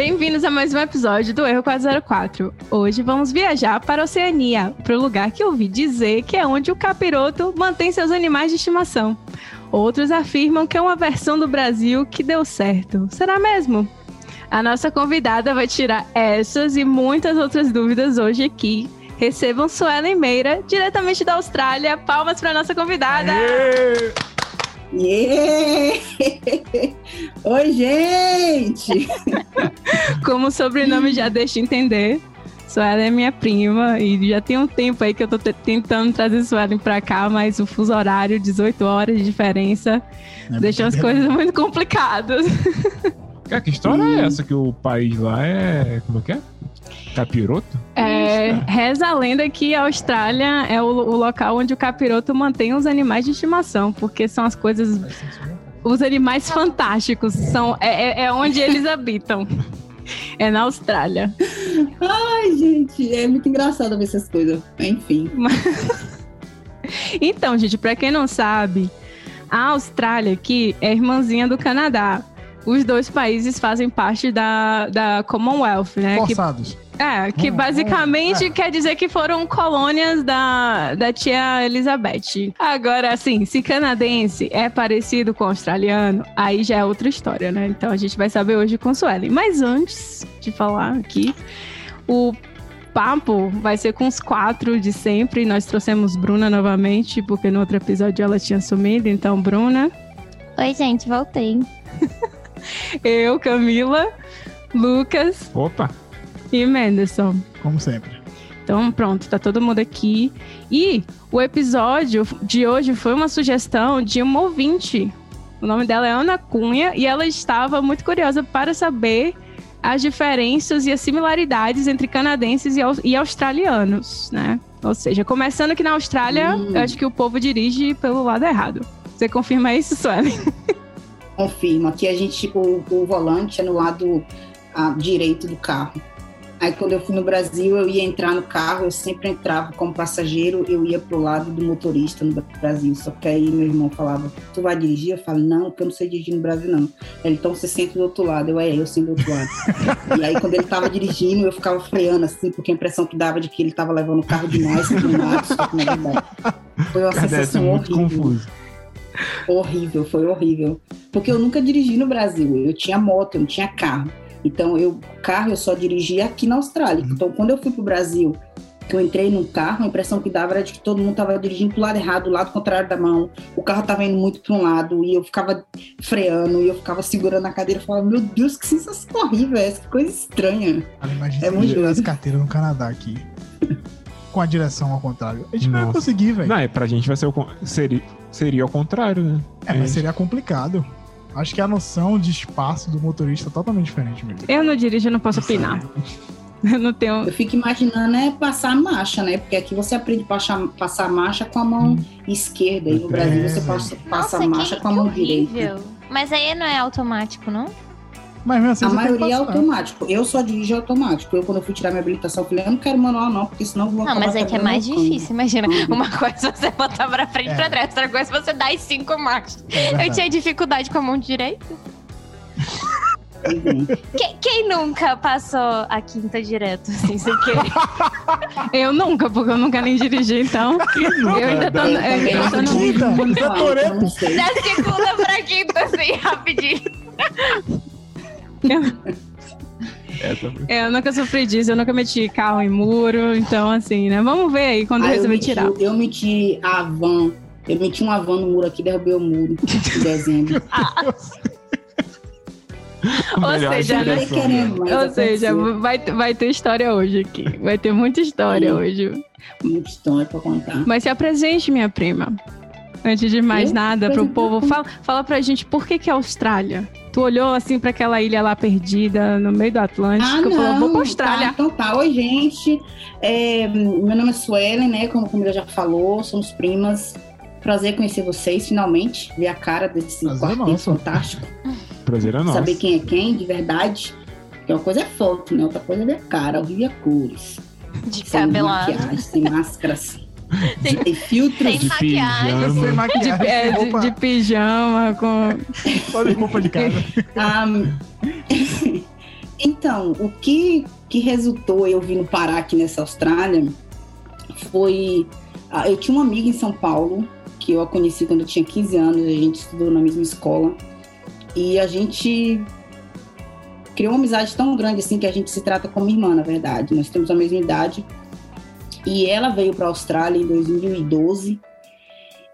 Bem-vindos a mais um episódio do Erro 404. Hoje vamos viajar para a Oceania, para o lugar que ouvi dizer que é onde o capiroto mantém seus animais de estimação. Outros afirmam que é uma versão do Brasil que deu certo. Será mesmo? A nossa convidada vai tirar essas e muitas outras dúvidas hoje aqui. Recebam Suelen Meira, diretamente da Austrália. Palmas para nossa convidada! Aê! Yeah! Oi, gente! Como o sobrenome já deixa entender, Suelen é minha prima e já tem um tempo aí que eu tô tentando trazer Suelen pra cá, mas o fuso horário, 18 horas de diferença, é deixou as coisas muito complicadas. Que história hum. é essa que o país lá é. Como é que é? Capiroto? É, reza a lenda que a Austrália é o, o, local onde o capiroto mantém os animais de estimação, porque são as coisas. Os animais fantásticos. São, é, é, é onde eles habitam. É na Austrália. Ai, gente, é muito engraçado ver essas coisas. Enfim. então, gente, para quem não sabe, a Austrália aqui é irmãzinha do Canadá os dois países fazem parte da, da Commonwealth, né? Forçados. Que, é, que hum, basicamente hum, é. quer dizer que foram colônias da, da tia Elizabeth. Agora, assim, se canadense é parecido com australiano, aí já é outra história, né? Então a gente vai saber hoje com Suelen. Mas antes de falar aqui, o papo vai ser com os quatro de sempre. Nós trouxemos Bruna novamente, porque no outro episódio ela tinha sumido. Então, Bruna. Oi, gente, voltei. Eu, Camila, Lucas. Opa! E Menderson. Como sempre. Então, pronto, tá todo mundo aqui. E o episódio de hoje foi uma sugestão de uma ouvinte. O nome dela é Ana Cunha e ela estava muito curiosa para saber as diferenças e as similaridades entre canadenses e, australianos, né? Ou seja, começando que na Austrália, hum. eu acho que o povo dirige pelo lado errado. Você confirma isso, Suelen? confirma que a gente, o, o volante é no lado a, direito do carro. Aí quando eu fui no Brasil, eu ia entrar no carro, eu sempre entrava como passageiro, eu ia pro lado do motorista no Brasil. Só que aí meu irmão falava, tu vai dirigir? Eu falo, não, porque eu não sei dirigir no Brasil, não. Ele, então você senta do outro lado. Eu, é, eu sento do outro lado. e aí quando ele tava dirigindo, eu ficava freando assim, porque a impressão que dava de que ele tava levando o carro demais só que na verdade. Foi uma Cara, sensação muito horrível. confuso. Horrível, foi horrível. Porque eu nunca dirigi no Brasil. Eu tinha moto, eu não tinha carro. Então, eu carro eu só dirigia aqui na Austrália. Uhum. Então, quando eu fui pro Brasil, que eu entrei num carro, a impressão que dava era de que todo mundo estava dirigindo pro lado errado, do lado contrário da mão. O carro estava indo muito para um lado e eu ficava freando e eu ficava segurando a cadeira e falava, meu Deus, que sensação horrível é essa, que coisa estranha. imagina é muito as carteiras no Canadá aqui. Com a direção ao contrário. A gente Nossa. não vai conseguir, velho. Não, é, pra gente vai ser o, seria, seria ao contrário, né? É, mas seria complicado. Acho que a noção de espaço do motorista é totalmente diferente mesmo. Eu não dirijo, eu não posso opinar. Eu não tenho. Eu fico imaginando é passar a marcha, né? Porque aqui você aprende a passar, passar a marcha com a mão hum. esquerda e no Brasil você passa, passa Nossa, a marcha com a mão direita. Mas aí não é automático, não? Mas assim, a maioria é automático. Eu só dirijo automático. Eu, quando eu fui tirar minha habilitação, falei, eu não quero manual, não, porque senão eu vou Não, mas é que é mais difícil. Imagina, uhum. uma coisa é você botar pra frente é. pra trás, outra coisa é você dar as cinco marchas. É eu tinha dificuldade com a mão direita. Quem, quem, nunca passou a quinta direto, assim, sem querer? eu nunca, porque eu nunca nem dirigi, então. Eu ainda tô, eu ainda tô no. Quinta, da segunda pra quinta, assim, rapidinho. É, eu nunca sofri disso, eu nunca meti carro em muro, então assim, né? Vamos ver aí quando ah, eu resolver tirar. Eu meti a van, eu meti uma van no muro aqui, derrubei o muro em dezembro. ah. Ou seja, né? Ou seja, vai, vai ter história hoje aqui. Vai ter muita história hoje. Muita história pra contar. Mas se apresente, minha prima. Antes de mais eu? nada, para o povo, fala, fala pra gente por que, que é Austrália? Tu olhou assim para aquela ilha lá perdida no meio do Atlântico ah, e falou, vou pra Austrália. Tá, então tá, oi gente, é, meu nome é Suelen, né, como a Camila já falou, somos primas. Prazer conhecer vocês, finalmente, ver a cara desse Prazer é quarteto fantástico. Prazer é nosso. Saber quem é quem, de verdade. Porque uma coisa é foto, né, outra coisa é ver a cara, ouvir a cores. De cabelado. Sem máscaras. Tem, tem filtro de maquiagem. Sem maquiagem. De, é, de, de, pijama, com. Só de roupa de casa. Um, Então, o que, que resultou eu vindo parar aqui nessa Austrália foi. ah, Eu tinha uma amiga em São Paulo, que eu a conheci quando eu tinha 15 anos, a gente estudou na mesma escola. E a gente criou uma amizade tão grande assim que a gente se trata como irmã, na verdade. Nós temos a mesma idade. E ela veio para a Austrália em 2012.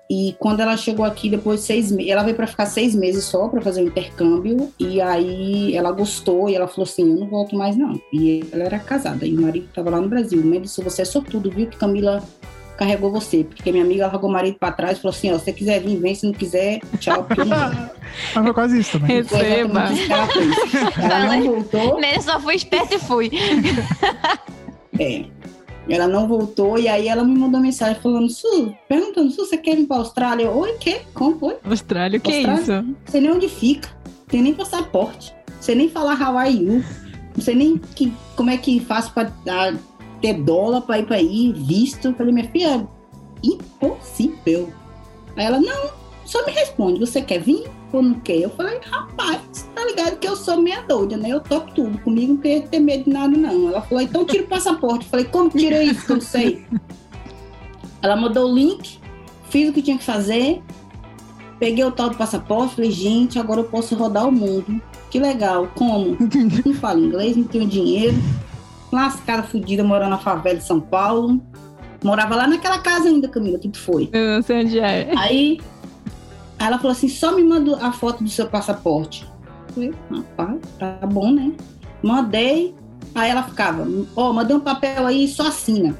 E quando ela chegou aqui, depois de seis meses, ela veio para ficar seis meses só para fazer um intercâmbio. E aí ela gostou e ela falou assim: Eu não volto mais, não. E ela era casada e o marido estava lá no Brasil. Mendes, você é sortudo, viu? Que Camila carregou você. Porque minha amiga largou o marido para trás e falou assim: Ó, se você quiser vir, vem. Se não quiser, tchau. Porque não. Mas foi quase isso também. Foi Receba. ela. Ela não voltou. Nele só fui esperta e fui. É. Ela não voltou e aí ela me mandou mensagem falando, Su, perguntando, Su, você quer vir pra Austrália? Oi, que? Como foi? Austrália, o que é Austrália? isso? Não sei nem onde fica, não tem nem passaporte, não sei nem falar you, não sei nem que, como é que faço pra ah, ter dólar pra ir pra aí, visto. Eu falei, minha filha, impossível. Aí ela, não, só me responde, você quer vir não quer? Eu falei, rapaz, tá ligado que eu sou meia doida, né? Eu topo tudo, comigo não tem que ter medo de nada, não. Ela falou, então tira o passaporte. Eu falei, como tira isso eu não sei? Ela mandou o link, fiz o que tinha que fazer, peguei o tal do passaporte, falei, gente, agora eu posso rodar o mundo. Que legal, como? Não falo inglês, não tenho dinheiro, lascada, fudida, morando na favela de São Paulo. Morava lá naquela casa ainda, Camila, que tu foi. Eu não sei onde é. Aí, aí ela falou assim: só me manda a foto do seu passaporte. Eu falei, rapaz, tá bom, né? Mandei. Aí ela ficava, ó, mandei um papel aí, só assina.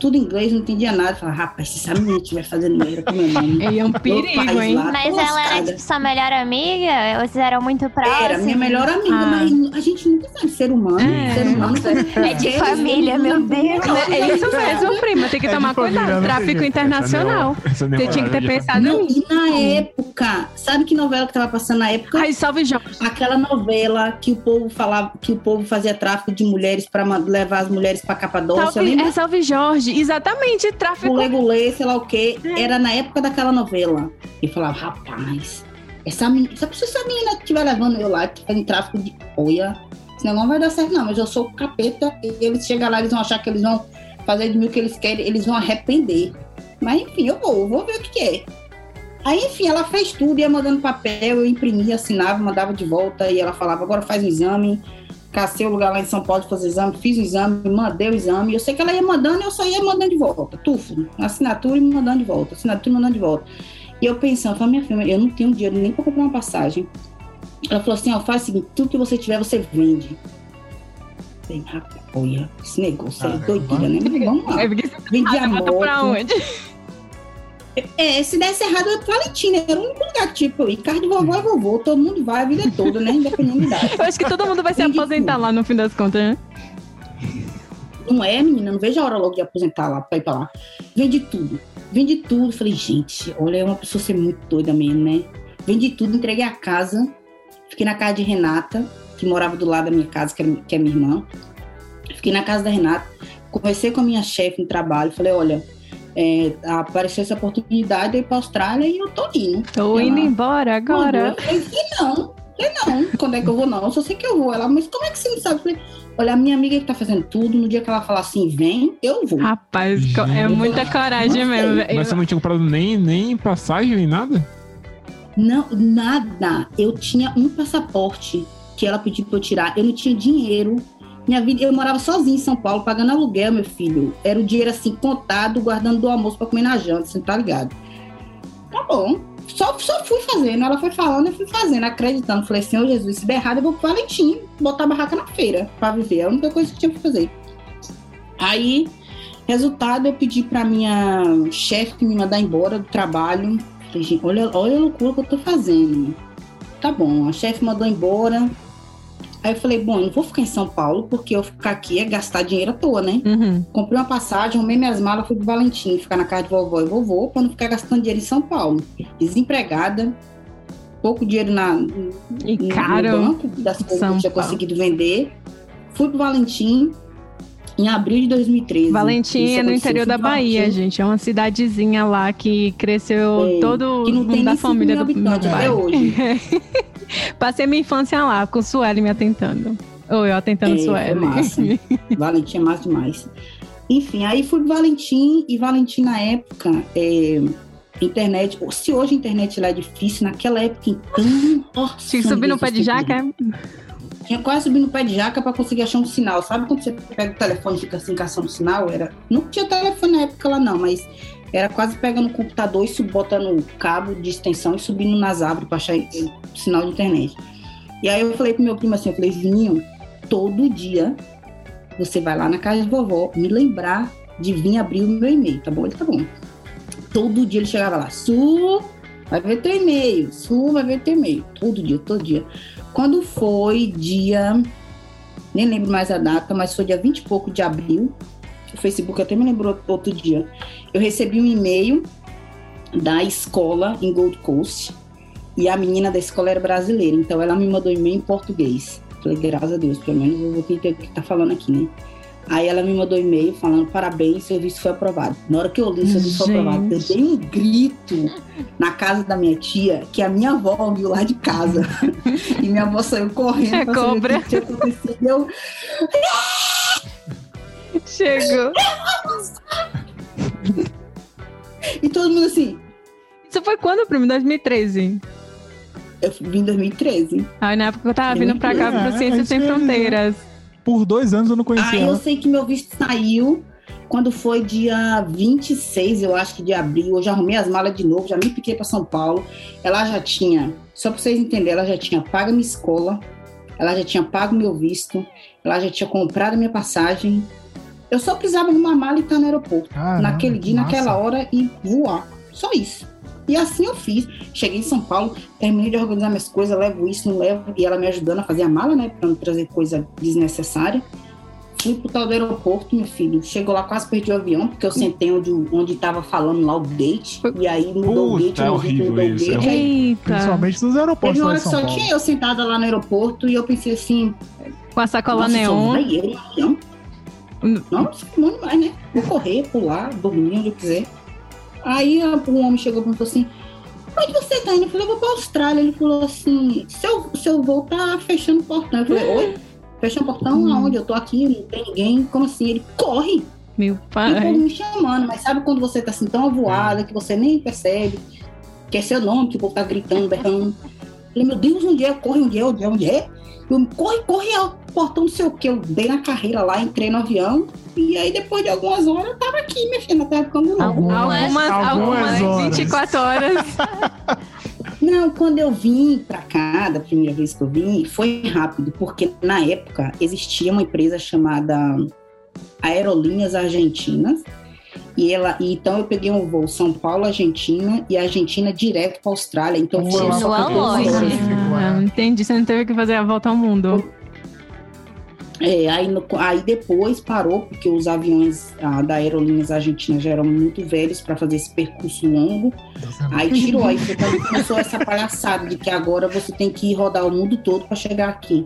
Tudo em inglês, não entendia nada. Falei, rapaz, se essa menina estiver fazendo merda com meu nome. É um perigo, hein? lá, Mas ela era, tipo, sua melhor amiga? Vocês eram muito próximos? Era minha melhor amiga, Ah. mas a gente nunca sabe ser humano. É. Ser humano É de família, meu Deus. É isso mesmo, prima. Tem que É tomar família, cuidado. né? Tráfico internacional. Essa Você tinha que ter pensado Não, nisso. e na época, sabe que novela que tava passando na época? Ai, salve Jorge. Aquela novela que o povo falava, que o povo fazia tráfico de mulheres para levar as mulheres para Capadócia, Salve, é Salve Jorge. Exatamente, tráfico. Gulê, gulê, sei lá o quê. Era na época daquela novela. E falava, rapaz, essa menina, se essa menina estiver levando eu lá, fazendo tráfico de olha, esse negócio não vai dar certo, não. Mas eu sou o capeta, e eles chegam lá, eles vão achar que eles vão fazer de mim o que eles querem, eles vão arrepender. Mas enfim, eu vou, vou ver o que, que é. Aí, enfim, ela fez tudo, ia mandando papel, eu imprimia, assinava, mandava de volta, e ela falava, agora faz um exame. Cacei o lugar lá em São Paulo de fazer exame, fiz o exame, mandei o exame. Eu sei que ela ia mandando, eu só ia mandando de volta. Tufo, assinatura e me mandando de volta, assinatura e me mandando de volta. E eu pensando, falei, minha filha, eu não tenho dinheiro nem para comprar uma passagem. Ela falou assim, ó, faz o seguinte, tudo que você tiver, você vende. Falei, rapaz, olha, esse negócio aí, Caramba. doideira, né? Mas vamos lá. É você Vendi a pra moto. onde? É, se desse errado, eu Valentina. Era o único lugar que, tipo, de vovó é vovô, todo mundo vai a vida toda, né? Independente da idade. Eu acho que todo mundo vai se aposentar lá no fim das contas, né? Não é, menina? Não vejo a hora logo de aposentar lá, pra ir pra lá. Vendi tudo. Vendi tudo. Falei, gente, olha, é uma pessoa ser muito doida mesmo, né? Vendi tudo, entreguei a casa. Fiquei na casa de Renata, que morava do lado da minha casa, que é, que é minha irmã. Fiquei na casa da Renata. Conversei com a minha chefe no trabalho. Falei, olha, é, apareceu essa oportunidade de ir pra Austrália e eu tô indo. Tô Ela indo embora agora. mandou. Eu falei, não, falei, não, quando é que eu vou, não, eu só sei que eu vou. Ela, mas como é que você não sabe? Eu falei, olha, a minha amiga que tá fazendo tudo, no dia que ela falar assim, vem, eu vou. Rapaz, co- é Gente. muita coragem mesmo. Mas você não tinha comprado nem, nem passagem, nem nada? Não, nada. Eu tinha um passaporte que ela pediu pra eu tirar, eu não tinha dinheiro. Minha vida, eu morava sozinha em São Paulo, pagando aluguel, meu filho. Era o dinheiro assim, contado, guardando do almoço pra comer na janta, você tá ligado? Tá bom. Só, só fui fazendo, ela foi falando, eu fui fazendo, acreditando. Falei, Senhor Jesus, se der errado, eu vou pro Valentim, botar a barraca na feira pra viver. É a única coisa que tinha pra fazer. Aí, resultado, eu pedi pra minha chefe me mandar embora do trabalho. Falei, olha, olha a loucura que eu tô fazendo. Tá bom, a chefe mandou embora. Aí eu falei, bom, eu não vou ficar em São Paulo, porque eu ficar aqui é gastar dinheiro à toa, né? Uhum. Comprei uma passagem, arrumei minhas malas, fui pro Valentim, ficar na casa de vovó e vovô, pra não ficar gastando dinheiro em São Paulo. Desempregada, pouco dinheiro na, E no, caro. no banco das coisas que eu tinha Paulo. conseguido vender. Fui pro Valentim em abril de 2013. Valentim é no interior da pro Valentim, Bahia, gente. É uma cidadezinha lá que cresceu É, todo Que não mundo tem da nem 5 família do pai. até hoje. Passei minha infância lá, com Sueli me atentando. Ou eu atentando É, foi Sueli. massa. Valentim é massa demais. Enfim, aí fui pro Valentim, e Valentim na época, é, internet, se hoje a internet lá é difícil, naquela época então, nossa, Tinha que subir no pé de jaca. é? Tinha quase subido no pé de jaca pra conseguir achar um sinal. Sabe quando você pega o telefone e fica assim caçando sinal? Era... Não tinha telefone na época lá não, mas era quase pegando o computador e botando o cabo de extensão e subindo nas árvores pra achar sinal de internet. E aí eu falei pro meu primo assim, eu falei, Juninho, todo dia você vai lá na casa de vovó me lembrar de vir abrir o meu e-mail, tá bom? Ele tá bom. Todo dia ele chegava lá, Su, vai ver teu e-mail, Su, vai ver teu e-mail. Todo dia, todo dia. Quando foi dia, nem lembro mais a data, mas foi dia 20 e pouco de abril, o Facebook até me lembrou outro dia, eu recebi um e-mail da escola em Gold Coast e a menina da escola era brasileira, então ela me mandou e-mail em português. Falei, graças a Deus, pelo menos eu vou entender o que tá falando aqui, né? Aí ela me mandou e-mail falando, parabéns, seu serviço foi aprovado. Na hora que eu li o serviço foi aprovado, eu dei um grito na casa da minha tia, que a minha avó viu lá de casa. e minha avó saiu correndo É cobra. o que tinha acontecido. Eu, Chegou. e todo mundo assim, Isso foi quando, primo? 2013. eu vim em 2013. Aí na época eu tava vindo pra cá É, pro Ciências é Sem. Fronteiras. Por dois anos eu não conhecia Aí eu sei que meu visto saiu quando foi dia 26, eu acho que de abril. Eu já arrumei as malas de novo, já me piquei para São Paulo. Ela já tinha, só para vocês entenderem, ela já tinha pago minha escola, ela já tinha pago meu visto, ela já tinha comprado minha passagem. Eu só precisava arrumar mala e estar no aeroporto. Caramba, naquele dia, massa. naquela hora e voar. Só isso. E assim eu fiz. Cheguei em São Paulo, terminei de organizar minhas coisas, levo isso, não levo. E ela me ajudando a fazer a mala, né? Pra não trazer coisa desnecessária. Fui pro tal do aeroporto, meu filho. Chegou lá, quase perdi o avião, porque eu sentei onde, onde tava falando lá o gate. E aí mudou o Puta, gate, é eu vi que horrível mudou o isso, gate. é Aí Eita. Principalmente nos aeroportos Teve uma hora de que só Paulo. tinha eu sentada lá no aeroporto e eu pensei assim, Com a sacola só neon. vai eu avião. Nossa, que bom demais, né? Vou correr, pular, dormir onde eu quiser. Aí um homem chegou e falou assim: Onde você tá indo? Eu falei, eu vou pra Austrália. Ele falou assim: seu, seu voo tá fechando o portão. Eu falei, oi? Fechando o portão Hum. aonde? Eu tô aqui, não tem ninguém. Como assim? Ele corre. Meu pai. me chamando, mas sabe quando você tá assim tão avoada que você nem percebe que é seu nome, que o povo tá gritando, berrando. Eu Falei, meu Deus, onde é? Corre, onde é? Onde é? Onde é? Eu, corre, corre, ó, portão, não sei o que. Eu dei na carreira lá, entrei no avião. E aí, depois de algumas horas, eu tava aqui, minha filha, tava ficando não. Algumas- Algumas, algumas horas. 24 horas. Não, quando eu vim pra cá, da primeira vez que eu vim, foi rápido, porque na época existia uma empresa chamada Aerolinhas Argentinas. E ela, e então eu peguei um voo São Paulo, Argentina e Argentina direto para Austrália. Então foi lá só pra 14 longe. horas. Ah, entendi. Você não teve que fazer a volta ao mundo. É, aí, no- aí depois parou, porque os aviões ah, da Aerolinhas Argentinas já eram muito velhos para fazer esse percurso longo. Aí tirou, aí começou essa palhaçada de que agora você tem que ir rodar o mundo todo para chegar aqui.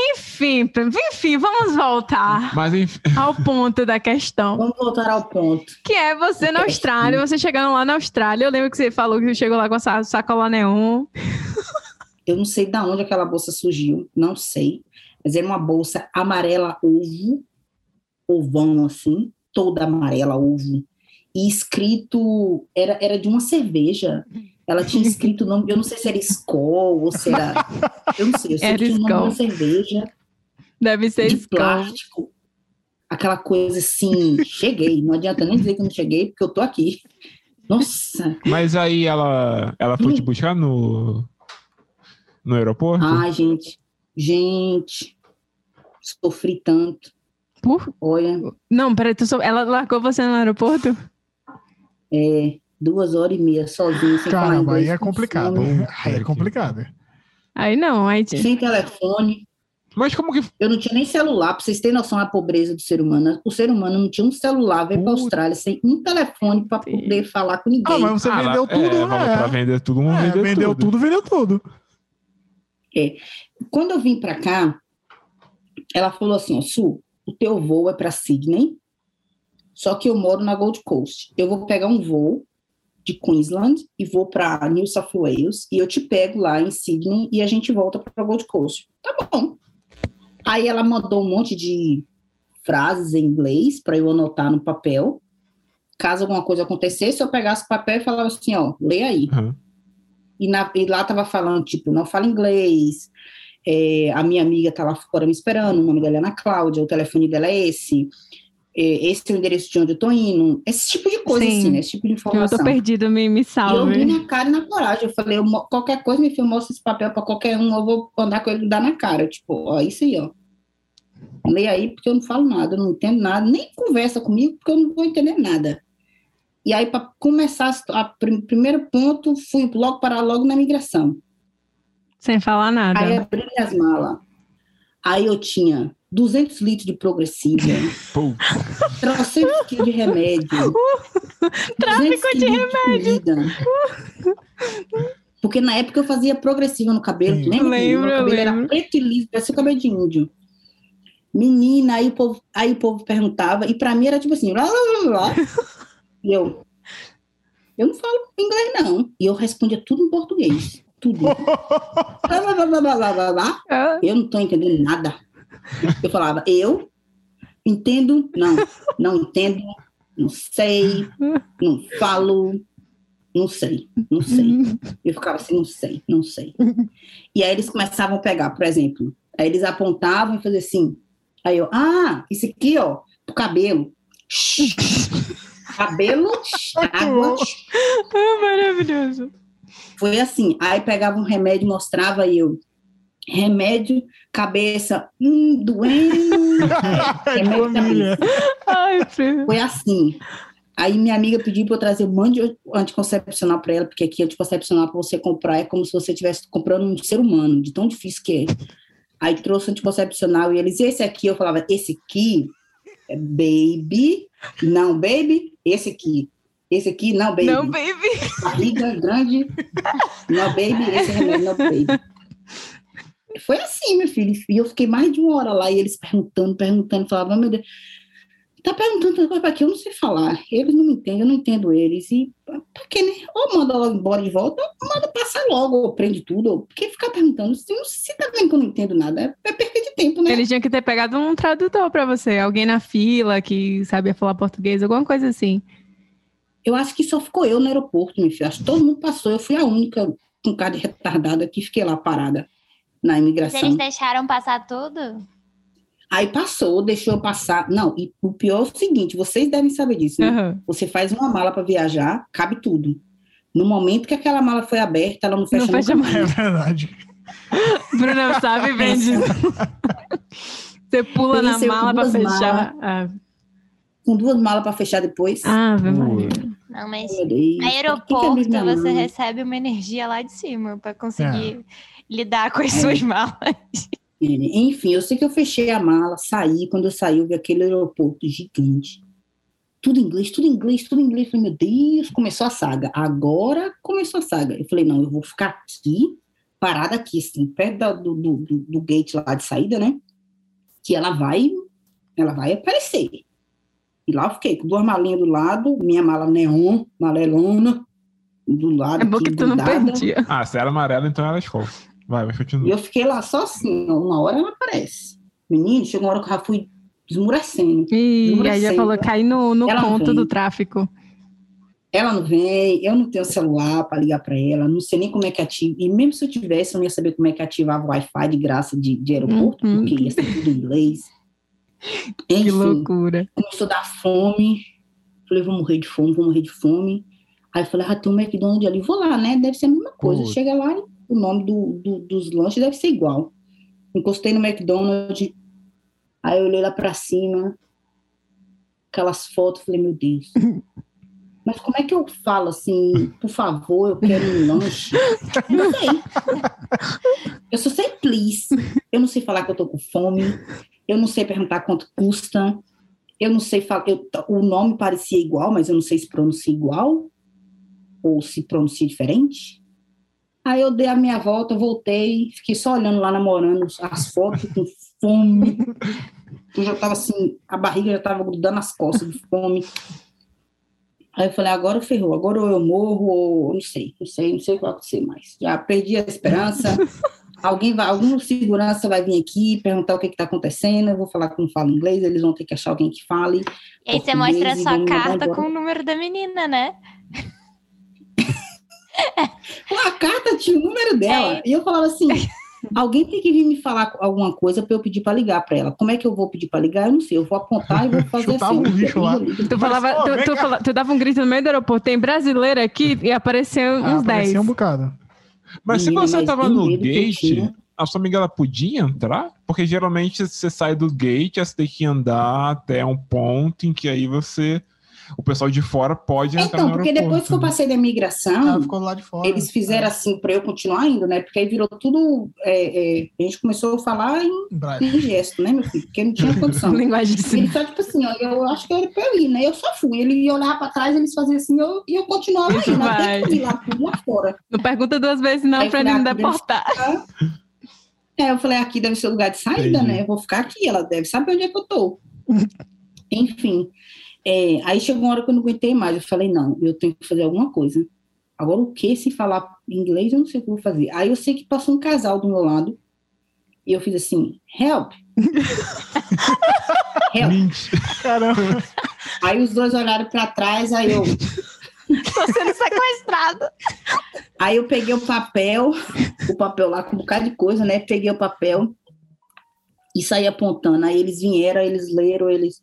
Enfim, enfim, vamos voltar Mas enfim, ao ponto da questão. Vamos voltar ao ponto. Que é você na Austrália, você chegando lá na Austrália. Eu lembro que você falou que você chegou lá com essa sacola neon. Eu não sei de onde aquela bolsa surgiu, não sei. Mas era uma bolsa amarela ovo, ovão assim, toda amarela ovo. E escrito, era, era de uma cerveja. Ela tinha escrito o nome, eu não sei se era Skol ou se era. Eu não sei, eu sei Era que tinha o nome de uma Skol. cerveja Deve ser de Skol. plástico. Aquela coisa assim, cheguei. Não adianta nem dizer que eu não cheguei, porque eu tô aqui. Nossa, mas aí ela, ela foi Hum. te buscar no, no aeroporto? ai, gente, gente, sofri tanto. Por- Olha, Não, peraí, tu sou... ela largou você no aeroporto? é, duas horas e meia sozinho, sem falar Caramba, aí é com complicado. Aí é complicado. Aí não, aí. Sem telefone. Mas como que. Eu não tinha nem celular, pra vocês terem noção da pobreza do ser humano. O ser humano não tinha um celular, veio pra Puta. Austrália sem um telefone pra poder falar com ninguém. Ah, mas você Ah, vendeu lá- tudo, é, vamos né? Pra vender tudo, vamos É, vender vendeu tudo. tudo, vendeu tudo. Quando eu vim pra cá, ela falou assim: ó, Su, o teu voo é pra Sydney, só que eu moro na Gold Coast. Eu vou pegar um voo de Queensland e vou para New South Wales e eu te pego lá em Sydney e a gente volta para Gold Coast. Tá bom. Aí ela mandou um monte de frases em inglês para eu anotar no papel. Caso alguma coisa acontecesse, eu pegasse o papel e falava assim, ó, lê aí. Uhum. E, na, e lá tava falando, tipo, não fala inglês, é, a minha amiga tá lá fora me esperando, o nome dela é Ana Cláudia, o telefone dela é esse, é, esse é o endereço de onde eu tô indo, esse tipo de coisa, Sim. assim, né? Esse tipo de Eu informação. tô perdido, me, me E eu salve. vi na cara e na coragem. Eu falei, eu qualquer coisa, me filho, eu esse papel para qualquer um, eu vou andar com ele e dar na cara. Tipo, ó, isso aí, ó. Lê aí, porque eu não falo nada, eu não entendo nada, nem conversa comigo, porque eu não vou entender nada. E aí, para começar, a prim- primeiro ponto, fui logo parar logo na migração. Sem falar nada. Aí abri minhas malas. Aí eu tinha 200 litros de progressiva, 300 quilos de remédio. Tráfico 200 de comida. Porque na época eu fazia progressiva no cabelo, tu lembra? Lembro, Meu cabelo era preto e liso, parecia o cabelo de índio. Menina, aí o povo, aí o povo perguntava, e pra mim era tipo assim, blá, blá, blá, blá. E eu, eu não falo inglês não. E eu respondia tudo em português, tudo. Blá, blá, blá, blá, blá, blá, blá, blá. Ah, Eu não tô entendendo nada. Eu falava, eu entendo, não, não entendo, não sei, não falo, não sei, não sei. Eu ficava assim, não sei, não sei. E aí eles começavam a pegar, por exemplo, aí eles apontavam e faziam assim, aí eu, ah, isso aqui, ó, pro cabelo. cabelo, água, ah, maravilhoso. foi assim. Aí pegava um remédio, mostrava e eu. Remédio, cabeça, hum, doendo. remédio. Ai. Foi assim. Aí minha amiga pediu para eu trazer um monte de anticoncepcional para ela, porque aqui anticoncepcional para você comprar é como se você estivesse comprando um ser humano, de tão difícil que é. Aí trouxe anticoncepcional e eles, esse aqui? Eu falava, esse aqui é baby, não baby, esse aqui. Esse aqui, não baby. Não, baby. barriga grande, não baby, esse remédio não baby. Foi assim, meu filho. E eu fiquei mais de uma hora lá e eles perguntando, perguntando, falavam, meu Deus, tá perguntando tanta coisa pra quê? Eu não sei falar. Eles não me entendem, eu não entendo eles. E pra quê, né? Ou manda logo embora de volta, ou manda passar logo, ou prende tudo. Ou... Porque ficar perguntando, se você tá vendo que eu não entendo nada, é é perda de tempo, né? Eles tinham que ter pegado um tradutor pra você. Alguém na fila que sabia falar português, alguma coisa assim. Eu acho que só ficou eu no aeroporto, meu filho. Acho que todo mundo passou. Eu fui a única com cara de retardada que fiquei lá parada na imigração. eles deixaram passar tudo? Aí passou, deixou passar. Não, e o pior é o seguinte: vocês devem saber disso, né? Aham. Você faz uma mala para viajar, cabe tudo. No momento que aquela mala foi aberta, ela não fecha, Não fecha nunca É verdade. Bruna sabe bem disso. Você pula na mala duas fechar. Ah, Com duas malas para fechar depois. Ave Pô. Maria. Não, mas que que aeroporto abriu minha você recebe uma energia lá de cima pra conseguir lidar com as suas malas. Enfim, eu sei que eu fechei a mala, saí. Quando eu saí, eu vi aquele aeroporto gigante. Tudo em inglês, tudo em inglês, tudo em inglês. Falei, meu Deus, começou a saga. Agora começou a saga. Eu falei, não, eu vou ficar aqui, parada aqui, assim, perto da- do, do, do, gate lá de saída, né? Que ela vai, ela vai aparecer. E lá eu fiquei com duas malinhas do lado, minha mala neon, malelona, do lado. É bom que tu não perdia. Ah, se era amarela, então era escola. Vai, vai E continua. eu fiquei lá só assim, ó, uma hora ela aparece. Menino, chegou uma hora que eu já fui esmurecendo. E aí sempre. falou, cai no, no Ela vem. do tráfico. Ela não vem, eu não tenho celular para ligar para ela, não sei nem como é que ativa. E mesmo se eu tivesse, eu não ia saber como é que ativava o Wi-Fi de graça de, de aeroporto, Uhum. porque ia ser tudo em inglês. Que Enfim, loucura. começou a dar fome. Falei, vou morrer de fome, vou morrer de fome. Aí eu falei, ah, tem um McDonald's ali, vou lá, né? Deve ser a mesma coisa. Chega lá, o nome do, do- dos lanches deve ser igual. Encostei no McDonald's, aí eu olhei lá pra cima, aquelas fotos, falei, meu Deus. Mas como é que eu falo assim, por favor, eu quero um lanche? Eu não sei. Eu só sei please. Eu não sei falar que eu tô com fome. Eu não sei perguntar quanto custa. Eu não sei falar. eu- o nome parecia igual, mas eu não sei se pronuncia igual ou se pronuncia diferente. Aí eu dei a minha volta, voltei, fiquei só olhando lá, namorando as fotos com fome. Eu já tava assim, a barriga já tava grudando as costas de fome. Aí eu falei, agora ferrou, agora ou eu morro, ou não sei, não sei, não sei o que vai acontecer mais. Já perdi a esperança. Alguém vai, algum segurança vai vir aqui perguntar o que está acontecendo. Eu vou falar que não falo inglês, eles vão ter que achar alguém que fale. E aí você mostra a sua carta com o número da menina, né? A carta tinha o número dela. É. E eu falava assim: alguém tem que vir me falar alguma coisa para eu pedir para ligar para ela. Como é que eu vou pedir para ligar? Eu não sei. Eu vou apontar e vou fazer assim. Um bicho lá. Tu, falava, tu, tu, fala, tu, dava um grito no meio do aeroporto: tem brasileiro aqui e apareceu ah, uns 10. Apareceu um bocado. Mas Menina, se você estava no gate, a sua amiga ela podia entrar? Porque geralmente você sai do gate, você tem que andar até um ponto em que aí você o pessoal de fora pode entrar então, porque depois que eu passei da imigração, ah, ficou lá de fora. eles fizeram é. assim para eu continuar indo, né? Porque aí virou tudo. É, é, a gente começou a falar em, em, gesto, né, meu filho? Porque não tinha condição. Linguagem de Ele só, tipo assim, ó, eu acho que era para eu ir, né? Eu só fui. Ele ia olhar para trás, eles faziam assim, eu, e eu continuava Isso indo, até que eu ir lá, lá fora. Não pergunta duas vezes, não, para ele não deportar. É, eu falei, aqui deve ser o lugar de saída, Entendi. né? Eu vou ficar aqui, ela deve saber onde é que eu tô. Enfim. É, aí chegou uma hora que eu não aguentei mais. Eu falei, não, eu tenho que fazer alguma coisa. Agora, o que? Se falar inglês, eu não sei o que eu vou fazer. Aí eu sei que passou um casal do meu lado. E eu fiz assim, help. help. Caramba. Aí os dois olharam para trás, aí eu. Tô sendo sequestrado. Aí eu peguei o papel, o papel lá com um bocado de coisa, né? Peguei o papel e saí apontando. Aí eles vieram, eles leram, eles.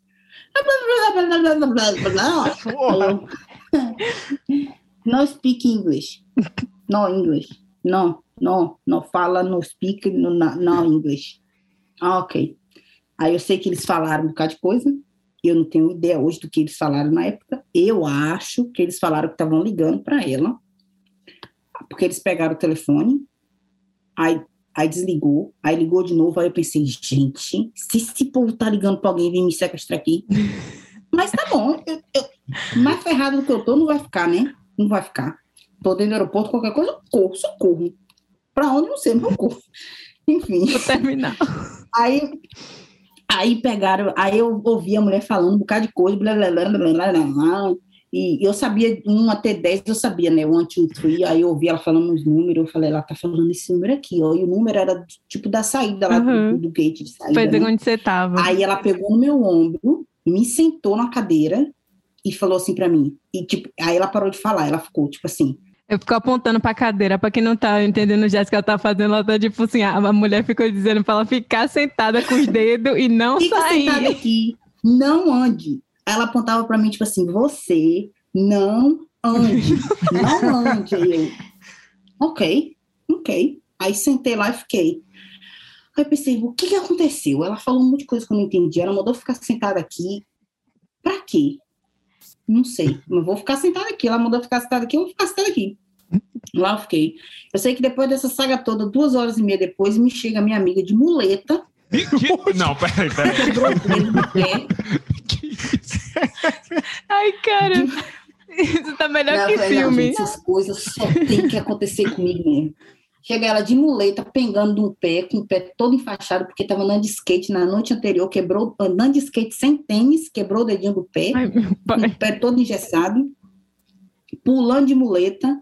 No speak English. No English. No, no, no fala, no speak, no, no English. Ah, ok. Aí eu sei que eles falaram um bocado de coisa. Eu não tenho ideia hoje do que eles falaram na época. Eu acho que eles falaram que estavam ligando para ela. Porque eles pegaram o telefone. Aí Aí desligou, aí ligou de novo, aí eu pensei, gente, se esse povo tá ligando pra alguém vir me sequestrar aqui. Mas tá bom, eu, eu, mais ferrado do que eu tô, não vai ficar, né? Não vai ficar. Tô dentro do aeroporto, qualquer coisa, eu corro, socorro. Pra onde não sei, mas eu corro. Enfim. Vou terminar. Aí, aí pegaram, aí eu ouvi a mulher falando um bocado de coisa, blá, blá, blá, blá, blá, blá, blá. E eu sabia, 1 até 10 eu sabia, né? 1, 2, 3, aí eu ouvi ela falando os números, eu falei, ela tá falando esse número aqui, ó. E o número era tipo da saída lá uhum. do, do, gate de saída. Foi de né? onde você tava. Aí ela pegou no meu ombro, me sentou na cadeira e falou assim para mim. E tipo, aí ela parou de falar, ela ficou tipo assim. Eu fico apontando pra cadeira, pra quem não tá entendendo o gesto que ela tá fazendo, ela tá tipo assim, a mulher ficou dizendo pra ela ficar sentada com os dedos e não Fica sair. Fica sentada aqui, não ande ela apontava para mim, tipo assim, você não ande, não ande. Eu, ok, ok. Aí sentei lá e fiquei. Aí pensei, o que, que aconteceu? Ela falou um monte de coisa que eu não entendi. Ela mandou ficar sentada aqui. Pra quê? Não sei. Não vou ficar sentada aqui. Ela mandou ficar sentada aqui, eu vou ficar sentada aqui. Lá eu fiquei. Eu sei que depois dessa saga toda, duas horas e meia depois, me chega minha amiga de muleta. Não, peraí, peraí. Ai, cara. Isso tá melhor não, que filme. Gente, essas coisas só tem que acontecer comigo mesmo. Chega ela de muleta, pegando um pé, com o pé todo enfaixado, porque estava andando de skate na noite anterior, quebrou, andando de skate sem tênis, quebrou o dedinho do pé, Ai, com o pé todo engessado, pulando de muleta,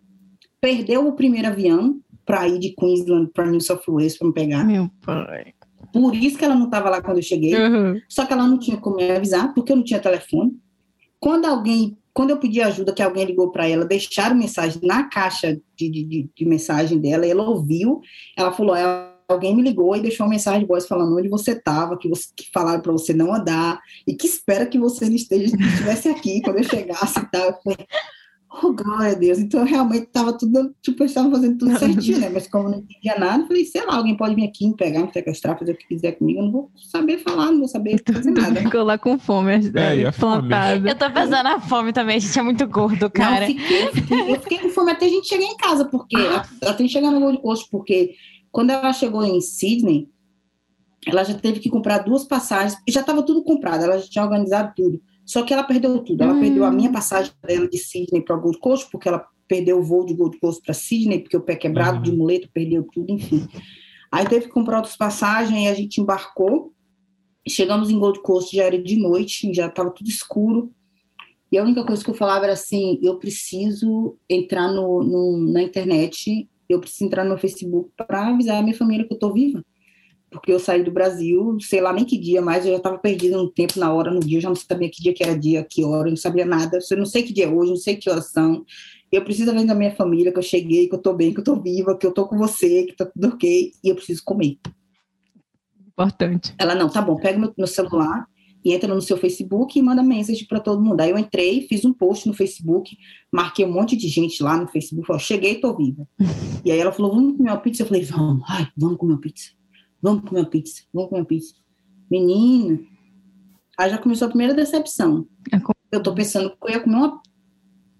perdeu o primeiro avião para ir de Queensland para New South Wales para me pegar. Meu pai. Por isso que ela não estava lá quando eu cheguei. Uhum. Só que ela não tinha como me avisar, porque eu não tinha telefone. Quando alguém, quando eu pedi ajuda, que alguém ligou para ela, deixaram mensagem na caixa de, de, de, mensagem dela, ela ouviu, ela falou, alguém me ligou e deixou uma mensagem de voz falando onde você estava, que, você, que falaram para você não andar, e que espera que você esteja, estivesse aqui quando eu chegasse e tal. Eu falei, Oh, glória a Deus. Então, realmente estava tudo, tipo, eu estava fazendo tudo certinho, né? Mas como não entendia nada, eu falei, sei lá, alguém pode vir aqui me pegar, me sequestrar, fazer o que quiser comigo, eu não vou saber falar, não vou saber fazer nada. Ficou lá com fome, é, é plantado. Eu tô pensando na fome também, a gente é muito gordo, cara. Não, eu, fiquei, eu, fiquei, eu fiquei com fome até a gente chegar em casa, porque, até a gente chegar no Gold Coast, porque quando ela chegou em Sydney, ela já teve que comprar duas passagens, e já estava tudo comprado, ela já tinha organizado tudo. Só que ela perdeu tudo. Ela hum. perdeu a minha hum. passagem dela de Sydney para Gold Coast, porque ela perdeu o voo de Gold Coast para Sydney, porque o pé quebrado uhum. de muleta, perdeu tudo, enfim. Aí teve que comprar outras passagens, e a gente embarcou. Chegamos em Gold Coast, já era de noite, já estava tudo escuro. E a única coisa que eu falava era assim: eu preciso entrar no, no na internet, eu preciso entrar no Facebook para avisar a minha família que eu estou viva. Porque eu saí do Brasil, sei lá nem que dia mais, eu já estava perdida no tempo, na hora, no dia, eu já não sabia que dia que era dia, que hora, eu não sabia nada, eu não sei que dia é hoje, não sei que horas são. Eu preciso avisar da minha família que eu cheguei, que eu estou bem, que eu estou viva, que eu estou com você, que está tudo ok, e eu preciso comer. Importante. Ela, não, tá bom, pega meu, meu celular, e entra no seu Facebook e manda mensagem para todo mundo. Aí eu entrei, fiz um post no Facebook, marquei um monte de gente lá no Facebook, falei, cheguei, tô viva. e aí ela falou, vamos comer uma pizza? Eu falei, vamos, ai, vamos comer uma pizza. Vamos comer uma pizza, vamos comer uma pizza. Menina, aí já começou a primeira decepção. É eu tô pensando que eu ia comer uma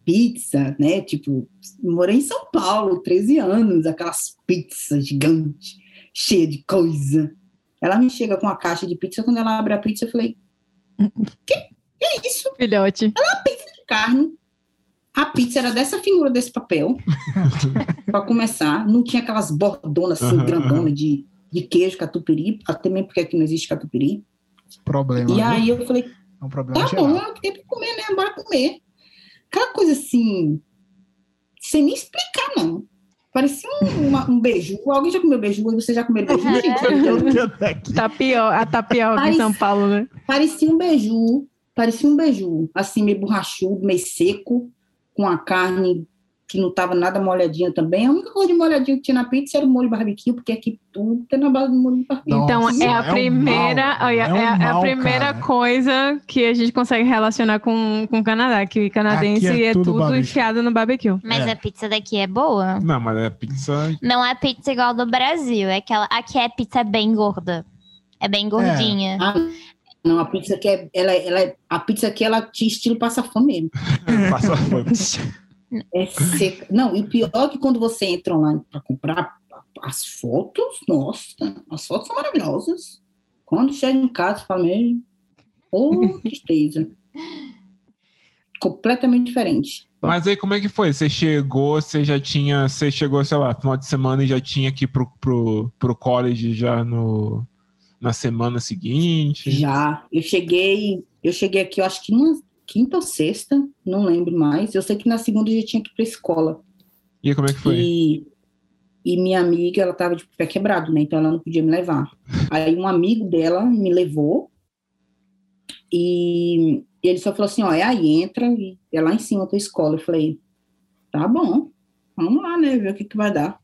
pizza, né? Tipo, morei em São Paulo, 13 anos, aquelas pizzas gigantes, cheia de coisa. Ela me chega com uma caixa de pizza, quando ela abre a pizza, eu falei, que, que é isso? Filhote. Ela é uma pizza de carne. A pizza era dessa figura desse papel. para começar. Não tinha aquelas bordonas assim, uhum, grandonas de, de queijo, catupiry, até mesmo porque aqui não existe catupiry. Problema. E viu? aí eu falei, é um problema tá geral. bom, tem que comer, né? Bora comer. Aquela coisa assim, sem nem explicar, não. Parecia um, uma, um beiju. Alguém já comeu beiju? Você já comeu beiju? tapioca, a tapioca em São Paulo, né? Parecia um beiju. Parecia um beiju. Assim, meio borrachudo, meio seco, com a carne que não estava nada molhadinha também. A única coisa de molhadinha que tinha na pizza era o molho barbecue, porque aqui tudo tem na base do molho barbecue. Então, Nossa, é a é primeira, um é, é, um é, mal, a primeira cara. coisa que a gente consegue relacionar com, com o Canadá, que canadense é, é, tudo, tudo enfiado no barbecue. Mas é. a pizza daqui é boa? Não, mas é pizza... Não é pizza igual do Brasil, é aquela... Aqui é pizza bem gorda. É bem gordinha. Ah, não, a pizza aqui é, ela, ela, a pizza aqui ela tinha estilo passa fome mesmo. passa fome. É seca. Não, e pior que quando você entra online para comprar as fotos, nossa, as fotos são maravilhosas. Quando chega em casa, fala mesmo, oh, tristeza. Completamente diferente. Mas aí como é que foi? Você chegou, você já tinha, você chegou, sei lá, final de semana e já tinha ir pro, pro, pro college já no, na semana seguinte? Já, eu cheguei, eu cheguei aqui, eu acho que umas quinta ou sexta, não lembro mais. Eu sei que na segunda eu já tinha que ir para escola. E como é que foi? E, e minha amiga, ela tava de pé quebrado, né? Então ela não podia me levar. Aí um amigo dela me levou e ele só falou assim, ó, é aí, entra e é lá em cima da escola. Eu falei, tá bom, vamos lá, né, ver o que que vai dar.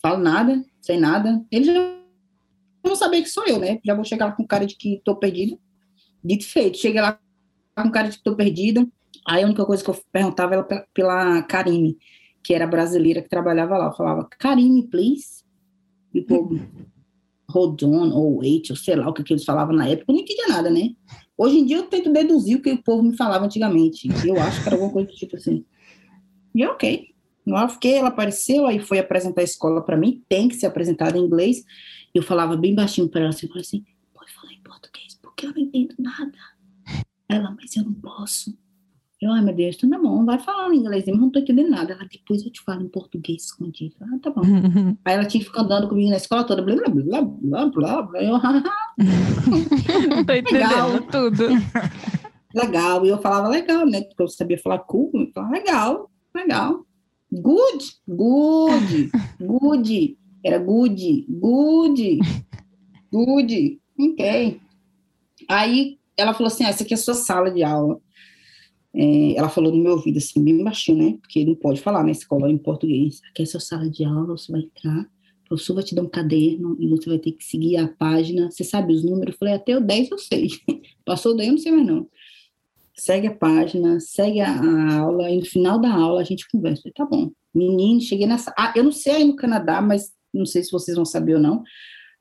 Falo nada, sem nada. Ele já não sabia que sou eu, né? Já vou chegar lá com cara de que tô perdido. Dito feito. Cheguei lá com cara de que tô perdida. Aí a única coisa que eu perguntava era pela Karine, que era brasileira que trabalhava lá. Eu falava, Karine, please. E o povo, hold on, ou wait, ou sei lá o que, que eles falavam na época. Eu não entendia nada, né? Hoje em dia eu tento deduzir o que o povo me falava antigamente. Eu acho que era alguma coisa do tipo assim. E ok. Eu fiquei, ela apareceu, aí foi apresentar a escola para mim, tem que ser apresentada em inglês. Eu falava bem baixinho para ela, assim, assim, pode falar em português, porque eu não entendo nada. Ela, mas eu não posso. Eu, ai meu Deus, então tá bom, vai falar em inglês, mas não tô entendendo nada. Ela, depois eu te falo em português escondido. Ah, tá bom. Aí ela tinha que ficar andando comigo na escola toda, blá, blá, blá, blá, blá, blá. Eu, tô entendendo legal. tudo. Legal, e eu falava legal, né? Porque eu sabia falar cool, eu falava legal, legal. Good, good, good. Era good, good, good. Ok. Aí ela falou assim: ah, essa aqui é a sua sala de aula. É, ela falou no meu ouvido, assim, bem baixinho, né? Porque não pode falar na escola em português. Aqui é a sua sala de aula, você vai entrar, o professor vai te dar um caderno e você vai ter que seguir a página. Você sabe os números? Eu falei, até o 10 eu sei. Passou daí, eu não sei mais não. Segue a página, segue a, a aula, e no final da aula a gente conversa. falei, tá bom. Menino, cheguei nessa. Ah, eu não sei aí no Canadá, mas não sei se vocês vão saber ou não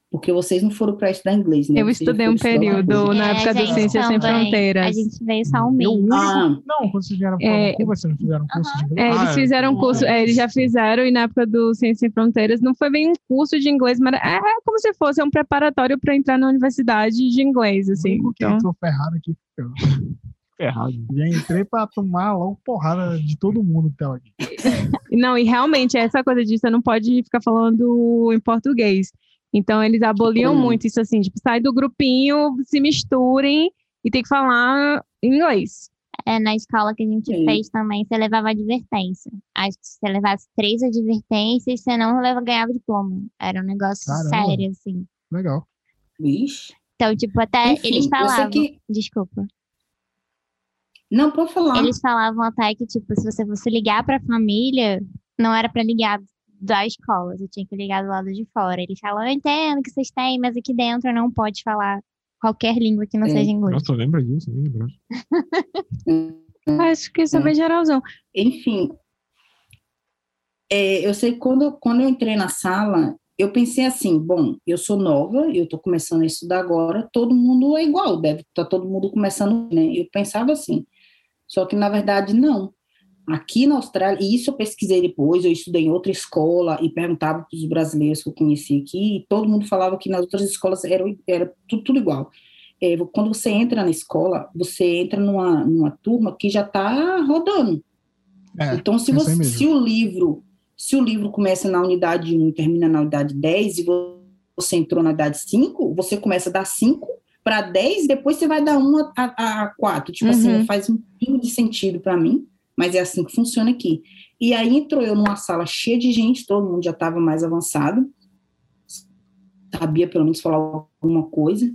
porque vocês não foram para estudar inglês, né? Eu vocês estudei um período na é, época do Ciências Sem Fronteiras. A gente veio só um mês. Ah. Não, quando vocês vieram para é, Cuba, vocês não fizeram curso de inglês? É, eles ah, fizeram um curso, é, eles já fizeram, e na época do Ciências Sem Fronteiras não foi bem um curso de inglês, mas é como se fosse um preparatório para entrar na universidade de inglês, assim. Eu então... tô ferrado aqui. Ferrado. Já entrei para tomar logo porrada de todo mundo que tava aqui. Não, e realmente, essa coisa disso, você não pode ficar falando em português. Então, eles aboliam uhum. muito isso assim, tipo, sai do grupinho, se misturem e tem que falar inglês. é, na escola que a gente Sim. fez também, você levava advertência. Acho que se você levasse três advertências, você não leva, ganhava diploma. Era um negócio Caramba. sério, assim. Legal. Vixe. Então, tipo, até Enfim, eles falavam. Que... Desculpa. Não, pode falar. Eles falavam até que, tipo, se você fosse ligar pra família, não era pra ligar da escola, você tinha que ligar do lado de fora. Eles falam, eu entendo que vocês têm, mas aqui dentro não pode falar qualquer língua que não é. seja inglês. Nossa, lembra disso, nem lembro. Acho que isso é bem geralzão. Enfim, é, eu sei que quando, quando eu entrei na sala, eu pensei assim, bom, eu sou nova, eu estou começando a estudar agora, todo mundo é igual, deve estar tá todo mundo começando, né? Eu pensava assim, só que na verdade não. Aqui na Austrália, e isso eu pesquisei depois, eu estudei em outra escola e perguntava para os brasileiros que eu conheci aqui, e todo mundo falava que nas outras escolas era, era tudo, tudo igual. É, quando você entra na escola, você entra numa, numa turma que já está rodando. É, então, se, você, se o livro se o livro começa na unidade 1 e termina na unidade 10, e você entrou na unidade 5, você começa a dar 5 para 10, depois você vai dar 1 a, a, a 4. Tipo assim, uhum. assim, faz um pouquinho de sentido para mim mas é assim que funciona aqui. E aí entrou eu numa sala cheia de gente, todo mundo já estava mais avançado, sabia pelo menos falar alguma coisa,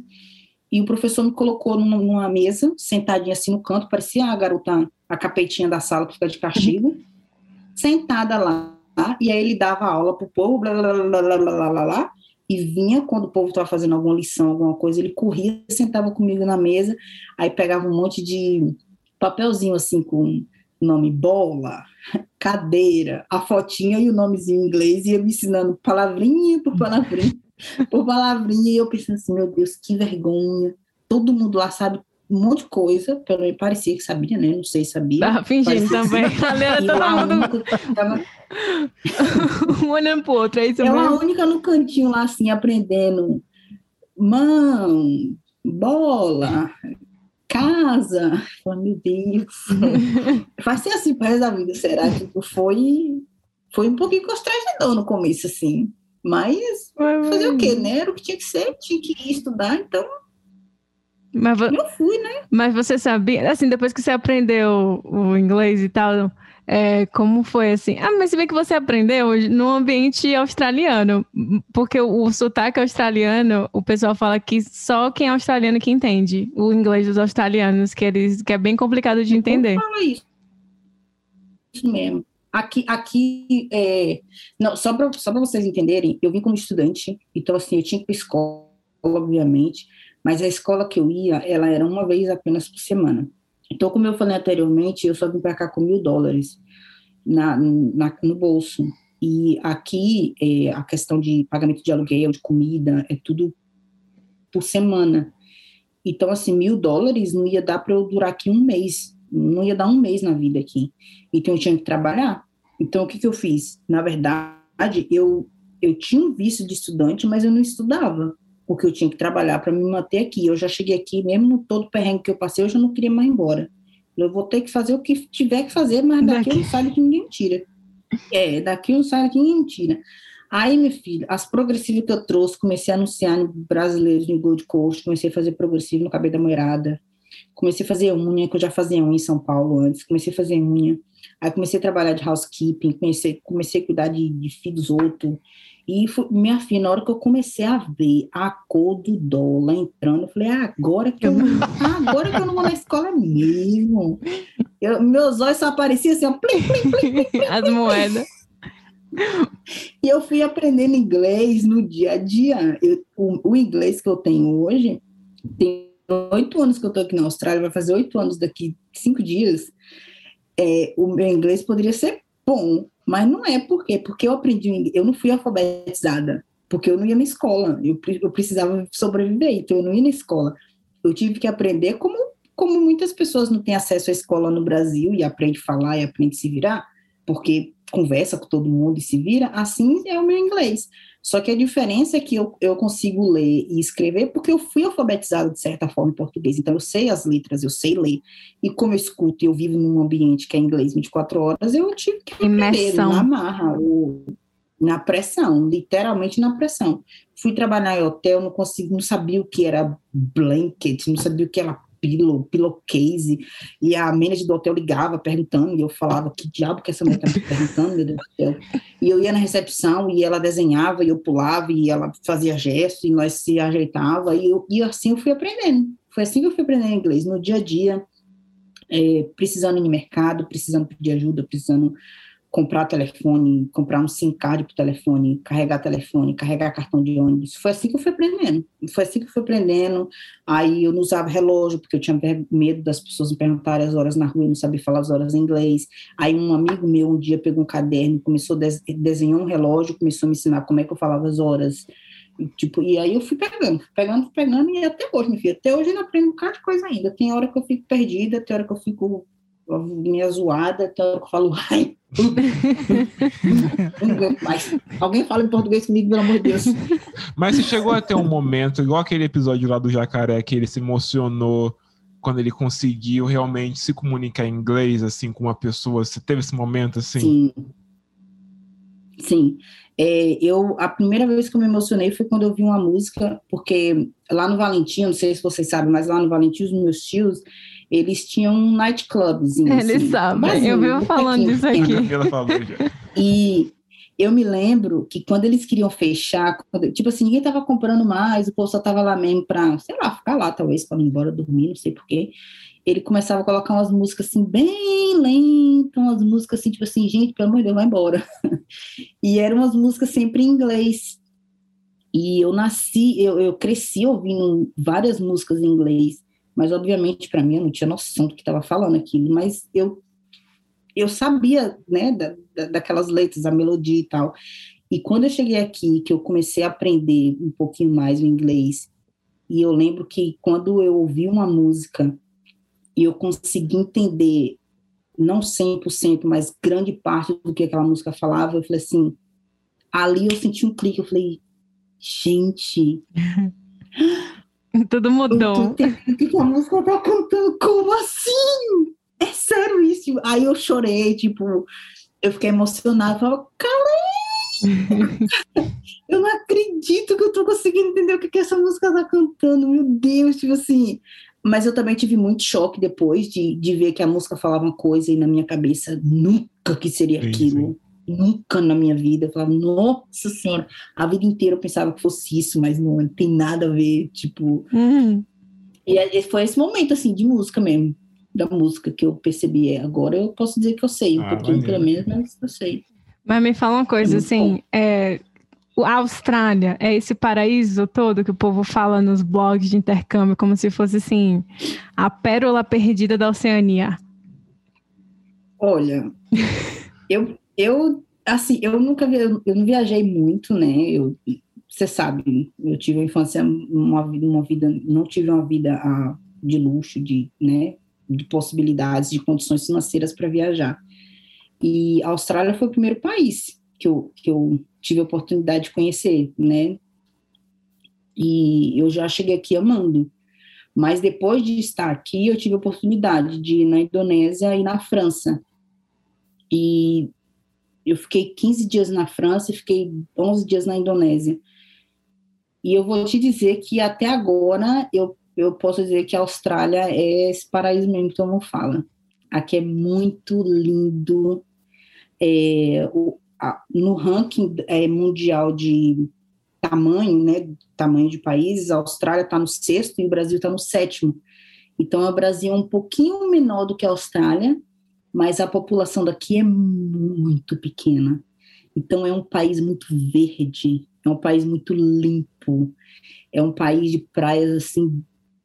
e o professor me colocou numa, mesa, sentadinha assim no canto, parecia a garota, a capetinha da sala que fica de castigo, sentada lá, e aí ele dava aula pro povo, blá, blá, blá, blá, blá, blá, blá, e vinha quando o povo estava fazendo alguma lição, alguma coisa, ele corria, sentava comigo na mesa, aí pegava um monte de papelzinho assim com nome bola, cadeira, a fotinha e o nomezinho em inglês, ia me ensinando palavrinha por palavrinha, por palavrinha, e eu pensando assim, meu Deus, que vergonha. Todo mundo lá sabe um monte de coisa, pelo menos parecia que sabia, né? Não sei, sabia. Tava fingindo também. Galera, todo mundo... Tava... um olhando pro outro, é isso Eu mesmo? a única no cantinho lá, assim, aprendendo mão, bola, casa. Falei, meu Deus. Vai ser assim para resto da vida, será? Tipo, foi, foi um pouquinho constrangedor no começo, assim. Mas fazer o quê, né? Era o que tinha que ser, tinha que estudar, então. Mas eu fui, né? Mas você sabia, assim, depois que você aprendeu o inglês e tal, é, como foi assim? Ah, mas se bem que você aprendeu no ambiente australiano, porque o, o sotaque australiano, o pessoal fala que só quem é australiano que entende o inglês dos australianos, que eles que é bem complicado de entender. Fala isso. Isso mesmo. Aqui, aqui é... não, só para só vocês entenderem, eu vim como estudante, então assim, eu tinha que ir para escola, obviamente, mas a escola que eu ia, ela era uma vez apenas por semana. Então, como eu falei anteriormente, eu só vim para cá com mil dólares na, na, no bolso. E aqui, é, a questão de pagamento de aluguel, de comida, é tudo por semana. Então, assim, mil dólares não ia dar para eu durar aqui um mês. Não ia dar um mês na vida aqui. Então, eu tinha que trabalhar. Então, o que, que eu fiz? Na verdade, eu, eu tinha um visto de estudante, mas eu não estudava porque eu tinha que trabalhar para me manter aqui. Eu já cheguei aqui, mesmo no todo perrengue que eu passei, eu já não queria mais ir embora. Eu vou ter que fazer o que tiver que fazer, mas daqui, daqui. eu não saio que ninguém tira. É, daqui eu não saio que ninguém tira. Aí, meu filho, as progressivas que eu trouxe, comecei a anunciar no brasileiros no Gold Coast, comecei a fazer progressivo no cabelo da moerada, comecei a fazer unha, que eu já fazia unha em São Paulo antes, comecei a fazer unha, aí comecei a trabalhar de housekeeping, comecei, comecei a cuidar de, de filhos outros, e minha filha, na hora que eu comecei a ver a cor do dólar entrando, eu falei, ah, agora que eu, agora que eu não vou na escola mesmo. Eu, meus olhos só apareciam assim, ó, plim, plim, plim, plim, As moedas. E eu fui aprendendo inglês no dia a dia. Eu, o, o, inglês que eu tenho hoje, tem oito anos que eu estou aqui na Austrália, vai fazer oito anos daqui cinco dias. É, o meu inglês poderia ser bom, mas não é por quê? Porque eu aprendi, eu não fui alfabetizada, porque eu não ia na escola, eu, eu precisava sobreviver, então eu não ia na escola. Eu tive que aprender como, como muitas pessoas não têm acesso à escola no Brasil e aprende a falar e aprende a se virar, porque conversa com todo mundo e se vira, assim é o meu inglês. Só que a diferença é que eu, eu consigo ler e escrever porque eu fui alfabetizada de certa forma em português. Então, eu sei as letras, eu sei ler. E como eu escuto e eu vivo num ambiente que é inglês 24 horas, eu tive que aprender na marra, ou na pressão, literalmente na pressão. Fui trabalhar em hotel, não consegui, não sabia o que era blanket, não sabia o que era pillow, pillowcase, e a manager do hotel ligava perguntando, e eu falava, que diabo que essa mulher tá me perguntando, meu Deus do céu. E eu ia na recepção, e ela desenhava, e eu pulava, e ela fazia gestos, e nós se ajeitava, e, eu, e assim eu fui aprendendo. Foi assim que eu fui aprendendo inglês, no dia a dia, é, precisando no mercado, precisando pedir ajuda, precisando comprar telefone, comprar um SIM card para telefone, carregar telefone, carregar cartão de ônibus. Foi assim que eu fui aprendendo. Foi assim que eu fui aprendendo. Aí eu não usava relógio, porque eu tinha medo das pessoas me perguntarem as horas na rua, eu não sabia falar as horas em inglês. Aí um amigo meu um dia pegou um caderno, começou a desenhar um relógio, começou a me ensinar como é que eu falava as horas. E, tipo, e aí eu fui pegando, pegando, pegando, e até hoje, meu filho, até hoje eu aprendo um bocado de coisa ainda. Tem hora que eu fico perdida, tem hora que eu fico minha zoada, que eu falo, ai, mais. Alguém fala em português comigo, pelo amor de Deus. Mas você chegou a ter um momento, igual aquele episódio lá do jacaré, que ele se emocionou quando ele conseguiu realmente se comunicar em inglês, assim, com uma pessoa. Você teve esse momento, assim? Sim. Sim. É, eu, a primeira vez que eu me emocionei foi quando eu vi uma música, porque lá no Valentim, não sei se vocês sabem, mas lá no Valentim, os meus tios, eles tinham um nightclubs. Eles assim, sabem, eu vivo falando disso aqui. e eu me lembro que quando eles queriam fechar, quando, tipo assim, ninguém tava comprando mais, o povo só tava lá mesmo para, sei lá, ficar lá, talvez, para ir embora dormir, não sei porquê. Ele começava a colocar umas músicas assim, bem lentas, umas músicas assim, tipo assim, gente, pelo amor de Deus, vai embora. e eram umas músicas sempre em inglês. E eu nasci, eu, eu cresci ouvindo várias músicas em inglês mas obviamente para mim eu não tinha noção do que estava falando aquilo, mas eu eu sabia, né, da, da, daquelas letras, a melodia e tal. E quando eu cheguei aqui, que eu comecei a aprender um pouquinho mais o inglês, e eu lembro que quando eu ouvi uma música e eu consegui entender, não 100%, mas grande parte do que aquela música falava, eu falei assim, ali eu senti um clique, eu falei, gente, Tudo mudou. O que a música tá cantando? Como assim? É sério isso? Aí eu chorei, tipo, eu fiquei emocionada, falava, calei! eu não acredito que eu tô conseguindo entender o que, que essa música tá cantando, meu Deus, tipo assim. Mas eu também tive muito choque depois de, de ver que a música falava uma coisa e na minha cabeça nunca que seria sim, aquilo. Sim. Nunca na minha vida. Eu falava, nossa senhora, a vida inteira eu pensava que fosse isso, mas não, não tem nada a ver, tipo. Uhum. E foi esse momento, assim, de música mesmo, da música que eu percebi. Agora eu posso dizer que eu sei, um ah, pouquinho pelo menos, mas eu sei. Mas me fala uma coisa, é assim, é, a Austrália é esse paraíso todo que o povo fala nos blogs de intercâmbio, como se fosse, assim, a pérola perdida da Oceania. Olha, eu, eu, assim, eu nunca vi, eu não viajei muito, né? Eu, você sabe, eu tive uma infância, uma, uma vida, não tive uma vida ah, de luxo, de, né, de possibilidades, de condições financeiras para viajar. E a Austrália foi o primeiro país que eu, que eu tive a oportunidade de conhecer, né? E eu já cheguei aqui amando. Mas depois de estar aqui, eu tive a oportunidade de ir na Indonésia e na França. E eu fiquei 15 dias na França e fiquei 11 dias na Indonésia. E eu vou te dizer que até agora eu, eu posso dizer que a Austrália é esse paraíso mesmo que todo mundo fala. Aqui é muito lindo. É, o, a, no ranking é, mundial de tamanho, né, tamanho de países, a Austrália está no sexto e o Brasil está no sétimo. Então, o Brasil é um pouquinho menor do que a Austrália, mas a população daqui é muito pequena. Então é um país muito verde, é um país muito limpo, é um país de praias assim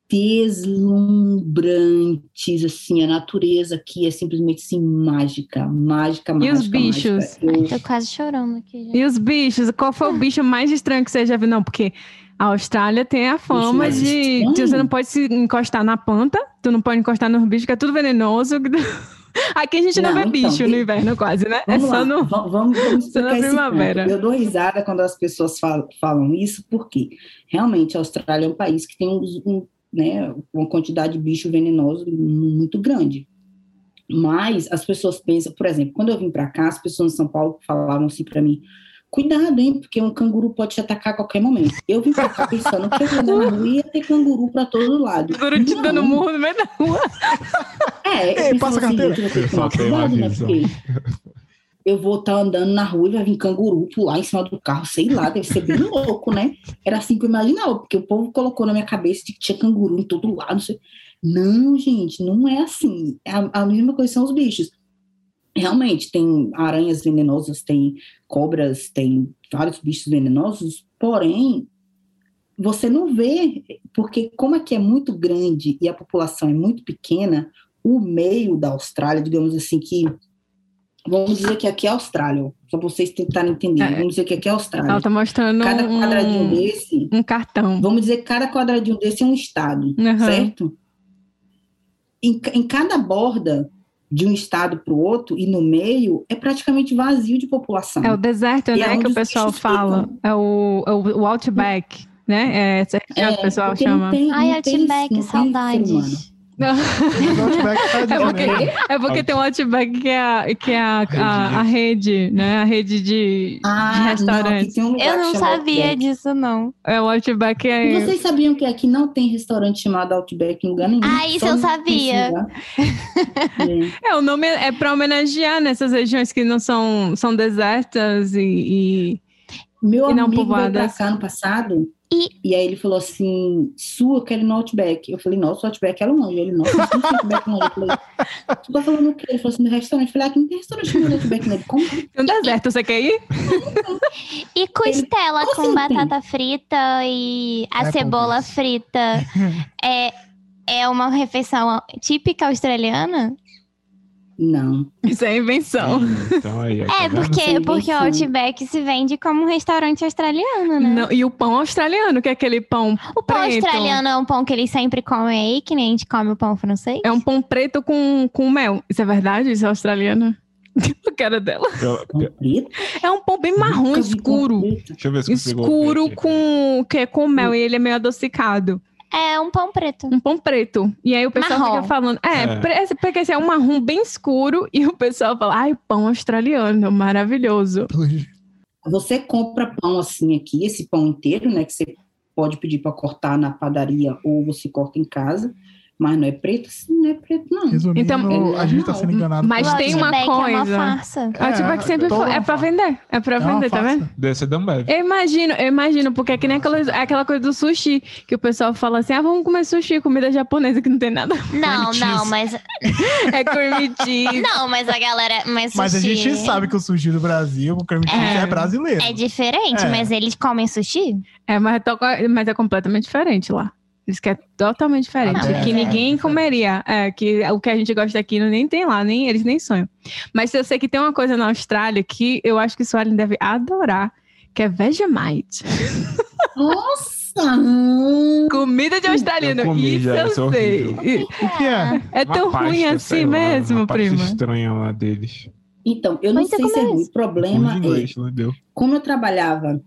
deslumbrantes, assim, a natureza aqui é simplesmente assim mágica, mágica, mágica. E os bichos? Eu... Tô quase chorando aqui. Já. E os bichos? Qual foi o bicho mais estranho que você já viu? Não, porque a Austrália tem a fama de, de você não pode se encostar na planta, tu não pode encostar nos bichos, que é tudo venenoso. Aqui a gente não, não vê bicho então, no inverno quase, né? É só no, vamos, vamos só na primavera. Eu dou risada quando as pessoas falam, falam, isso, porque realmente a Austrália é um país que tem um, um, né, uma quantidade de bicho venenoso muito grande. Mas as pessoas pensam, por exemplo, quando eu vim para cá, as pessoas em São Paulo falavam assim para mim: Cuidado, hein? Porque um canguru pode te atacar a qualquer momento. Eu vim pra cá pensando que eu ia na rua ia ter canguru pra todo lado. Canguru te dando murro no meio da rua. É, Ei, passa a assim, carteira. eu que tomar tem uma cuidado, né? Porque eu vou estar andando na rua e vai vir canguru pular em cima do carro, sei lá, deve ser bem louco, né? Era assim que eu imaginava, porque o povo colocou na minha cabeça de que tinha canguru em todo lado. Não, sei. não gente, não é assim. É a, a mesma coisa são os bichos. Realmente, tem aranhas venenosas, tem cobras, tem vários bichos venenosos, porém, você não vê, porque como aqui é muito grande e a população é muito pequena, o meio da Austrália, digamos assim, que vamos dizer que aqui é a Austrália, só para vocês tentarem entender, É. vamos dizer que aqui é a Austrália. Ela tá mostrando Cada quadradinho um, desse, um cartão. vamos dizer que cada quadradinho desse é um estado, Uhum. certo? Em, em cada borda de um estado para o outro e no meio é praticamente vazio de população. É o deserto, E é né, onde que o pessoal fala. ficam. É o, é o, o Outback, né? É região que o pessoal chama. Tem, Ai, Outback, saudades. Não. É porque, é porque tem o Outback que é a, que é a, a, a rede, né? A rede de, Ah, de não, restaurantes. tem um Eu não sabia Outback. disso, não. É o Outback é. vocês sabiam que aqui não tem restaurante chamado Outback em lugar nenhum? Ah, isso Só eu sabia. É. É, o nome é para homenagear nessas regiões que não são, são desertas e, e- Meu E não amigo veio pra cá no passado E- e... aí ele falou assim, Su, eu quero ir no Outback. Eu falei, nossa, o Outback é longe. Ele, nossa, não tem Outback longe. Eu falei, tu tá falando o quê? Ele falou assim, no restaurante. Eu falei, aqui não tem restaurante chamado Outback, né? Como que no deserto. Você quer ir? E costela Como com assim tem? batata frita e a É, cebola frita é, é uma refeição típica australiana? Não. Isso é invenção. Então aí, tá É, vendo? porque, porque o. Outback se vende como um restaurante australiano, né? Não, e o pão australiano, que é aquele pão O pão preto. australiano é um pão que eles sempre comem aí, que nem a gente come o pão francês? É um pão preto com, com mel. Isso é verdade? Isso é australiano? A cara dela. É um pão bem marrom escuro. deixa eu ver se eu consigo Escuro com, que é com mel e ele é meio adocicado. É um pão preto. Um pão preto. E aí o pessoal Marrom. fica falando. É, É. pre- porque esse é um marrom bem escuro e o pessoal fala, ai, pão australiano, maravilhoso. Você compra pão assim aqui, esse pão inteiro, né? Que você pode pedir para cortar na padaria ou você corta em casa. Mas não é preto? Sim, não é preto, não. Resumindo, Então, a gente tá sendo enganado. Mas tem você. uma Outback é uma coisa. farsa. A Outback sempre foi. É uma pra farsa. vender. É pra É uma vender, tá vendo? Deve ser da Ambev. Eu imagino, eu imagino, porque é que nem aquela, aquela coisa do sushi, que o pessoal fala assim, ah, vamos comer sushi, comida japonesa, que não tem nada. Não, não, mas. É cream cheese. Não, mas a galera. Mas, Mas a sushi gente sabe que o sushi do Brasil, o cheese É. é brasileiro. É diferente, É. mas eles comem sushi? É, mas, é to- mas é completamente diferente lá. Diz que é totalmente diferente. Ah, é, que é, ninguém é comeria. É, que o que a gente gosta aqui não nem tem lá, nem eles nem sonham. Mas eu sei que tem uma coisa na Austrália que eu acho que o Suelen deve adorar, que é Vegemite. Nossa! Comida de australiano. Eu comi Isso eu é sei. horrível. O que é? É tão pasta, ruim assim lá, mesmo, uma prima. estranha lá deles. Então, eu não Mas sei se é ruim. O problema é, inglês, deu. como eu trabalhava,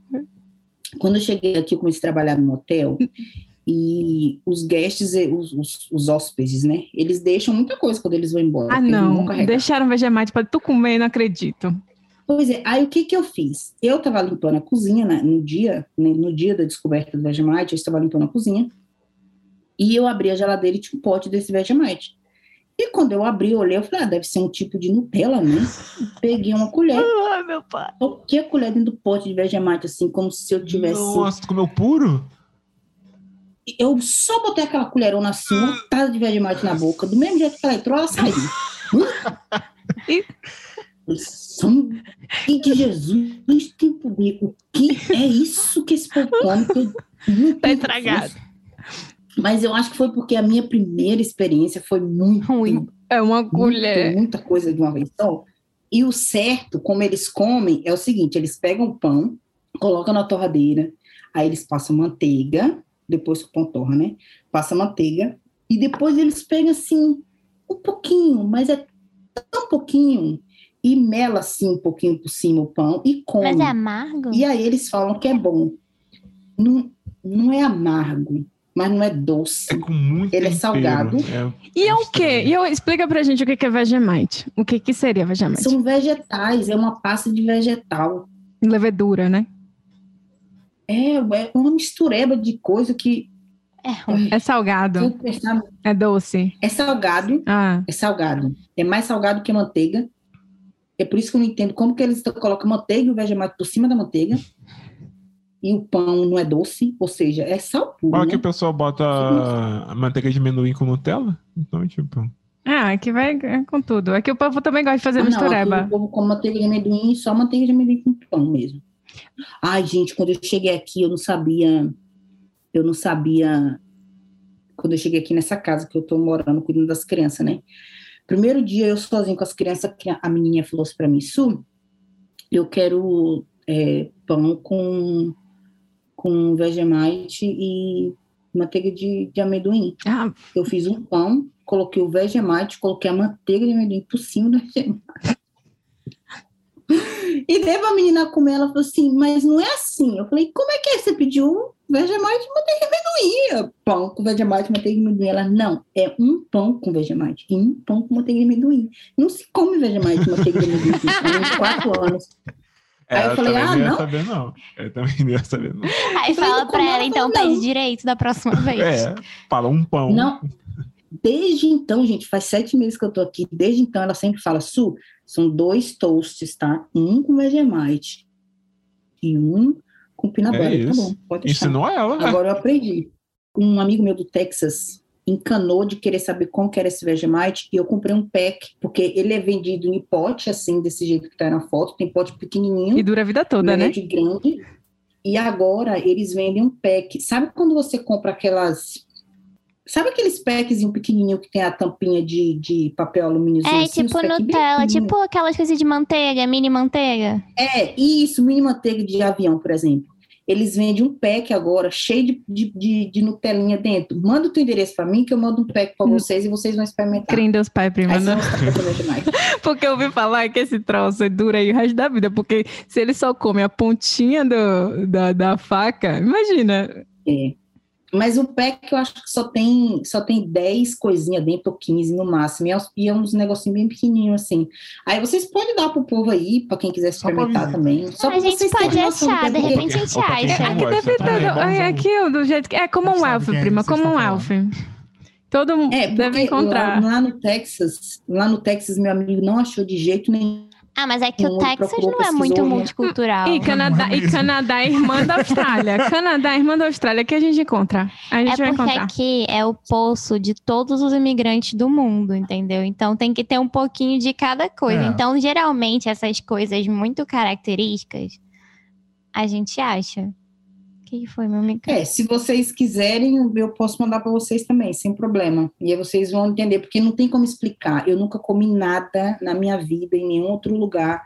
quando eu cheguei aqui, eu comecei a trabalhar no hotel, e os guests, os, os, os hóspedes, né? Eles deixam muita coisa quando eles vão embora. Ah, não. Deixaram Vegemite pra tu comer, não acredito. Pois é, aí o que que eu fiz? Eu estava limpando a cozinha né, no dia, né, no dia da descoberta do Vegemite, eu estava limpando a cozinha, e eu abri a geladeira e tinha um pote desse Vegemite. E quando eu abri, eu olhei, eu falei, ah, deve ser um tipo de Nutella, né? Peguei uma colher, Ai, meu pai. toquei a colher dentro do pote de Vegemite, assim, como se eu tivesse... Nossa, tu comeu puro? Eu só botei aquela colherona assim, uma tada de Vegemite na boca, do mesmo jeito que ela entrou, ela saiu. E- Sangue de Jesus tem poder. O que é isso que esse povo come? Tá estragado. Mas eu acho que foi porque a minha primeira experiência foi muito Ruim. É uma colher. muita coisa de uma vez só. E o certo, como eles comem, é o seguinte: eles pegam o pão, colocam na torradeira, aí eles passam manteiga, depois que o pão torra, né? Passa manteiga, e depois eles pegam assim, um pouquinho, mas é tão pouquinho, e mela assim um pouquinho por cima o pão e come. Mas é amargo? E aí eles falam que é bom. Não, não é amargo, mas não é doce. É com muito Ele é tempero. salgado. É E é o quê? E eu, explica pra gente o que que é Vegemite. O que que seria Vegemite? São vegetais, é uma pasta de vegetal. Levedura, né? É, é uma mistureba de coisa que. É, é salgado. Pensar, é doce. É salgado. Ah. É salgado. É mais salgado que manteiga. É por isso que eu não entendo como que eles colocam manteiga e o vegemite por cima da manteiga. E o pão não é doce, ou seja, é sal puro. Fala que o pessoal bota manteiga de amendoim com Nutella. Então, tipo. Ah, aqui vai com tudo. Aqui o povo também gosta de fazer ah, mistureba. Não, o povo come manteiga de amendoim, só manteiga de amendoim com pão mesmo. Ai, gente, quando eu cheguei aqui, eu não sabia. Eu não sabia. Quando eu cheguei aqui nessa casa que eu tô morando, cuidando das crianças, né? Primeiro dia eu sozinho com as crianças, a menininha falou assim para mim: Su, eu quero é, pão com, com Vegemite e manteiga de, de amendoim. Ah. Eu fiz um pão, coloquei o Vegemite, coloquei a manteiga de amendoim por cima do Vegemite. E dei pra menina comer, ela falou assim, mas não é assim. Eu falei, como é que é? Você pediu Vegemite e manteiga de amendoim. Pão com Vegemite e manteiga de amendoim. Ela, não, é um pão com Vegemite e um pão com manteiga de amendoim. Não se come Vegemite e manteiga de amendoim. Tem quatro anos. É, Aí eu falei, ah, não? Saber, não. Eu também não ia saber, não. Aí fala pra ela, então, pede direito da próxima vez. É, fala um pão. Não, desde então, gente, faz sete meses que eu tô aqui, desde então ela sempre fala, Su, são dois toasts, tá? Um com Vegemite e um com peanut é. Tá bom, pode deixar. Ensinou ela. Agora eu aprendi. Um amigo meu do Texas encanou de querer saber como que era esse Vegemite e eu comprei um pack, porque ele é vendido em pote, assim, desse jeito que tá na foto, tem pote pequenininho. E dura a vida toda, né? De grande. E agora eles vendem um pack. Sabe quando você compra aquelas Sabe aqueles packzinho pequenininho que tem a tampinha de, de papel alumínio? É, assim, tipo Nutella, tipo aquelas coisas de manteiga, mini manteiga. É, isso, mini manteiga de avião, por exemplo. Eles vendem um pack agora, cheio de, de, de, de Nutelinha dentro. Manda o teu endereço para mim, que eu mando um pack para hum. vocês e vocês vão experimentar. Crê Deus Pai, prima. Não... porque eu ouvi falar que esse troço dura aí o resto da vida, porque se ele só come a pontinha do, da, da faca, imagina. É. Mas o pack eu acho que só tem só tem 10 coisinhas dentro, ou 15 no máximo. E é uns negocinhos bem pequenininhos assim. Aí vocês podem dar pro povo aí, para quem quiser experimentar também. Só a gente pode achar, de repente a gente acha. Aqui deve ter, aqui do jeito que é como um elfo, prima, como um elfo. Todo mundo é, deve encontrar. Lá, lá no Texas, lá no Texas meu amigo não achou de jeito nenhum ah, mas é que o Texas não é muito multicultural. E Canadá, e Canadá é irmã da Austrália. Canadá é irmã da Austrália que a gente encontra. A gente é vai porque encontrar. aqui é o poço de todos os imigrantes do mundo, entendeu? Então tem que ter um pouquinho de cada coisa. É. Então, geralmente, essas coisas muito características, a gente acha que foi, meu amigo? É, se vocês quiserem, eu posso mandar para vocês também, sem problema. E aí vocês vão entender, porque não tem como explicar. Eu nunca comi nada na minha vida, em nenhum outro lugar,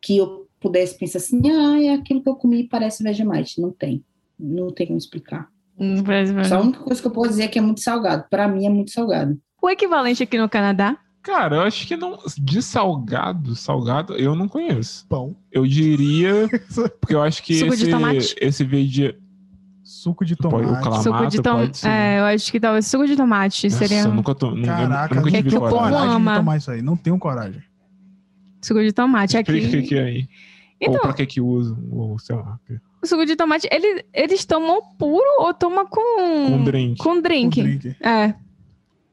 que eu pudesse pensar assim, ah, é aquilo que eu comi parece Vegemite. Não tem. Não tem como explicar. Não parece Só a única coisa que eu posso dizer é que é muito salgado. Para mim é muito salgado. O equivalente aqui no Canadá? Cara, eu acho que não. De salgado, salgado, eu não conheço. Pão. Eu diria. Porque eu acho que Suco esse, de tomate. esse vídeo. Suco de tomate. O clamato suco de tomate. É, eu acho que talvez suco de tomate Nossa, seria. Eu nunca tô. Caraca, eu nunca tive que o coragem ama. de tomar isso aí. Não tenho coragem. Suco de tomate aqui. Explica que é aí. Então, ou pra que que usam, ou sei lá. O suco de tomate, ele, eles tomam puro ou tomam com. Com drink. Com drink. Com drink. É.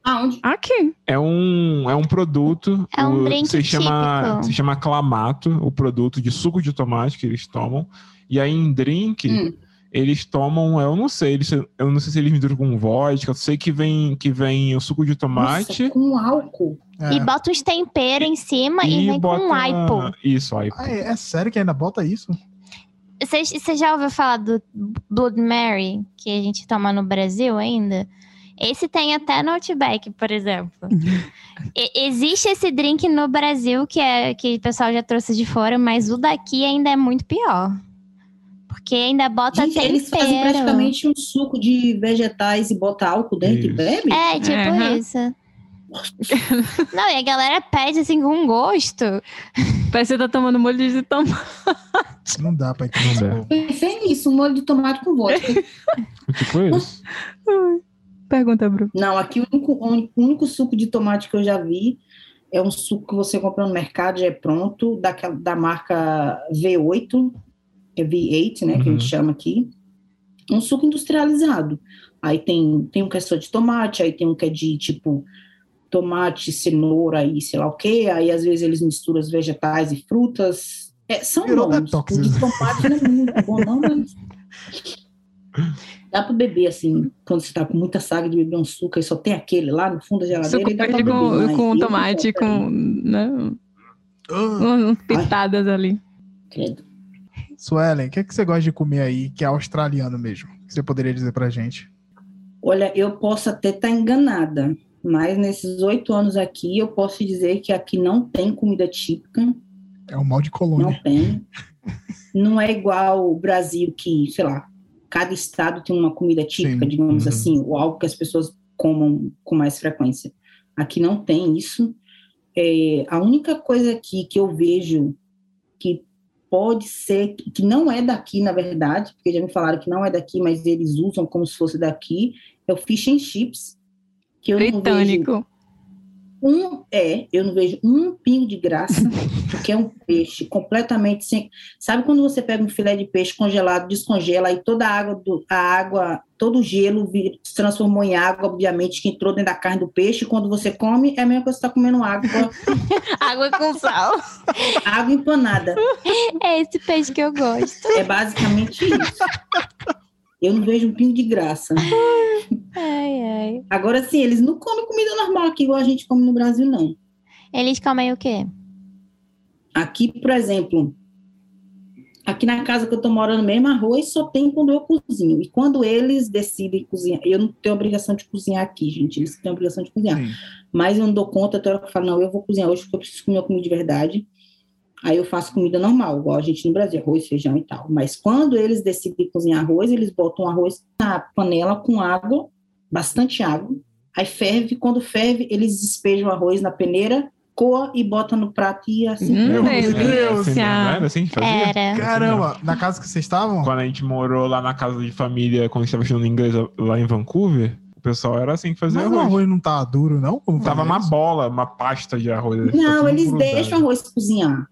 Aonde? Aqui. É um, é um produto. É um drink se chama, se chama Clamato, o produto de suco de tomate que eles tomam. E aí em drink, hum. eles tomam, eu não sei, eles, eu não sei se eles misturam com vodka, eu sei que vem, que vem o suco de tomate. Nossa, com álcool. É. E bota os temperos em cima e, e vem bota... com aipo. Isso, aipo. Ah, é, é, sério que ainda bota isso? Você já ouviu falar do Blood Mary, que a gente toma no Brasil ainda? Esse tem até no Outback, por exemplo. e, existe esse drink no Brasil que, é, que o pessoal já trouxe de fora, mas o daqui ainda é muito pior. Porque ainda bota Gente, tempero. Eles fazem praticamente um suco de vegetais e bota álcool dentro isso. e bebe? É, tipo uhum. isso. Não, e a galera pede assim com gosto. Parece que você tá tomando molho de tomate. Não dá pra entender. Pensei nisso, um molho de tomate com vodka. o que foi isso? Pergunta, Bruno. Não, aqui o único, o único suco de tomate que eu já vi é um suco que você compra no mercado, já é pronto, daquela, da marca V8. é V8, né, uhum. que a gente uhum. chama aqui, um suco industrializado. Aí tem, tem um que é só de tomate, aí tem um que é de, tipo, tomate, cenoura e sei lá o quê, aí às vezes eles misturam os vegetais e frutas. É, são Virou bons. O de tomate não é muito bom, não, mas... Dá para beber, assim, quando você está com muita saga de beber um suco e só tem aquele lá no fundo da geladeira. Suco dá beber, com, com tomate, com né, uh. pitadas ali. Credo. Suelen, o que, é que você gosta de comer aí que é australiano mesmo? O que você poderia dizer pra gente? Olha, eu posso até estar tá enganada, mas nesses oito anos aqui, eu posso dizer que aqui não tem comida típica. É um mal de colônia. Não tem. não é igual o Brasil, que, sei lá, cada estado tem uma comida típica, Sim. digamos uhum. assim, ou algo que as pessoas comam com mais frequência. Aqui não tem isso. É, a única coisa aqui que eu vejo que pode ser, que não é daqui, na verdade, porque já me falaram que não é daqui, mas eles usam como se fosse daqui, é o fish and chips. Que eu Britânico. Um, é, eu não vejo um pingo de graça, porque é um peixe completamente sem. Sabe quando você pega um filé de peixe congelado, descongela e toda a água, do, a água, todo o gelo se transformou em água, obviamente, que entrou dentro da carne do peixe. Quando você come, é a mesma coisa que você está comendo água. água com sal. água empanada. É esse peixe que eu gosto. É basicamente isso. Eu não vejo um pingo de graça. Ai, ai. Agora sim, eles não comem comida normal aqui, igual a gente come no Brasil, não. Eles comem o quê? Aqui, por exemplo, aqui na casa que eu tô morando mesmo, arroz só tem quando eu cozinho. E quando eles decidem cozinhar, eu não tenho obrigação de cozinhar aqui, gente, eles têm obrigação de cozinhar. Sim. Mas eu não dou conta, até eu falo, não, eu vou cozinhar hoje porque eu preciso comer comida de verdade. Aí eu faço comida normal, igual a gente no Brasil, arroz, feijão e tal. Mas quando eles decidem cozinhar arroz, eles botam arroz na panela com água, bastante água. Aí ferve, quando ferve, eles despejam o arroz na peneira, coa e bota no prato e assim. Meu Deus, era assim que fazia? Era. Caramba, na casa que vocês estavam? Quando a gente morou lá na casa de família, quando a gente estava estudando inglês lá em Vancouver, o pessoal era assim que fazia Mas arroz. o arroz não tá duro, não? Como tava uma bola, uma pasta de arroz. Não, eles deixam o arroz cozinhar.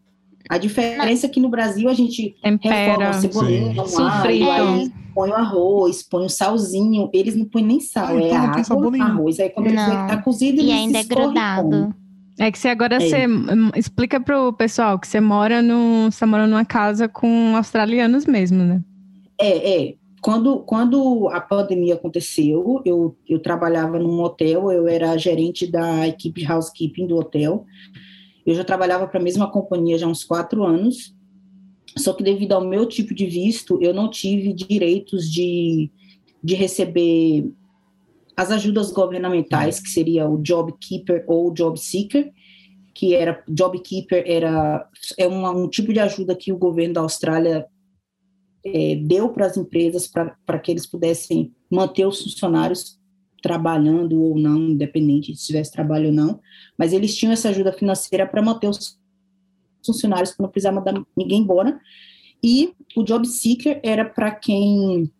A diferença é que no Brasil a gente Tempera, refoga cebolinha, aí põe o arroz, põe o salzinho. Eles não põem nem sal, ah, é então água, arroz. Aí quando não. ele tá cozido, e ainda é grudado. É que você agora é. você explica pro pessoal que você mora no, você mora numa casa com australianos mesmo, né? É, é. Quando, quando a pandemia aconteceu, eu, eu trabalhava num hotel, eu era gerente da equipe de housekeeping do hotel. Eu já trabalhava para a mesma companhia já há uns quatro anos, só que devido ao meu tipo de visto, eu não tive direitos de, de receber as ajudas governamentais, que seria o Job Keeper ou Job Seeker, que era Job Keeper era é uma, um tipo de ajuda que o governo da Austrália é, deu para as empresas para que eles pudessem manter os funcionários trabalhando ou não, independente se tivesse trabalho ou não, mas eles tinham essa ajuda financeira para manter os funcionários, para não precisar mandar ninguém embora. E o Job Seeker era para quem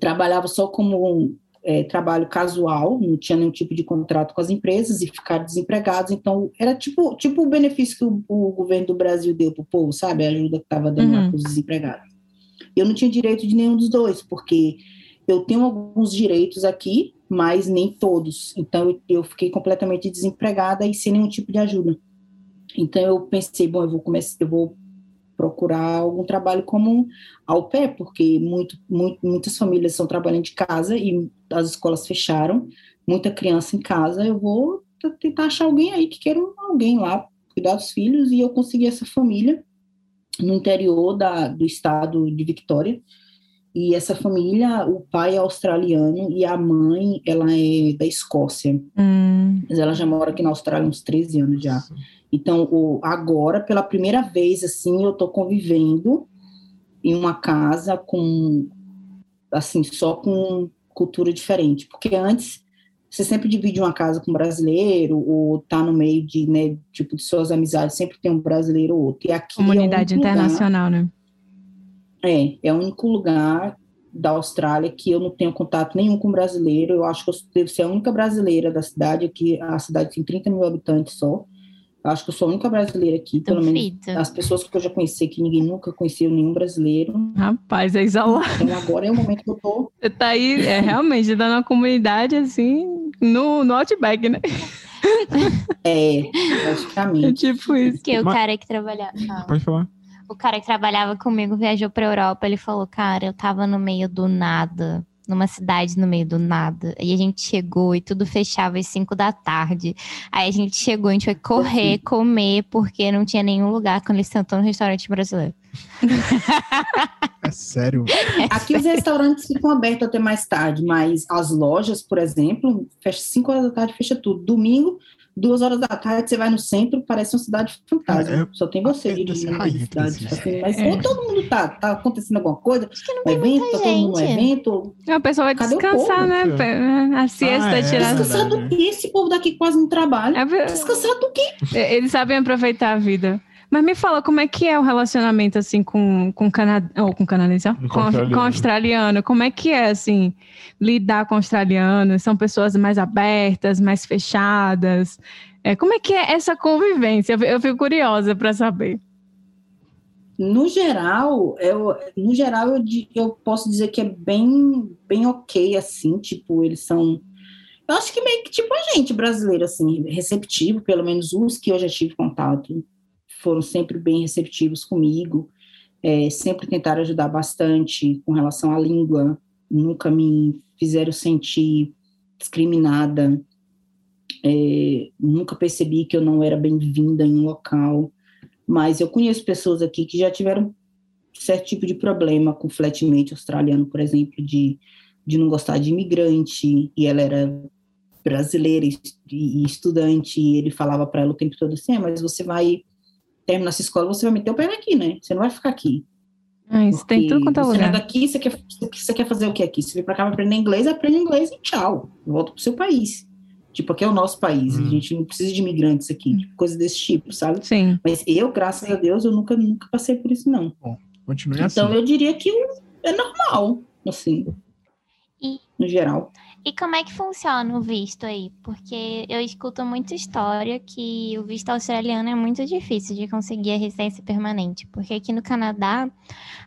trabalhava só como é, trabalho casual, não tinha nenhum tipo de contrato com as empresas e ficar desempregados. Então, era tipo, tipo o benefício que o, o governo do Brasil deu para o povo, sabe? A ajuda que estava dando uhum. para os desempregados. Eu não tinha direito de nenhum dos dois, porque eu tenho alguns direitos aqui, mas nem todos. Então eu, fiquei completamente desempregada e sem nenhum tipo de ajuda. Então eu pensei, bom, eu vou começar, eu vou procurar algum trabalho como ao pé, porque muito, muito, muitas famílias estão trabalhando de casa e as escolas fecharam, muita criança em casa, eu vou tentar achar alguém aí que queira alguém lá cuidar dos filhos e eu consegui essa família no interior da, do estado de Victória, e essa família, o pai é australiano e a mãe, ela é da Escócia. Hum. Mas ela já mora aqui na Austrália há uns 13 anos já. Então, o, agora, pela primeira vez, assim, eu tô convivendo em uma casa com, assim, só com cultura diferente. Porque antes, você sempre divide uma casa com um brasileiro, ou tá no meio de, né, tipo, de suas amizades, sempre tem um brasileiro ou outro. E aqui Comunidade é um internacional, lugar, né? É, é o único lugar da Austrália que eu não tenho contato nenhum com brasileiro. Eu acho que eu devo ser a única brasileira da cidade, aqui a cidade tem 30 mil habitantes só. acho que eu sou a única brasileira aqui, pelo menos as pessoas que eu já conheci, que ninguém nunca conheceu nenhum brasileiro. Rapaz, é isolado. Então agora é o momento que eu tô. Você tá aí, é, realmente, dando uma comunidade assim, no, no Outback, né? É, praticamente. É tipo isso. Que o cara que trabalhava. Pode falar. O cara que trabalhava comigo viajou pra Europa. Ele falou: Cara, eu tava no meio do nada numa cidade no meio do nada. E a gente chegou e tudo fechava às 5 da tarde. Aí a gente chegou, a gente foi correr, comer, porque não tinha nenhum lugar quando ele sentou no restaurante brasileiro. É sério? Aqui os restaurantes ficam abertos até mais tarde, mas as lojas, por exemplo, fecha 5 horas da tarde, fecha tudo. Domingo, duas horas da tarde, você vai no centro, parece uma cidade fantástica. É, Só tem você dirigindo na cidade. Assim, mas é. todo mundo tá, tá acontecendo alguma coisa. Acho que não um evento, tá todo mundo no evento. É, a pessoa vai Cadê descansar, né? A siesta ah, é. tirar. Descansar do quê? Esse povo daqui quase não trabalha. É, descansar do quê? Eles sabem aproveitar a vida. Mas me fala, como é que é o relacionamento, assim, com, com, Canad... oh, com canadense, com, com, australiano. com australiano? Como é que é, assim, lidar com australianos? São pessoas mais abertas, mais fechadas? É, como é que é essa convivência? Eu fico curiosa para saber. No geral, eu, no geral eu, eu posso dizer que é bem, bem ok, assim, tipo, eles são eu acho que meio que tipo a gente brasileiro, assim, receptivo, pelo menos os que eu já tive contato foram sempre bem receptivos comigo, é, sempre tentaram ajudar bastante com relação à língua, nunca me fizeram sentir discriminada, é, nunca percebi que eu não era bem-vinda em um local, mas eu conheço pessoas aqui que já tiveram certo tipo de problema com flatmate australiano, por exemplo, de, de não gostar de imigrante, e ela era brasileira e, estudante, e ele falava para ela o tempo todo assim, ah, mas você vai terminar essa escola, você vai meter o pé aqui, né? Você não vai ficar aqui. Ah, isso tem tudo quanto é lugar. Você é daqui, você quer, você quer fazer o que aqui? Você vem para cá para aprender inglês, aprende inglês e tchau. Volta pro seu país. Tipo, aqui é o nosso país, hum. a gente não precisa de imigrantes aqui, tipo, coisa desse tipo, sabe? Sim. Mas eu, graças a Deus, eu nunca, nunca passei por isso, não. Bom, continue então, assim. Então, eu diria que é normal, assim, e, no geral. E como é que funciona o visto aí? Porque eu escuto muita história que o visto australiano é muito difícil de conseguir a residência permanente. Porque aqui no Canadá,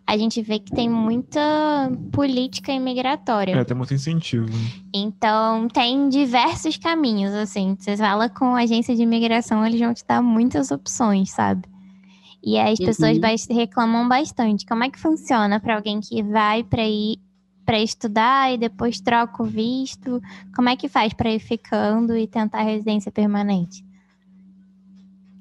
a gente vê que tem muita política imigratória. É, tem muito incentivo. Então, tem diversos caminhos, assim. Você fala com a agência de imigração, eles vão te dar muitas opções, sabe? E as pessoas uhum. reclamam bastante. Como é que funciona para alguém que vai para ir para estudar e depois troca o visto? Como é que faz para ir ficando e tentar residência permanente?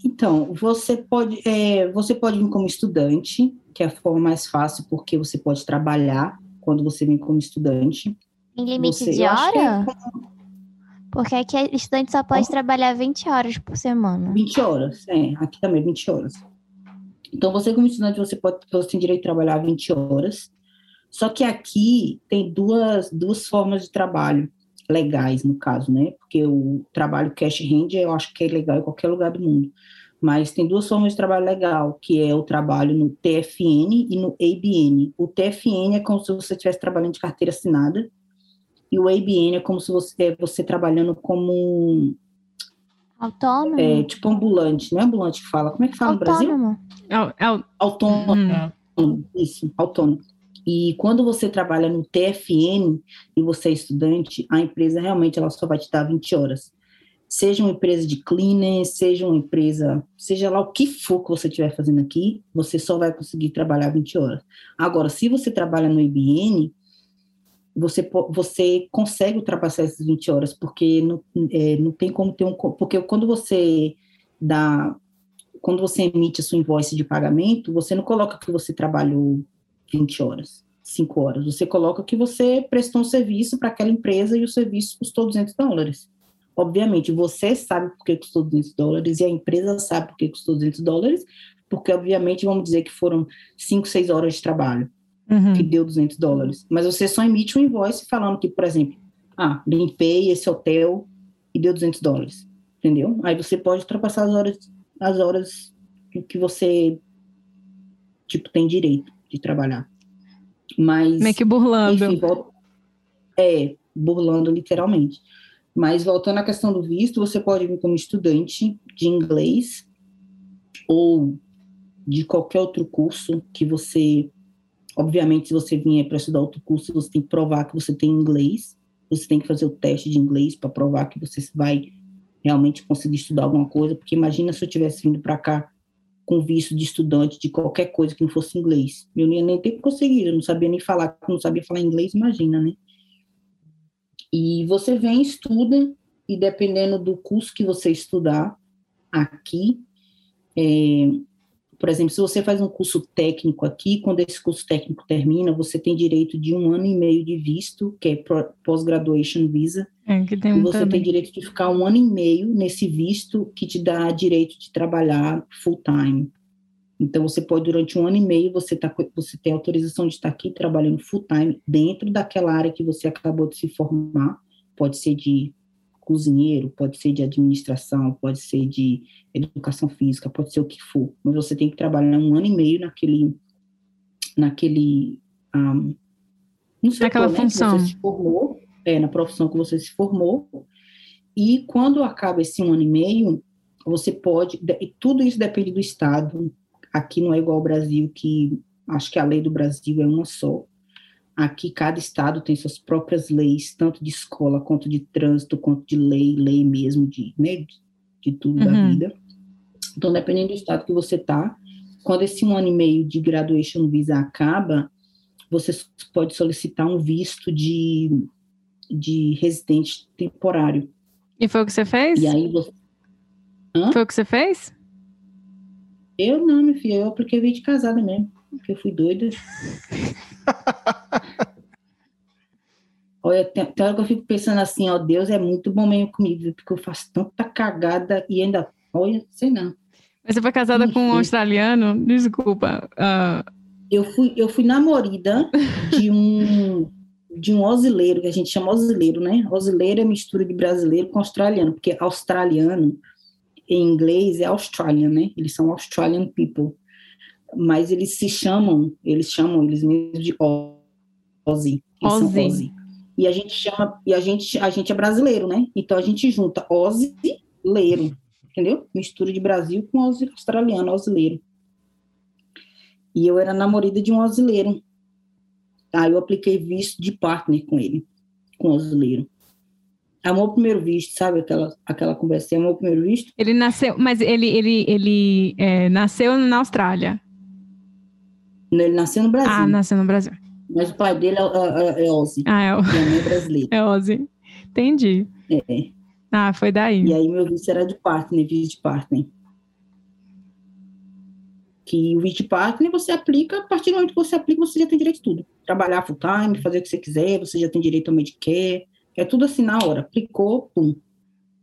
Então, você pode, é, você pode vir como estudante, que é a forma mais fácil, porque você pode trabalhar quando você vem como estudante. Em limite você, de hora? É... Porque aqui estudante só pode trabalhar 20 horas por semana. 20 horas, é. Aqui também 20 horas. Então, você como estudante, você, pode, você tem direito de trabalhar 20 horas. Só que aqui tem duas, duas formas de trabalho legais, no caso, né? Porque o trabalho cash hand eu acho que é legal em qualquer lugar do mundo. Mas tem duas formas de trabalho legal, que é o trabalho no TFN e no ABN. O TFN é como se você estivesse trabalhando de carteira assinada, e o ABN é como se você, é você trabalhando como Autônomo? É, tipo ambulante, não é ambulante que fala. Como é que fala autônomo. no Brasil? É, é, autônomo. Hum. Isso, autônomo. E quando você trabalha no TFN e você é estudante, a empresa realmente ela só vai te dar 20 horas. Seja uma empresa de cleaner, seja uma empresa, seja lá o que for que você estiver fazendo aqui, você só vai conseguir trabalhar 20 horas. Agora, se você trabalha no IBN, você, você consegue ultrapassar essas 20 horas, porque não, é, não tem como ter um. Porque quando você dá. Quando você emite a sua invoice de pagamento, você não coloca que você trabalhou 20 horas, 5 horas. Você coloca que você prestou um serviço para aquela empresa e o serviço custou 200 dólares. Obviamente, você sabe por que custou 200 dólares e a empresa sabe por que custou 200 dólares, porque, obviamente, vamos dizer que foram 5, 6 horas de trabalho uhum. que deu 200 dólares. Mas você só emite um invoice falando que, por exemplo, ah, limpei esse hotel e deu 200 dólares, entendeu? Aí você pode ultrapassar as horas, as horas que você, tipo, tem direito de trabalhar. Mas. Meio que burlando. Enfim, é, burlando literalmente. Mas voltando à questão do visto, você pode vir como estudante de inglês ou de qualquer outro curso que você, obviamente, se você vier para estudar outro curso, você tem que provar que você tem inglês, você tem que fazer o teste de inglês para provar que você vai realmente conseguir estudar alguma coisa, porque imagina se eu tivesse vindo para cá com visto de estudante de qualquer coisa que não fosse inglês. Eu nem, nem conseguido, eu não sabia nem falar, não sabia falar inglês, imagina, né? E você vem, estuda, e dependendo do curso que você estudar aqui, é, por exemplo, se você faz um curso técnico aqui, quando esse curso técnico termina, você tem direito de um ano e meio de visto, que é Post-Graduation Visa. É, que tem e você também. tem direito de ficar um ano e meio nesse visto que te dá direito de trabalhar full-time. Então, você pode, durante um ano e meio, você, tá, você tem autorização de estar aqui trabalhando full-time dentro daquela área que você acabou de se formar. Pode ser de cozinheiro, pode ser de administração, pode ser de educação física, pode ser o que for, mas você tem que trabalhar um ano e meio naquele, naquele, um, no setor, Naquela né, que função. você se formou, é, na profissão que você se formou, e quando acaba esse um ano e meio, você pode, e tudo isso depende do estado, aqui não é igual ao Brasil, que acho que a lei do Brasil é uma só, Aqui, cada estado tem suas próprias leis, tanto de escola, quanto de trânsito, quanto de lei, lei mesmo, de, né, de tudo da Uhum. vida. Então, dependendo do estado que você está, quando esse um ano e meio de graduation visa acaba, você pode solicitar um visto de, de residente temporário. E foi o que você fez? E aí você. Hã? Foi o que você fez? Eu não, meu filho, eu apliquei vídeo de casada mesmo, porque eu fui doida. Olha, tem, tem hora que eu fico pensando assim, ó, Deus é muito bom mesmo comigo, porque eu faço tanta cagada e ainda, olha, sei não. Mas você foi casada com um Enfim. australiano? Desculpa. ah, Eu fui, eu fui namorada de um de um osileiro, que a gente chama osileiro, né? Osileiro é mistura de brasileiro com australiano, porque australiano em inglês é Australian, né? Eles são Australian people. Mas eles se chamam, eles chamam eles mesmos de Aussie. Eles são Aussie. Aussie. E a gente chama, e a gente, a gente é brasileiro, né? Então a gente junta osileiro, entendeu? Mistura de Brasil com australiano, osileiro. E eu era namorada de um osileiro. Aí eu apliquei visto de partner com ele, com o osileiro. Amor primeiro visto, sabe aquela, aquela conversa? Amor primeiro visto? ele nasceu, mas ele, ele, ele é, nasceu na Austrália. Ele nasceu no Brasil, Ah, nasceu no Brasil. Mas o pai dele é, é, é Ozzy, Ah, é, o- e a mãe é brasileira. é Ozzy. Entendi. É. Ah, foi daí. E aí meu visto era de partner, visto de partner. Que o de partner você aplica, a partir do momento que você aplica, você já tem direito a tudo. Trabalhar full time, fazer o que você quiser, você já tem direito ao Medicare. É tudo assim na hora. Aplicou, pum.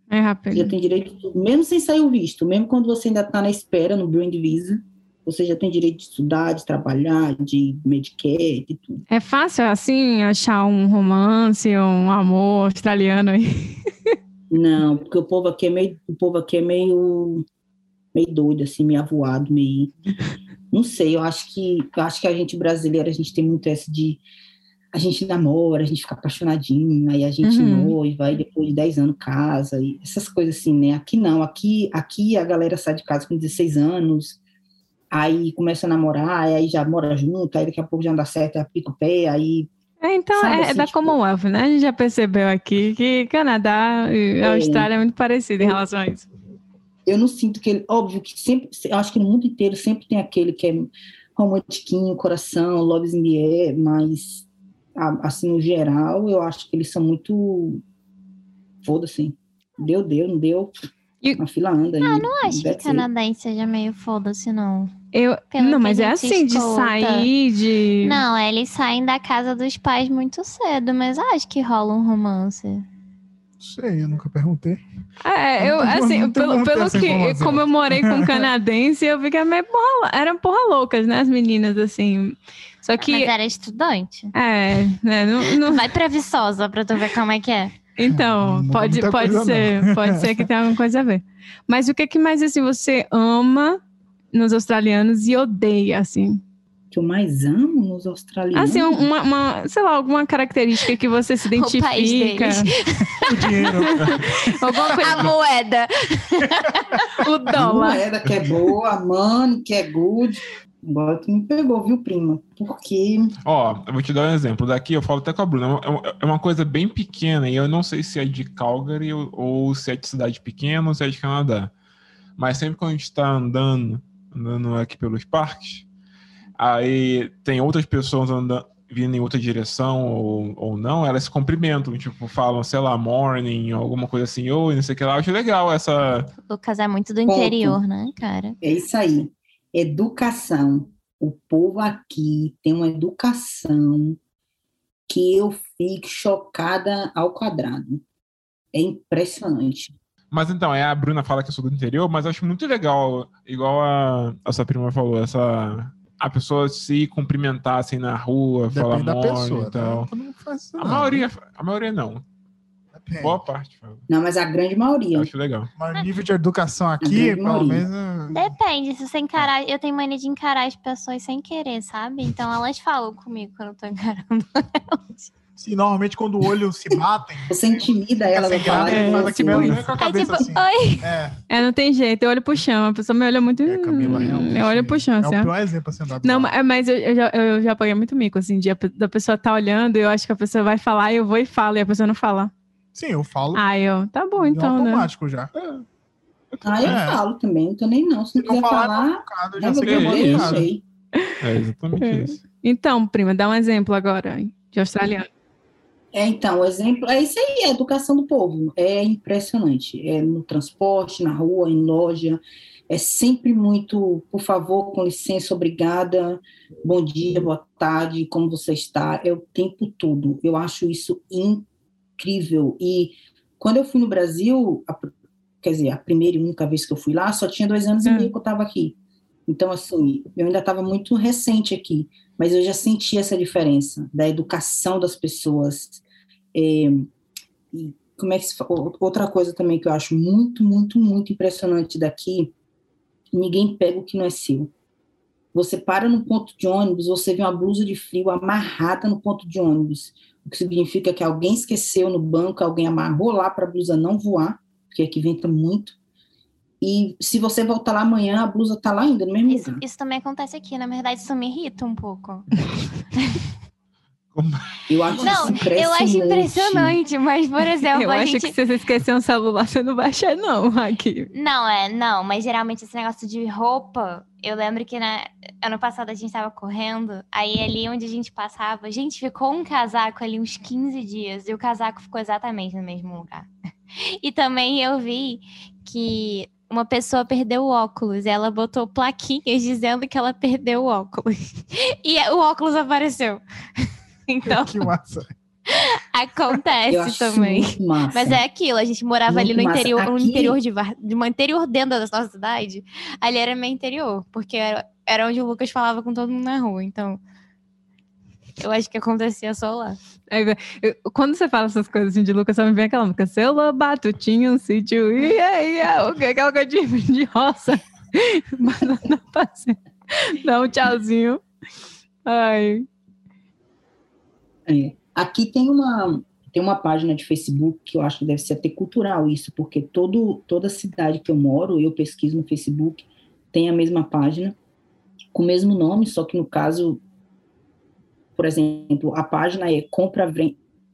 É Você já rápido. tem direito a tudo. Mesmo sem sair o visto, mesmo quando você ainda está na espera, no Brand Visa, você já tem direito de estudar, de trabalhar, de Medicare, de tudo. É fácil, assim, achar um romance, um amor australiano aí. Não, porque o povo aqui é meio, o povo aqui é meio, meio doido, assim, meio avoado, meio. Não sei, eu acho que eu acho que a gente brasileira, a gente tem muito essa de a gente namora, a gente fica apaixonadinho, aí a gente Uhum. noiva, aí depois de 10 anos casa, e essas coisas assim, né? Aqui não, aqui, aqui a galera sai de casa com 16 anos, aí começa a namorar, aí já mora junto, aí daqui a pouco já não dá certo, aí aplica o pé, aí É, então, Sabe, é, é assim, da tipo- Commonwealth, né? A gente já percebeu aqui que Canadá e É. Austrália é muito parecido em relação a isso. eu não sinto que ele, óbvio que sempre, eu acho que no mundo inteiro sempre tem aquele que é romantiquinho, coração, loves in the air, mas assim no geral eu acho que eles são muito foda-se, deu, deu, não deu, E- a fila anda. Ah, Não acho que canadense seja meio foda-se, não. Eu, Pelo não, mas é assim, de escuta. sair, de... Não, eles saem da casa dos pais muito cedo, mas acho que rola um romance. Sei, eu nunca perguntei. É, eu, Não assim, não pelo, pelo que, como eu morei com canadense, eu vi que era meio porra, eram porra loucas, né, as meninas, assim. Só que, Mas era estudante. é, né, não, não- Vai pra Viçosa pra tu ver como é que é. então, Não muda pode, pode ser, pode ser que tenha alguma coisa a ver. Mas o que que mais, assim, você ama nos australianos e odeia, assim? que eu mais amo nos australianos? Assim, uma, uma, sei lá, alguma característica que você se identifica. o dinheiro. alguma coisa. A moeda. o dólar. A moeda que é boa, a money que é good. Agora tu me pegou, viu, prima? Porque. Ó, eu vou te dar um exemplo. Daqui eu falo até com a Bruna. É uma é coisa bem pequena e eu não sei se é de Calgary ou, ou se é de cidade pequena ou se é de Canadá. Mas sempre quando a gente tá andando, andando aqui pelos parques, aí tem outras pessoas andando, vindo em outra direção ou, ou não, elas se cumprimentam, tipo, falam, sei lá, morning, alguma coisa assim, oi, não sei o que lá. Eu acho legal essa. O Lucas é muito do interior, Ponto. né, cara? É isso aí. Educação. O povo aqui tem uma educação que eu fico chocada ao quadrado. É impressionante. Mas então, é a Bruna fala que eu sou do interior, mas acho muito legal, igual a, a sua prima falou, essa a pessoa se cumprimentar assim na rua, Depende falar da pessoa, e né? tal. Né? A maioria, a maioria não. Depende. Boa parte. Não, mas a grande maioria. Eu acho legal. Mas nível de educação aqui, pelo menos. Depende, se você encarar. Eu tenho mania de encarar as pessoas sem querer, sabe? Então elas falam comigo quando eu tô encarando elas. Se normalmente quando o olho se batem. Você intimida ela. É, faz aqui mesmo, com a cabeça tipo, assim. Oi. É. é, não tem jeito, eu olho pro chão. A pessoa me olha muito. É, Camila, realmente. Eu olho pro chão, é assim. É o pior exemplo assim, Não, mas eu, eu, já, eu já paguei muito mico, assim, de da pessoa tá olhando, eu acho que a pessoa vai falar, eu vou e falo, e a pessoa não fala. Sim, eu falo. Ah, eu. Tá bom, então. É automático né? já. É. Ah, eu é. falo também, não tô nem não. Se, não quiser falar, falar já sei que eu sei. É exatamente é. isso. Então, prima, dá um exemplo agora de australiano. É, então, o exemplo é isso aí, é a educação do povo. É impressionante. É no transporte, na rua, em loja. É sempre muito, por favor, com licença, obrigada, bom dia, boa tarde, como você está? É o tempo todo. Eu acho isso incrível. E quando eu fui no Brasil, a, quer dizer, a primeira e única vez que eu fui lá, só tinha dois anos hum. e meio que eu estava aqui. Então, assim, eu ainda estava muito recente aqui, mas eu já senti essa diferença da educação das pessoas, é, e como é que se, outra coisa também que eu acho muito, muito, muito impressionante daqui, ninguém pega o que não é seu. Você para no ponto de ônibus, você vê uma blusa de frio amarrada no ponto de ônibus, o que significa que alguém esqueceu no banco, alguém amarrou lá para a blusa não voar, porque aqui venta muito. E se você voltar lá amanhã, a blusa está lá ainda, no mesmo isso, lugar. Isso também acontece aqui, na verdade, isso me irrita um pouco. Eu acho não, eu acho impressionante, mas, por exemplo, eu a acho gente... que se você esquecer um celular, você não vai achar, não, aqui. Não, é, não, mas geralmente esse negócio de roupa, eu lembro que na, ano passado a gente tava correndo, aí ali onde a gente passava, a gente ficou um casaco ali uns 15 dias, e o casaco ficou exatamente no mesmo lugar. E também eu vi que uma pessoa perdeu o óculos, ela botou plaquinhas dizendo que ela perdeu o óculos. E o óculos apareceu. Então. Que massa. Acontece também. Mas é aquilo, a gente morava muito ali no interior, Aqui... no interior de, de uma interior dentro da nossa cidade. Ali era meio interior, porque era, era onde o Lucas falava com todo mundo na rua. Então, eu acho que acontecia só lá. É, eu, quando você fala essas coisas assim de Lucas, só me vem aquela música, seu Lobato tinha um sítio, e aí, que aquela coisa de, de roça. Não, não, Dá um tchauzinho. Ai, é. Aqui tem uma, tem uma página de Facebook que eu acho que deve ser até cultural isso, porque todo, toda cidade que eu moro, eu pesquiso no Facebook, tem a mesma página, com o mesmo nome, só que no caso, por exemplo, a página é compra,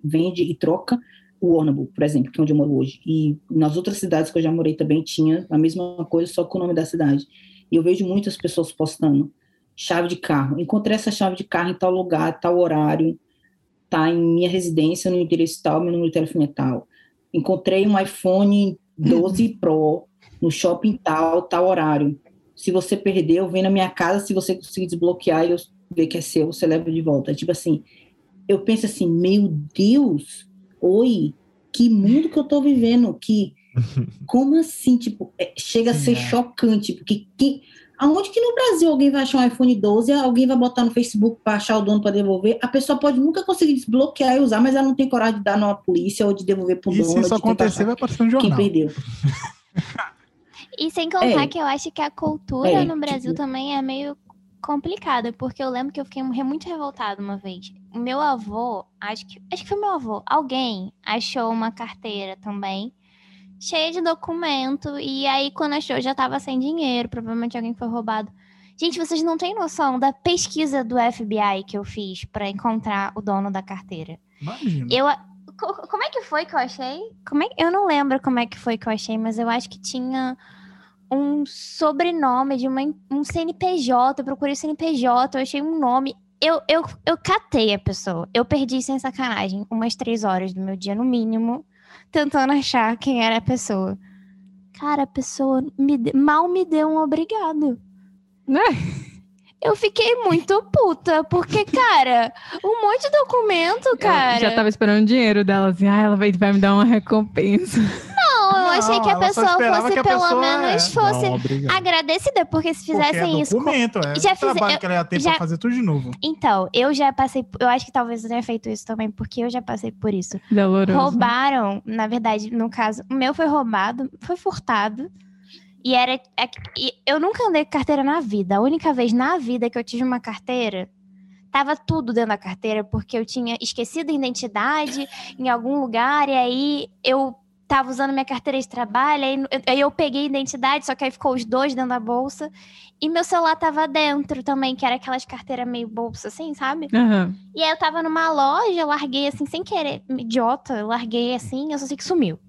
vende e troca o Warrnambool, por exemplo, que é onde eu moro hoje. E nas outras cidades que eu já morei também tinha a mesma coisa, só com o nome da cidade. E eu vejo muitas pessoas postando chave de carro. Encontrei essa chave de carro em tal lugar, tal horário, está em minha residência, no endereço tal, meu número de telefone é tal. Encontrei um iPhone 12 uhum. Pro no shopping tal, tal horário. Se você perdeu, vem na minha casa, se você conseguir desbloquear eu ver que é seu, você leva de volta. Tipo assim, eu penso assim, meu Deus, oi, que mundo que eu tô vivendo, que como assim, tipo, é, chega a ser é. chocante, porque que, Aonde que no Brasil alguém vai achar um iPhone 12, alguém vai botar no Facebook para achar o dono para devolver? A pessoa pode nunca conseguir desbloquear e usar, mas ela não tem coragem de dar numa polícia ou de devolver para o dono. E se isso acontecer, vai aparecer no jornal. Quem perdeu. e sem contar é, que eu acho que a cultura é, no Brasil tipo... também é meio complicada, porque eu lembro que eu fiquei muito revoltada uma vez. O meu avô, acho que, acho que foi meu avô, alguém achou uma carteira também, cheia de documento, e aí quando achou já tava sem dinheiro, provavelmente alguém foi roubado. Gente, vocês não têm noção da pesquisa do FBI que eu fiz para encontrar o dono da carteira. Imagina. Eu, como é que foi que eu achei? Como é, eu não lembro como é que foi que eu achei, mas eu acho que tinha um sobrenome de uma, um CNPJ. Eu procurei CNPJ, eu achei um nome. Eu, eu, eu catei a pessoa. Eu perdi, sem sacanagem, umas três horas do meu dia, no mínimo, tentando achar quem era a pessoa. Cara, a pessoa me, mal me deu um obrigado. Né? Eu fiquei muito puta, porque, cara, um monte de documento, cara. Eu já tava esperando o dinheiro dela, assim, ah, ela vai, vai me dar uma recompensa. Eu achei que a pessoa fosse que a pelo pessoa, menos é, fosse Não, agradecida, porque se fizessem Porque é isso. documento, é Já o trabalho fiz- que ela ia ter já- pra fazer tudo de novo. Então, eu já passei. Eu acho que talvez eu tenha feito isso também, porque eu já passei por isso. Doloroso. Roubaram, na verdade, no caso, o meu foi roubado, foi furtado. E era. é e eu nunca andei com carteira na vida. A única vez na vida que eu tive uma carteira, tava tudo dentro da carteira, porque eu tinha esquecido a identidade em algum lugar, e aí eu tava usando minha carteira de trabalho, aí, aí eu peguei a identidade, só que aí ficou os dois dentro da bolsa. E meu celular tava dentro também, que era aquelas carteiras meio bolsa, assim, sabe? Aham. E aí eu tava numa loja, eu larguei assim, sem querer, idiota, eu larguei assim, eu só sei que sumiu.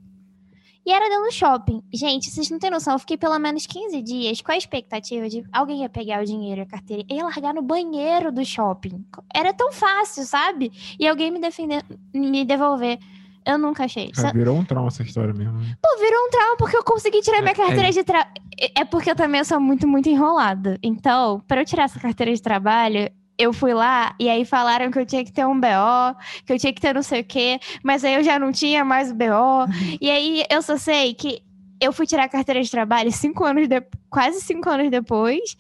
E era dentro do shopping. Gente, vocês não têm noção, eu fiquei pelo menos 15 dias com a expectativa de alguém ia pegar o dinheiro e a carteira e ia largar no banheiro do shopping. Era tão fácil, sabe? E alguém me defender, me devolver. Eu nunca achei. Cara, virou um trauma essa história mesmo. né? Pô, virou um trauma porque eu consegui tirar minha É, carteira é. de trabalho. É porque eu também sou muito, muito enrolada. Então, para eu tirar essa carteira de trabalho, eu fui lá e aí falaram que eu tinha que ter um BO, que eu tinha que ter não sei o quê, mas aí eu já não tinha mais o BO. e aí eu só sei que eu fui tirar a carteira de trabalho cinco anos de... quase cinco anos depois,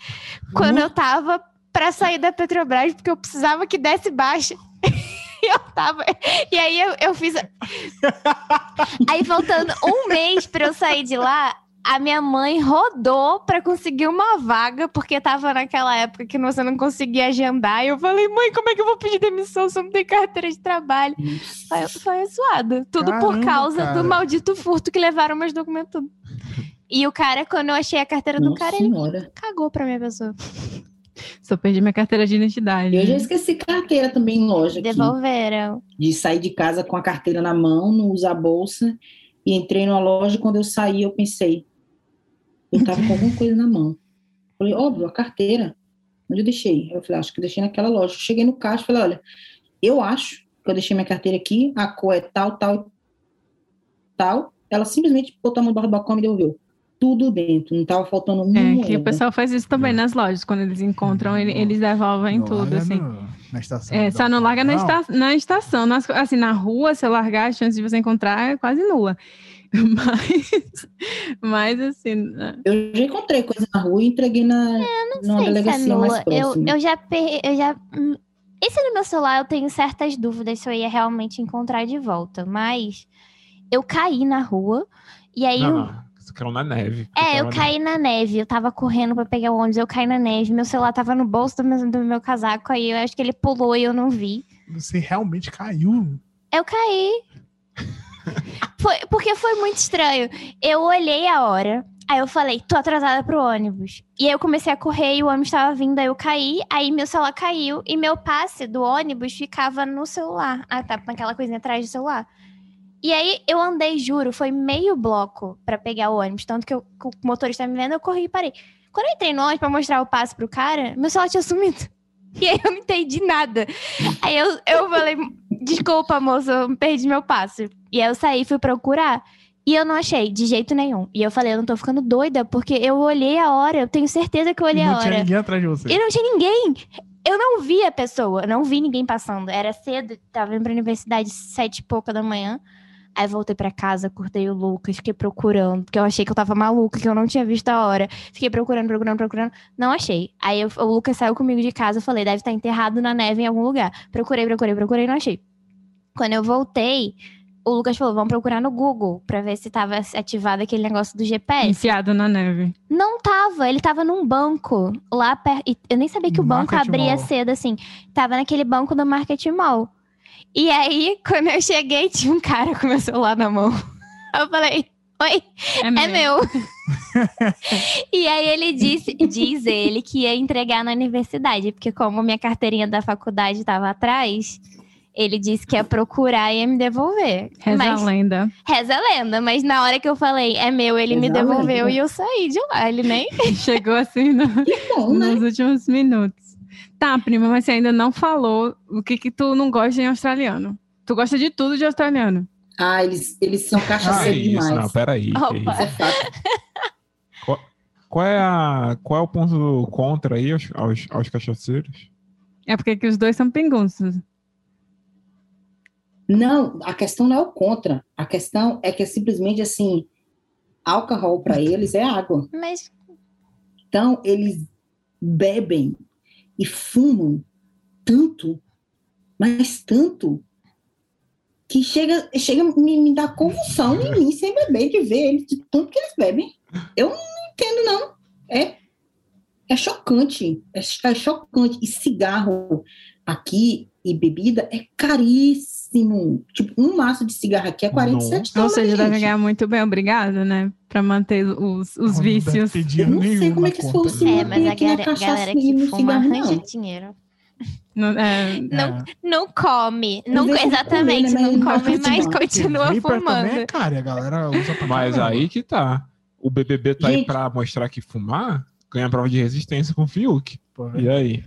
quando eu tava pra sair da Petrobras, porque eu precisava que desse baixa. E eu tava. E aí eu, eu fiz. Aí, faltando um mês pra eu sair de lá, a minha mãe rodou pra conseguir uma vaga, porque tava naquela época que você não conseguia agendar. E eu falei, mãe, como é que eu vou pedir demissão se eu não tenho carteira de trabalho? Foi, foi zoado. Tudo por Caramba, causa cara. do maldito furto que levaram meus documentos. E o cara, quando eu achei a carteira do Nossa cara, ele senhora. cagou pra minha pessoa. Só perdi minha carteira de identidade. Eu já esqueci carteira também em loja aqui. Devolveram. De sair de casa com a carteira na mão, não usar a bolsa. E entrei numa loja, quando eu saí, eu pensei, eu tava com alguma coisa na mão. Falei, óbvio, a carteira. Onde eu deixei? Eu falei, acho que eu deixei naquela loja. Cheguei no caixa, falei, olha, eu acho que eu deixei minha carteira aqui, a cor é tal, tal, tal. Ela simplesmente botou a mão embaixo do balcão e me devolveu. Tudo dentro, não tava faltando uma É, que o pessoal faz isso também É. nas lojas. Quando eles encontram, ele- eles devolvem Não tudo, assim. no- na estação. É, só não larga na, esta- na estação. Nas- assim, na rua, se eu largar, a chance de você encontrar é quase nula. Mas, mas assim, né? Eu já encontrei coisa na rua e entreguei na, numa se é delegacia mais nula. Eu, eu já per... eu já hum, esse no meu celular eu tenho certas dúvidas se eu ia realmente encontrar de volta, mas eu caí na rua e aí Não, eu- não. Caiu na neve. é, eu caí na neve, eu tava correndo pra pegar o ônibus, eu caí na neve, meu celular tava no bolso do meu, do meu casaco, aí eu acho que ele pulou e eu não vi. Você realmente caiu. Eu caí. Foi, porque foi muito estranho. Eu olhei a hora, aí eu falei, tô atrasada pro ônibus. E aí eu comecei a correr e o ônibus tava vindo, aí eu caí, aí meu celular caiu e meu passe do ônibus ficava no celular. Ah, tá, naquela coisinha atrás do celular. E aí eu andei, juro, foi meio bloco pra pegar o ônibus. Tanto que, eu, que o motorista me vendo, eu corri e parei. Quando eu entrei no ônibus pra mostrar o passe pro cara, meu celular tinha sumido. E aí eu não entendi nada. Aí eu, eu falei, desculpa, moço, eu perdi meu passe. E aí eu saí fui procurar. E eu não achei, de jeito nenhum. E eu falei, eu não tô ficando doida, porque eu olhei a hora, eu tenho certeza que eu olhei não a tinha hora. ninguém atrás de você. E não tinha ninguém. Eu não vi a pessoa, eu não vi ninguém passando. Era cedo, tava indo pra universidade sete e pouca da manhã. Aí voltei pra casa, acordei o Lucas, fiquei procurando, porque eu achei que eu tava maluca, que eu não tinha visto a hora. Fiquei procurando, procurando, procurando. Não achei. Aí eu- o Lucas saiu comigo de casa, eu falei, deve estar enterrado na neve em algum lugar. Procurei, procurei, procurei, não achei. Quando eu voltei, o Lucas falou, vamos procurar no Google pra ver se tava ativado aquele negócio do GPS. Enfiado na neve. Não tava, ele tava num banco lá perto. Eu nem sabia que o banco Market abria Mall. cedo assim. Tava naquele banco do Market Mall. E aí, quando eu cheguei, tinha um cara com meu celular na mão. Eu falei, oi, é meu. e aí ele disse, diz ele que ia entregar na universidade, porque como minha carteirinha da faculdade estava atrás, ele disse que ia procurar e ia me devolver. Reza mas, a lenda. Reza a lenda, mas na hora que eu falei, é meu, ele me Reza a devolveu e eu saí de lá. Ele nem. Chegou assim no- bom, né? nos últimos minutos. Tá, prima, mas você ainda não falou o que que tu não gosta em australiano. Tu gosta de tudo de australiano. Ah, eles, eles são Ah, cachaceiros isso, demais. não, peraí. fato. Qual é, a, qual é o ponto contra aí aos, aos, aos cachaceiros? É porque que os dois são pingunços. Não, a questão não é o contra. A questão é que é simplesmente assim, álcool para eles é água. Mas Então, eles bebem e fumam tanto, mas tanto, que chega, chega me, me dar convulsão em mim sem beber, de ver eles, de tanto que eles bebem. Eu não entendo, não. É, é chocante. É, é chocante. E cigarro aqui e bebida é caríssimo. Tipo, um maço de cigarro aqui é 47 Ou dólares. seja, deve ganhar muito bem, obrigado, né? Pra manter os, os Não vícios. dinheiro não sei como é que isso funciona. é, mas a aqui na galera, cachaça galera que fuma não. arranja dinheiro. Não, é, Não, É. não come. Não, exatamente, né, não come, não mas continua também fumando. é caro, e a galera usa pra Mas caramba. aí que tá. O BBB tá aí Gente. pra mostrar que fumar ganha prova de resistência com o Fiuk. Pô, E aí?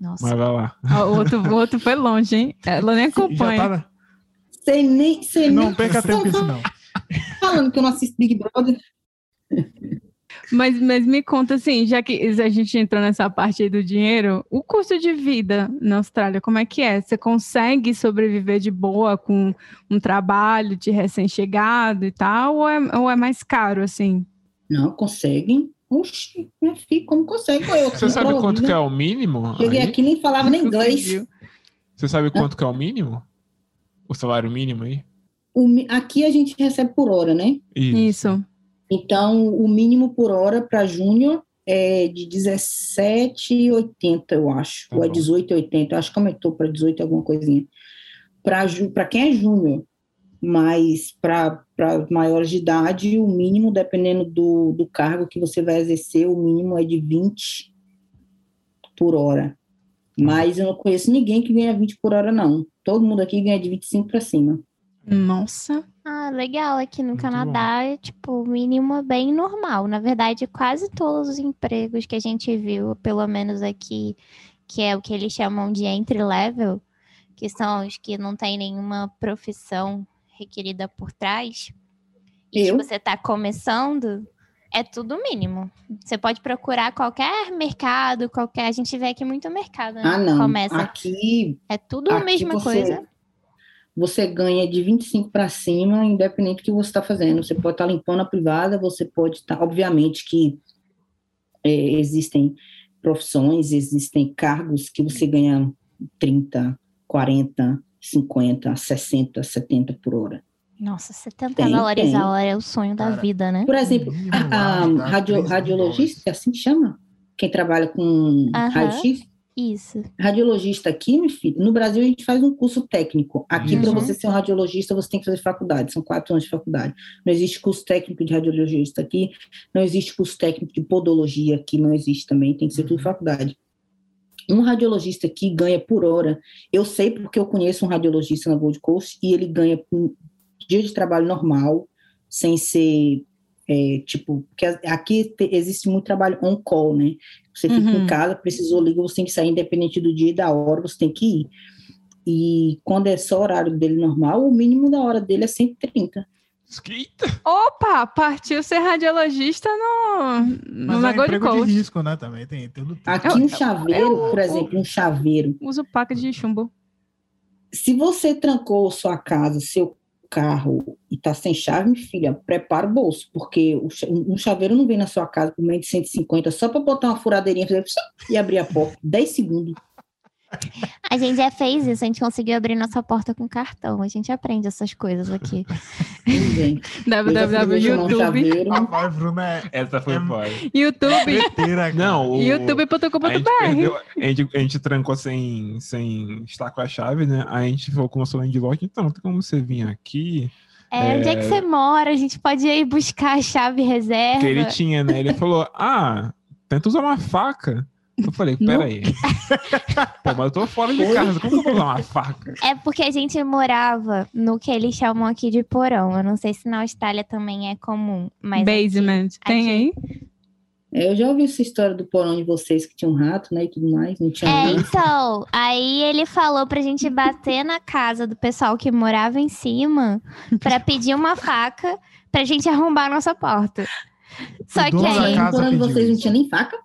Nossa. Mas vai lá. o, outro, o outro foi longe, hein? Ela nem já acompanha. tá na- Sei nem, sei Não nem perca tempo com isso, não. falando que eu não assisto Big Brother. Mas, mas me conta assim, já que a gente entrou nessa parte aí do dinheiro, o custo de vida na Austrália, como é que é? Você consegue sobreviver de boa com um trabalho de recém-chegado e tal, ou é, ou é mais caro, assim? Não, conseguem. Oxi, minha filha, como consegue? Eu, Você sabe quanto que é o mínimo? Cheguei aí? aqui e nem falava nem inglês. Você sabe quanto que é o mínimo? O salário mínimo aí? O aqui a gente recebe por hora, né? Isso. Então, o mínimo por hora para júnior é de 17,80, eu acho. Tá ou é bom. 18,80. Eu acho que aumentou para 18 alguma coisinha. Para quem é júnior, mas para maiores de idade, o mínimo, dependendo do, do cargo que você vai exercer, o mínimo é de 20 por hora. Mas eu não conheço ninguém que ganha 20 por hora, não. Todo mundo aqui ganha de 25 para cima. Nossa. Ah, legal. Aqui no Muito Canadá, é, tipo, o mínimo é bem normal. Na verdade, quase todos os empregos que a gente viu, pelo menos aqui, que é o que eles chamam de entry level, que são os que não têm nenhuma profissão requerida por trás. E Eu? se você está começando, é tudo mínimo. Você pode procurar qualquer mercado, qualquer. A gente vê aqui muito mercado, né? Ah, não. Começa. Aqui É tudo a aqui mesma você- coisa. você ganha de 25 para cima, independente do que você está fazendo. Você pode estar limpando a privada, você pode estar. Obviamente que é, existem profissões, existem cargos que você ganha 30, 40, 50, 60, 70 por hora. Nossa, 70 Tem, dólares tem. a hora é o sonho da Cara, vida, né? Por exemplo, a, a radio- 3 mil radiologista, assim chama? Quem trabalha com Aham. raio-x? Isso. Radiologista aqui, meu filho, no Brasil a gente faz um curso técnico. Aqui, para Uhum. você ser um radiologista, você tem que fazer faculdade, são quatro anos de faculdade. Não existe curso técnico de radiologista aqui, não existe curso técnico de podologia aqui, não existe também, tem que ser tudo faculdade. Um radiologista aqui ganha por hora, eu sei porque eu conheço um radiologista na Gold Coast, e ele ganha por dia de trabalho normal, sem ser, é, tipo, porque aqui te- existe muito trabalho on-call, né? Você fica Uhum. em casa, precisou liga, você tem que sair independente do dia e da hora, você tem que ir. E quando é só o horário dele normal, o mínimo da hora dele é 130. Eita! Opa, partiu ser radiologista no, no Mas na é de Coast. risco, né? Também tem tudo. Aqui um chaveiro, por exemplo, um chaveiro. Uso paca de chumbo. Se você trancou sua casa, seu carro e tá sem chave, minha filha, prepara o bolso, porque um chaveiro não vem na sua casa por menos de 150 só para botar uma furadeirinha e abrir a porta. 10 segundos. A gente já fez isso, a gente conseguiu abrir nossa porta com cartão. A gente aprende essas coisas aqui. Www.youtube. Rapaz, Bruno é. Essa foi É- foda. YouTube. Não, o... A gente, youtube.com.br. a, gente, a gente trancou sem, sem estar com a chave, né? Aí a gente falou com o nosso landlord, então, tem como você vir aqui? É, onde é que você mora? A gente pode ir buscar a chave reserva. Que ele tinha, né? Ele falou, ah, tenta usar uma faca. Eu falei, peraí. Pô, mas eu tô fora de casa, como que eu vou usar uma faca? É porque a gente morava no que eles chamam aqui de porão. Eu não sei se na Austrália também é comum. Mas aqui- Basement. Tem aí? É, eu já ouvi essa história do porão de vocês que tinha um rato, né, e tudo mais, não tinha É, luz. então, aí ele falou pra gente bater na casa do pessoal que morava em cima pra pedir uma faca pra gente arrombar a nossa porta. Só O que aí. No porão de vocês não isso. tinha nem faca?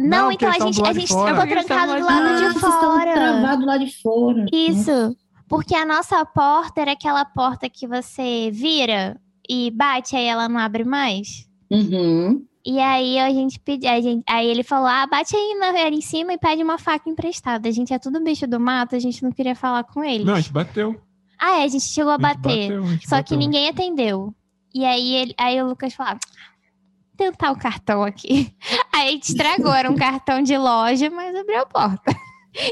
Não, Não, então a gente, a do lado de gente fora. ficou trancado do lado ah, de vocês estavam fora. travados lá de fora. Isso. Porque a nossa porta era aquela porta que você vira e bate, aí ela não abre mais. Uhum. E aí a gente pediu, a gente, aí ele falou: ah, bate aí na, ali em cima e pede uma faca emprestada. A gente é tudo bicho do mato, a gente não queria falar com eles. Não, a gente bateu. Ah, é, a gente chegou a A gente bater. bateu, a gente Só que bateu. ninguém atendeu. E aí, ele, aí o Lucas falou: ah, tentar o cartão aqui. Aí a gente estragou, era um cartão de loja, mas abriu a porta.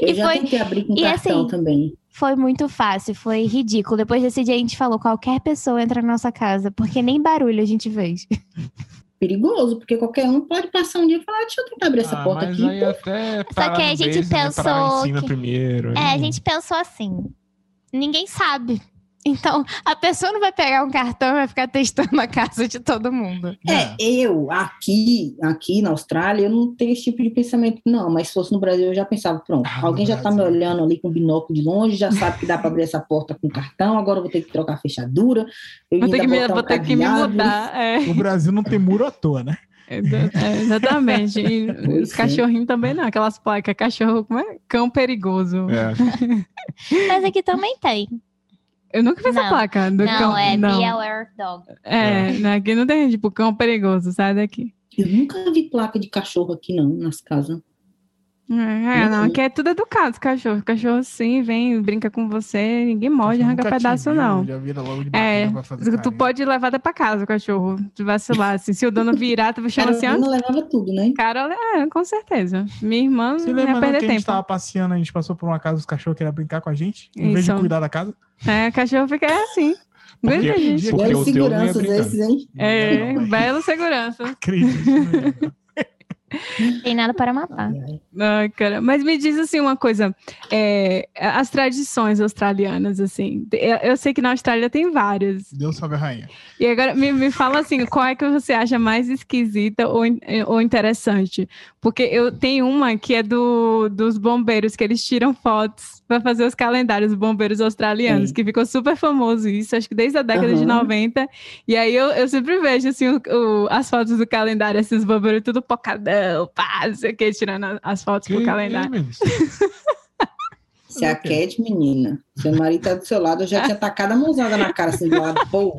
Eu E já foi- tentei abrir com e cartão assim, também. Foi muito fácil, foi ridículo. Depois desse dia a gente falou: qualquer pessoa entra na nossa casa, porque nem barulho a gente fez. Perigoso, porque qualquer um pode passar um dia e falar, deixa eu tentar abrir essa Ah, porta mas aqui. aí até que a gente né, pensou parar em cima que- primeiro. É, a aí- gente pensou assim: ninguém sabe. Então, a pessoa não vai pegar um cartão e vai ficar testando a casa de todo mundo. É, eu aqui, aqui na Austrália, eu não tenho esse tipo de pensamento, não. Mas se fosse no Brasil, eu já pensava, pronto, Ah, alguém já tá me olhando ali com o binóculo de longe, já sabe que dá para abrir essa porta com cartão, agora eu vou ter que trocar a fechadura. Eu Vou ter que me, um vou ter que me mudar. É, O Brasil não tem muro à toa, né? exa- é, exatamente. E os é. cachorrinhos também não, aquelas placas, cachorro, como é? Cão perigoso. É. Mas aqui também tem. Eu nunca vi essa placa do Não, cão. é não. Be Aware of Dog. É, né, aqui não tem, tipo, cão perigoso, sai daqui. Eu nunca vi placa de cachorro aqui, não, nas casas. É, é, não, aqui é tudo educado, os cachorros. Cachorro sim, vem, brinca com você, ninguém morde, arranca pedaço, viu, não. Já vira logo de É, barriga pra fazer tu carinho. pode levar até pra casa o cachorro, tu vacilar, assim, se o dono virar, tu chama assim, ó, Carolina levava tudo, né? Carol, é, com certeza. Minha irmã Você não ia perder que a gente tempo. tava passeando, a gente passou por uma casa, os cachorros queriam brincar com a gente, em vez de Isso. cuidar da casa? É, cachorro fica assim. Porque-. Porque o não ia seguranças esses, hein? É, belo segurança. Acredito. Né? Tem nada para matar. Ai, cara. Mas me diz assim uma coisa, é, as tradições australianas, assim, eu eu sei que na Austrália tem várias. Deus salve a rainha. E agora me, me fala assim, qual é que você acha mais esquisita ou, ou interessante? Porque eu tenho uma que é do, dos bombeiros, que eles tiram fotos para fazer os calendários dos bombeiros australianos, Sim. que ficou super famoso isso, acho que desde a década de Aham. 90. E aí eu, eu sempre vejo assim, o- o- as fotos do calendário, esses bombeiros tudo pocadão, pá, não sei o que, tirando as fotos Que- pro calendário. meninos? Se a Cat, menina, seu marido tá do seu lado, eu já tinha tacado a mãozada na cara assim do lado. Pô.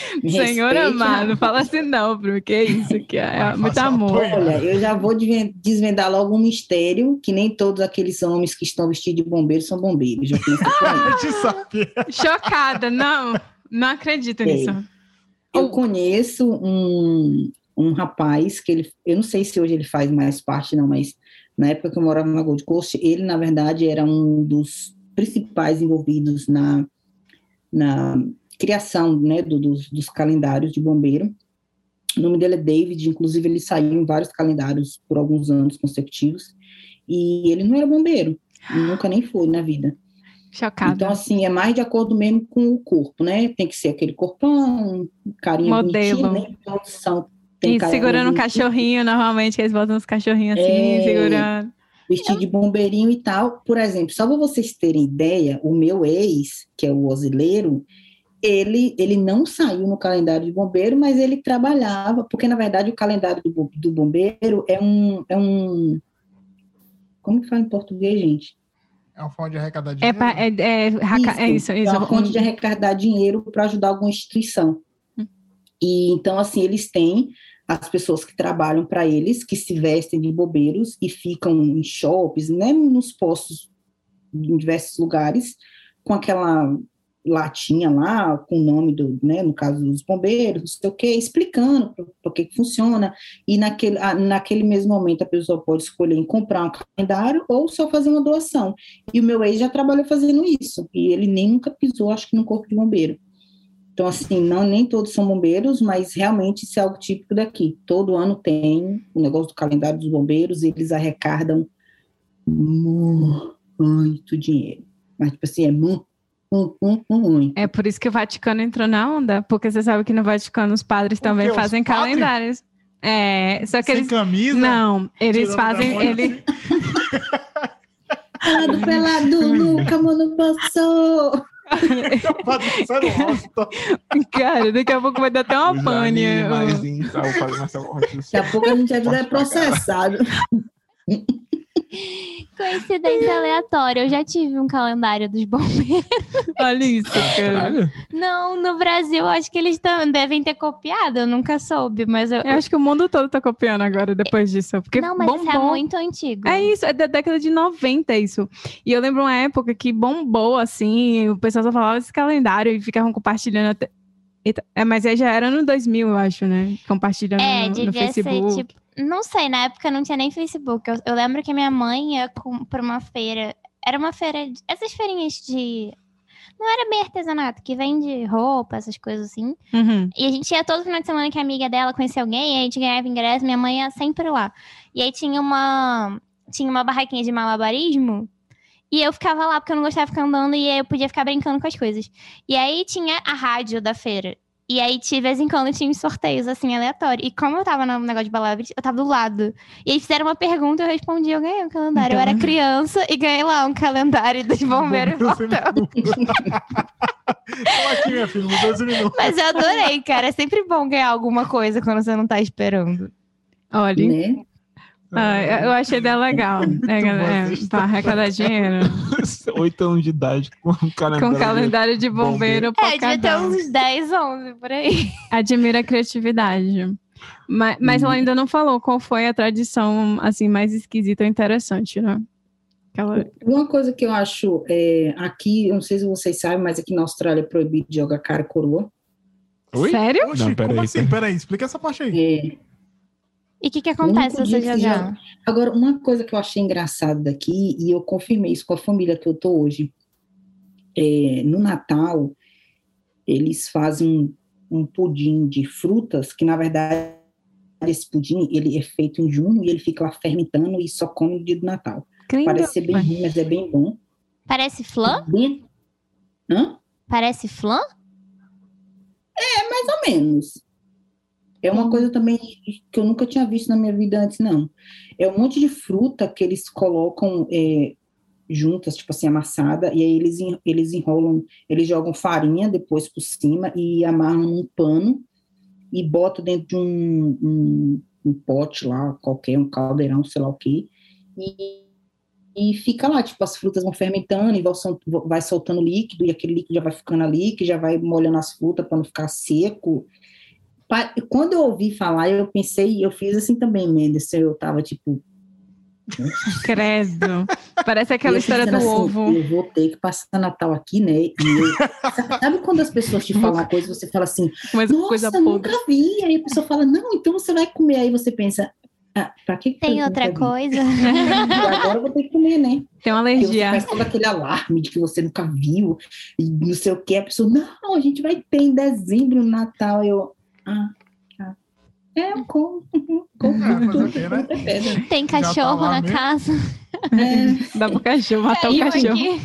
Senhor amado, né? fala assim não, Bru, que é isso, que é, muito amor. Olha, eu já vou desven- desvendar logo um mistério, que nem todos aqueles homens que estão vestidos de bombeiros são bombeiros. Já te sabia. Chocada, não, não acredito Sei. nisso. Eu conheço um, um rapaz que ele, eu não sei se hoje ele faz mais parte, não, mas na época que eu morava na Gold Coast, ele, na verdade, era um dos principais envolvidos na, na criação né, do- dos, dos calendários de bombeiro. O nome dele é David, inclusive ele saiu em vários calendários por alguns anos consecutivos, e ele não era bombeiro, nunca nem foi na vida. Chocada. Então, assim, é mais de acordo mesmo com o corpo, né? Tem que ser aquele corpão, carinha Modelo. bonitinha, né? São, tem E segurando um cachorrinho, normalmente, que eles botam os cachorrinhos assim, É. segurando. Vestido de bombeirinho e tal. Por exemplo, só para vocês terem ideia, o meu ex, que é o osileiro, ele, ele não saiu no calendário de bombeiro, mas ele trabalhava, porque, na verdade, o calendário do, do bombeiro é um, é um... Como que fala em português, gente? É uma forma de arrecadar É, dinheiro. pa- é, é, raca- é isso, isso. É uma fonte de arrecadar dinheiro para ajudar alguma instituição. Hum. E então, assim, eles têm as pessoas que trabalham para eles, que se vestem de bombeiros e ficam em shoppings, né, nos postos em diversos lugares, com aquela latinha lá, com o nome do, né, no caso dos bombeiros, não sei o quê, explicando por que funciona, e naquele, naquele mesmo momento a pessoa pode escolher em comprar um calendário ou só fazer uma doação. E o meu ex já trabalhou fazendo isso, e ele nem nunca pisou, acho que no corpo de bombeiro. Então, assim, não, nem todos são bombeiros, mas realmente isso é algo típico daqui. Todo ano tem o negócio do calendário dos bombeiros, eles arrecadam muito dinheiro. Mas, tipo assim, é muito é por isso que o Vaticano entrou na onda, porque você sabe que no Vaticano os padres também fazem calendários. É, só que Sem eles camisa? Não, eles fazem ele Pelado, pelado, nunca, mano, passou. Cara, daqui a pouco vai dar até uma pane. Daqui a pouco a gente vai virar processado. Coincidência aleatória. Eu já tive um calendário dos bombeiros. Olha isso, cara. Não, no Brasil, acho que eles tão, devem ter copiado. Eu nunca soube, mas eu. Eu acho que o mundo todo tá copiando agora depois disso. Porque não, mas isso é muito antigo. É isso, é da década de 90 isso. E eu lembro uma época que bombou, assim, o pessoal só falava desse calendário e ficavam compartilhando até... Eita, É, mas aí já era no 2000, eu acho, né? Compartilhando É, no, no devia Facebook. ser tipo. Não sei, na época não tinha nem Facebook. Eu, eu lembro que minha mãe ia com, pra uma feira. Era uma feira. de- Essas feirinhas de. Não era bem artesanato, que vende roupa, essas coisas assim. Uhum. E a gente ia todo final de semana que a amiga dela conhecia alguém, a gente ganhava ingresso, minha mãe ia sempre lá. E aí tinha uma. Tinha uma barraquinha de malabarismo. E eu ficava lá porque eu não gostava de ficar andando e aí eu podia ficar brincando com as coisas. E aí tinha a rádio da feira. E aí, de vez em quando, tinha uns sorteios, assim, aleatórios. E como eu tava no negócio de palavras, eu tava do lado. E aí fizeram uma pergunta, eu respondi, eu ganhei um calendário. Eu era criança e ganhei lá um calendário dos bombeiros voltando. Aqui, minha filha, não 12 minutos. Mas eu adorei, cara. É sempre bom ganhar alguma coisa quando você não tá esperando. Olha, né? Ah, eu achei dela legal. É, é, bom, pra arrecadar dinheiro. Oito anos de idade com um calendário. Com calendário de bombeiro É, pra devia ter uns 10, 11 por aí. Admira a criatividade. Mas, mas ela ainda não falou qual foi a tradição assim mais esquisita ou interessante, né? Aquela... Uma coisa que eu acho é, aqui, não sei se vocês sabem, mas aqui na Austrália é proibido jogar cara e coroa. Oi? Sério? Oxi, Não, peraí, como assim? peraí. Peraí, explica essa parte aí. É, E o que, que acontece que jogar? Agora, uma coisa que eu achei engraçado daqui, e eu confirmei isso com a família que eu tô hoje, é, no Natal, eles fazem um, um pudim de frutas, que na verdade esse pudim ele é feito em junho e ele fica lá fermentando e só come no dia do Natal. Lindo. Parece ser bem ruim, mas é bem bom. Parece flan? Bem... Hã? Parece flan? Mais ou menos. É uma coisa também que eu nunca tinha visto na minha vida antes, não. É um monte de fruta que eles colocam é, juntas, tipo assim, amassada, e aí eles, eles enrolam, eles jogam farinha depois por cima e amarram num pano e botam dentro de um, um, um pote lá, qualquer, um caldeirão, sei lá o quê, e, e fica lá, tipo, as frutas vão fermentando e vão vai soltando líquido, e aquele líquido já vai ficando ali, que já vai molhando as frutas para não ficar seco. Quando eu ouvi falar, eu pensei, eu fiz assim também, Mendes, eu tava tipo, Credo. Parece aquela história do assim, ovo. Eu vou ter que passar Natal aqui, né? E eu- sabe quando as pessoas te falam uma coisa, você fala assim, Mas nossa, coisa nunca vi. Aí a pessoa fala, não, então você vai comer. Aí você pensa, ah, pra que que Tem outra vi? coisa? Agora eu vou ter que comer, né? Tem uma Porque você alergia. faz todo aquele alarme de que você nunca viu, e não sei o que. A pessoa, não, a gente vai ter em dezembro, no Natal. Eu, ah, tá. É, eu como. como Ah, tudo, fazer o quê, né? é. Tem tá cachorro lá na mesmo? casa. É, Dá pro cachorro, matar o cachorro.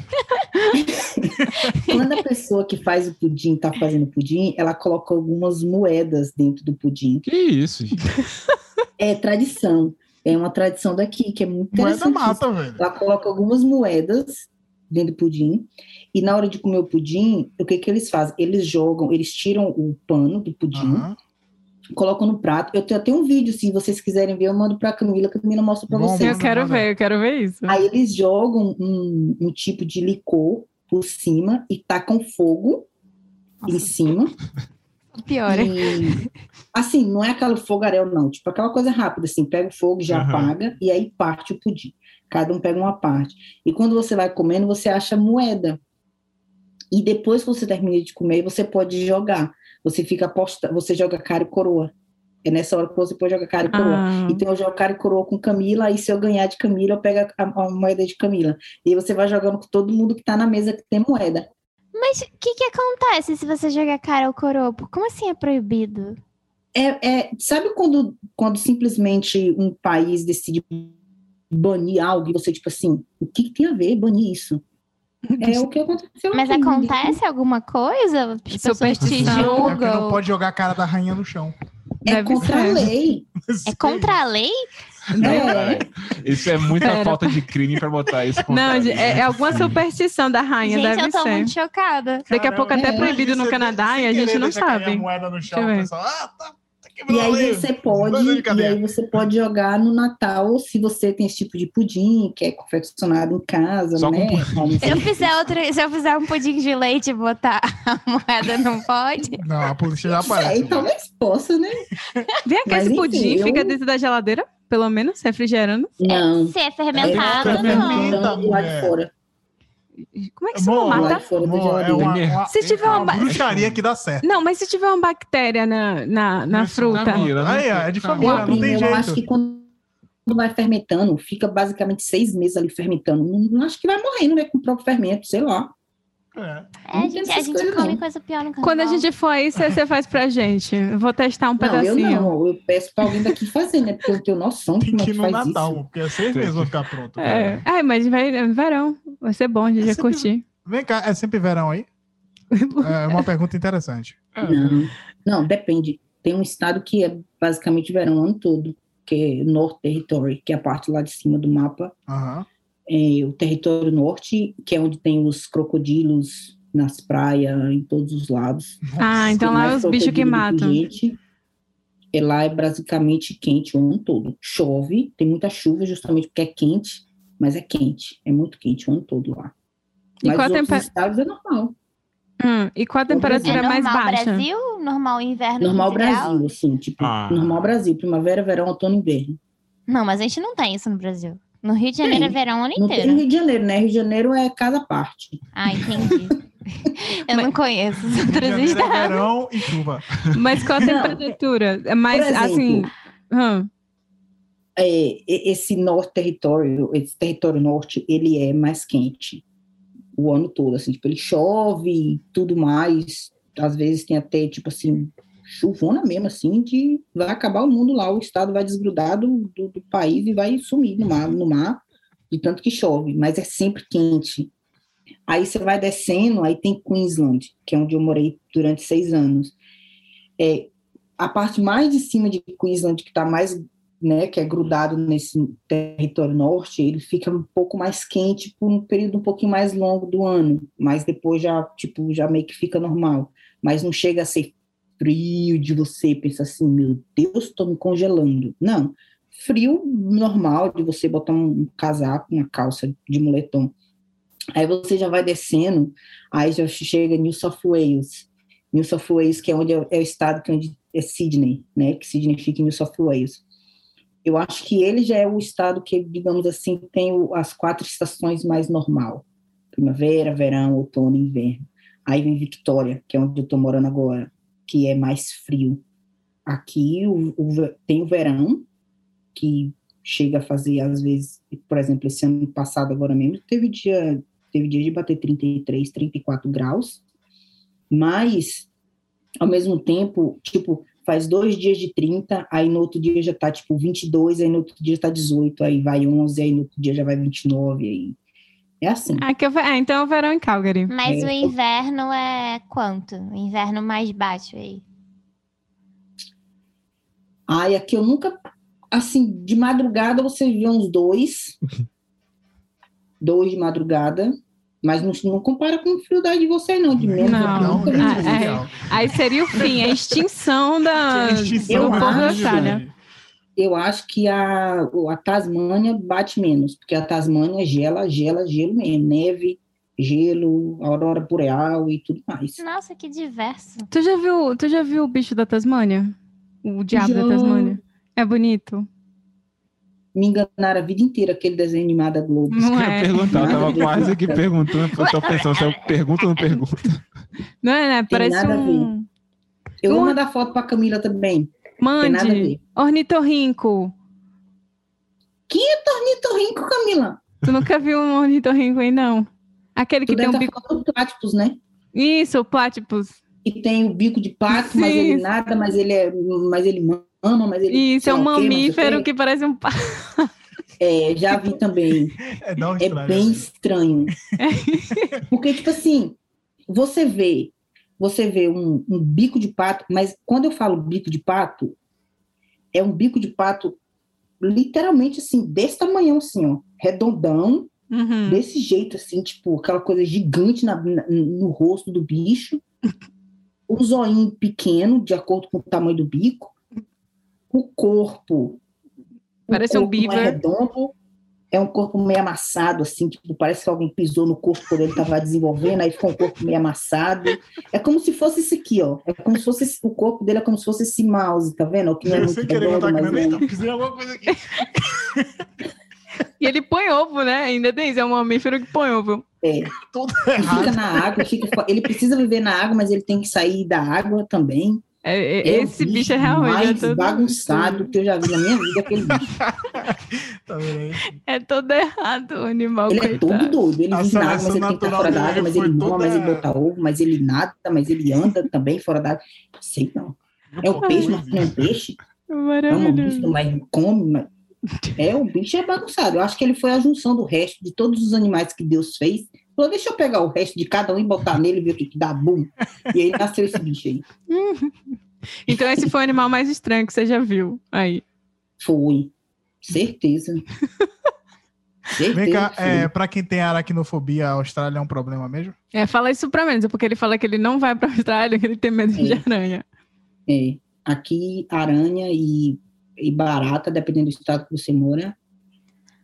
quando a pessoa que faz o pudim tá fazendo pudim, ela coloca algumas moedas dentro do pudim. Que isso, gente? É tradição. É uma tradição daqui, que é muito Moeda interessante. mata, velho. Ela coloca algumas moedas dentro do pudim. E na hora de comer o pudim, o que que eles fazem? Eles jogam, eles tiram o pano do pudim, Aham. colocam no prato. Eu tenho até um vídeo, se vocês quiserem ver, eu mando pra Camila, que a Camila mostra pra Bom, vocês. Eu quero ver, eu quero ver isso. Aí eles jogam um, um tipo de licor por cima e tacam fogo em cima. Pior, hein? E, assim, não é aquele fogaréu, não. Tipo, aquela coisa rápida, assim, pega o fogo, já Aham. apaga e aí parte o pudim. Cada um pega uma parte. E quando você vai comendo, você acha moeda. E depois que você termina de comer, você pode jogar. Você fica aposta, você joga cara e coroa. É nessa hora que você pode jogar cara e coroa. Ah, Então eu jogo cara e coroa com Camila, aí se eu ganhar de Camila, eu pego a, a moeda de Camila. E aí você vai jogando com todo mundo que tá na mesa que tem moeda. Mas o que, que acontece se você jogar cara ou coroa? Como assim é proibido? É, é- sabe quando, quando simplesmente um país decide banir algo e você, tipo assim, o que, que tem a ver banir isso? É o que aconteceu Mas aqui, acontece alguma coisa? As pessoas te Superstição. É porque não julgam? pode jogar a cara da rainha no chão. É Deve contra a ser. lei. É contra a lei? É. Isso é muita Pera. falta de crime pra botar isso. Não, é, é alguma superstição da rainha, Gente, deve eu tô ser. muito chocada. Daqui a pouco até É. proibido no Canadá e a gente não sabe. A moeda no chão, pessoal, ah, tá E aí você pode, e aí você pode jogar no Natal se você tem esse tipo de pudim que é confeccionado em casa, Só com né? pudim. Se eu fizer outro, se eu fizer um pudim de leite e botar a moeda, não pode? Não, a polícia já aparece. talvez possa, né? Vem aqui, esse enfim, pudim eu- fica dentro da geladeira, pelo menos, refrigerando. Não. Se é fermentado, é não. fermentado. fermentando lá de fora. Como é que não Lá mata? Amor, é uma, uma- Se tiver uma uma bruxaria que dá certo. Não, mas se tiver uma bactéria na, na, na Mas fruta. família, né? Aí, é de família, Ó, não tem eu jeito. acho que quando vai fermentando, fica basicamente seis meses ali fermentando. Não acho que vai morrendo, né? Com o próprio fermento, sei lá. É. É, a gente, a gente come não. coisa pior no carnaval. Quando a gente for aí, você você faz pra gente. Eu vou testar um Não, eu pedacinho. não. Eu peço pra alguém daqui fazer, né? Porque eu tenho noção de Tem como é que que ir no faz Natal, isso. porque é seis meses vai ficar pronto. É. Ai, mas vai, é verão. Vai ser bom, a gente É vai sempre- curtir. Vem cá, é sempre verão aí? É uma pergunta interessante. Não, não, depende. Tem um estado que é basicamente verão o ano todo, que é North Territory, que é a parte lá de cima do mapa. Aham. É o território norte, que é onde tem os crocodilos nas praias, em todos os lados. Ah, então lá é os bichos que matam. gente. E lá é basicamente quente o ano todo. Chove, tem muita chuva justamente porque é quente, mas é quente. É muito quente o ano todo lá. E mas qual a os temper- estados é normal. Hum, e qual a temperatura É mais normal baixa? Brasil? Normal inverno? Normal? Brasil, assim, tipo, Ah. normal Brasil, primavera, verão, outono, inverno. Não, mas a gente não tem isso no Brasil. No Rio de Janeiro Tem. é verão o ano Não tem inteiro. Rio de Janeiro, né? Rio de Janeiro é cada parte. Ah, entendi. Eu não conheço os outros Janeiro é estados. verão e chuva. Mas qual a Não. temperatura? É mais Por exemplo, assim. hum, é, esse norte território, esse território norte, ele é mais quente o ano todo, assim, tipo, ele chove e tudo mais, às vezes tem até, tipo assim, chuvona mesmo, assim, de vai acabar o mundo lá, o estado vai desgrudar do, do, do país e vai sumir no mar, no mar, de tanto que chove, mas é sempre quente. Aí você vai descendo, aí tem Queensland, que é onde eu morei durante seis anos. É, a parte mais de cima de Queensland, que está mais né, que é grudado nesse território norte, ele fica um pouco mais quente por um período um pouquinho mais longo do ano, mas depois já, tipo, já meio que fica normal. Mas não chega a ser frio de você pensar assim, meu Deus, estou me congelando. Não, frio normal de você botar um casaco, uma calça de moletom. Aí você já vai descendo, aí já chega New South Wales. New South Wales, que é onde é, é o estado que é onde é Sydney, né, que Sydney fica em New South Wales eu acho que ele já é o estado que, digamos assim, tem as quatro estações mais normal. Primavera, verão, outono inverno. Aí vem Victoria, que é onde eu estou morando agora, que é mais frio. Aqui o, o, tem o verão, que chega a fazer, às vezes, por exemplo, esse ano passado, agora mesmo, teve dia, teve dia de bater 33, 34 graus, mas, ao mesmo tempo, tipo, faz dois dias de 30, aí no outro dia já tá, tipo, 22, aí no outro dia tá 18, aí vai 11, aí no outro dia já vai 29, aí... É assim. Ah, que eu, ah, então é o verão em Calgary. Mas É. o inverno é quanto? O inverno mais baixo aí. Ai, aqui eu nunca... Assim, de madrugada você vê uns dois. dois de madrugada. Mas não, não compara com o frio daí de você, não. De menos. Não. vi Ah, isso. é. legal. Aí seria o fim, a extinção da, Extinção do eu da acho. Austrália. Eu acho que a, a Tasmânia bate menos. Porque a Tasmânia gela, gela, gelo mesmo. Neve gelo, aurora boreal e tudo mais. Nossa, que diverso. Tu já viu, tu já viu o bicho da Tasmânia? O diabo Já. da Tasmânia? É bonito. Me enganaram a vida inteira aquele desenho animado da Globo. Que Não eu ia é. perguntar, eu tava quase aqui perguntando, eu tô pensando se eu pergunto ou não pergunto. Não é, né? Parece nada a um Eu vou mandar foto pra Camila também. Tem nada a mande. ver. Ornitorrinco. Ornitorrinco, Camila. Tu nunca viu um ornitorrinco aí, não? Aquele que Tu tem deve um estar bico. do Platypus, né? Isso, o platypus. Que tem o bico de pato, mas Sim. ele nada, mas ele é, mas ele mama, mas ele Isso, é um mas mamífero que parece um pássaro. É, já vi também. É, É estranho, bem assim. estranho. Porque, tipo assim, você vê, você vê um, um bico de pato, mas quando eu falo bico de pato, é um bico de pato literalmente assim, desse tamanhão, assim, ó, redondão, Uhum. desse jeito, assim, tipo, aquela coisa gigante na- na- no rosto do bicho, o zoinho pequeno, de acordo com o tamanho do bico, o corpo. o Parece um corpo não beaver. É redondo, é um corpo meio amassado, assim, tipo, parece que alguém pisou no corpo quando ele estava desenvolvendo, aí ficou um corpo meio amassado. É como se fosse esse aqui, ó. É como se fosse esse- o corpo dele é como se fosse esse mouse, tá vendo? O que não é Eu muito redondo, botar aqui mas é- pisei alguma coisa aqui. E ele põe ovo, né? Ainda tem isso, é um mamífero que põe ovo. é. Tudo E fica errado. na água, fica ele precisa viver na água, mas ele tem que sair da água também. É, é- É o esse bicho é realmente. mais é todo- bagunçado que eu já vi na minha vida, aquele bicho. Tá? É todo errado o animal, Ele é coitado. todo doido, ele vive na água, mas ele tem que estar fora da dele água, mas ele mama, toda- mas ele bota ovo, mas ele nada, mas ele anda também fora da água. Sei não. É um peixe, mas não é um peixe. É um Maravilhoso. mamífero, mas come, mas... É, o bicho é bagunçado. Eu acho que ele foi a junção do resto de todos os animais que Deus fez. Falou, deixa eu pegar o resto de cada um e botar nele e ver o que, que dá bum. E aí nasceu esse bicho aí. Então esse foi o animal mais estranho que você já viu aí. Foi. Certeza. Certeza. Vem cá, é, pra quem tem aracnofobia, a Austrália é um problema mesmo? É, fala isso pra menos, porque ele fala que ele não vai pra Austrália, que ele tem medo de É. aranha. É, aqui, aranha e, e barata, dependendo do estado que você mora,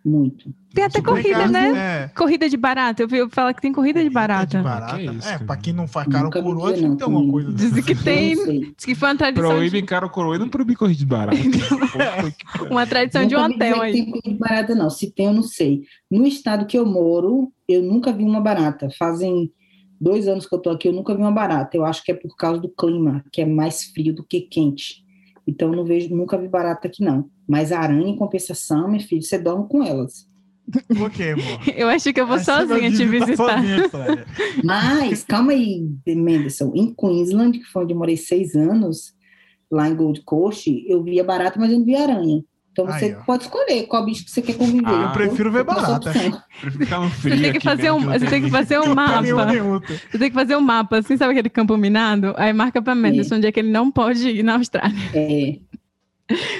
muito. Tem até corrida, né? É. Corrida de barata. Eu vi falar que tem corrida de barata. De barata. Que isso, é, pra quem não faz vi coroa, não, que ter alguma comigo. coisa. Dizem que tem. Eu não. Diz que foi uma tradição, Proíbe de, cara coroa e não proíbe corrida de barato. uma tradição de um hotel aí. tem corrida de barata, não. Se tem, eu não sei. No estado que eu moro, eu nunca vi uma barata. Fazem dois anos que eu tô aqui, eu nunca vi uma barata. Eu acho que é por causa do clima, que é mais frio do que quente. Então, eu não vejo, nunca vi barata aqui, não. Mas aranha, em compensação, meu filho, você dorme com elas. Por quê, amor? Eu acho que eu vou vai sozinha te visitar. sozinha. Mas, calma aí, Menderson. Em Queensland, que foi onde eu morei seis anos, lá em Gold Coast, eu via barata, mas eu não via aranha. Então você Aí, pode escolher qual bicho que você quer conviver. Ah, eu prefiro ver barata. Prefiro ficar no frio. Você tem que fazer mesmo, um, que você tem que fazer um mapa. Você tem que fazer um mapa, assim, sabe aquele campo minado? Aí marca pra Menderson onde é que ele não pode ir na Austrália. É.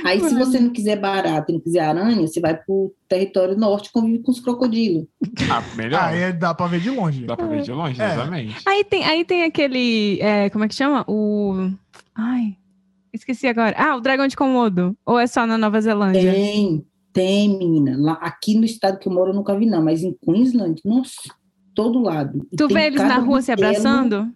Aí, se você não quiser barata e não quiser aranha, você vai pro território norte e convive com os crocodilos. Ah, melhor. Aí dá pra ver de longe. Dá pra ver de longe, É. exatamente. Aí tem, aí tem aquele. é, como é que chama? O. Ai. Esqueci agora. Ah, o dragão de Komodo. Ou é só na Nova Zelândia? Tem, tem, menina. Lá, aqui no estado que eu moro eu nunca vi, não, mas em Queensland, nossa, todo lado. E Tu vê eles na rua se abraçando?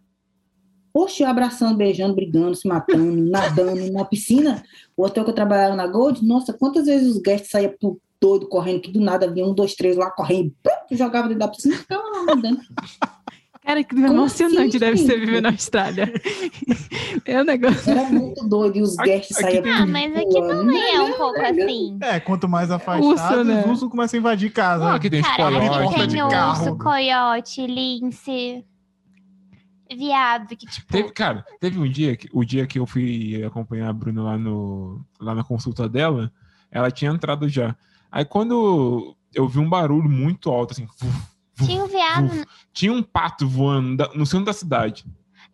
Poxa, eu abraçando, beijando, brigando, se matando, nadando na piscina. O hotel que eu trabalhava na Gold, nossa, quantas vezes os guests saíam pro doido correndo, que do nada vinha um, dois, três lá correndo, pum, jogava dentro da piscina e ficava lá nadando. Cara, que Como emocionante assim, deve ser gente? viver na Austrália. é um negócio. Era muito doido e os guests aqui saíam Ah, mas aqui também é um pouco assim. É, quanto mais afastado, Urso, né? os ursos começam a invadir casa. Ah, aqui tem Cara, aqui de tem carro. urso, coiote, lince, viado, que tipo... Teve, cara, teve um dia, que, o dia que eu fui acompanhar a Bruna lá, no, lá na consulta dela, ela tinha entrado já. Aí quando eu vi um barulho muito alto, assim, vuf, vuf, Tinha um viado... vuf, tinha um pato voando no centro da cidade.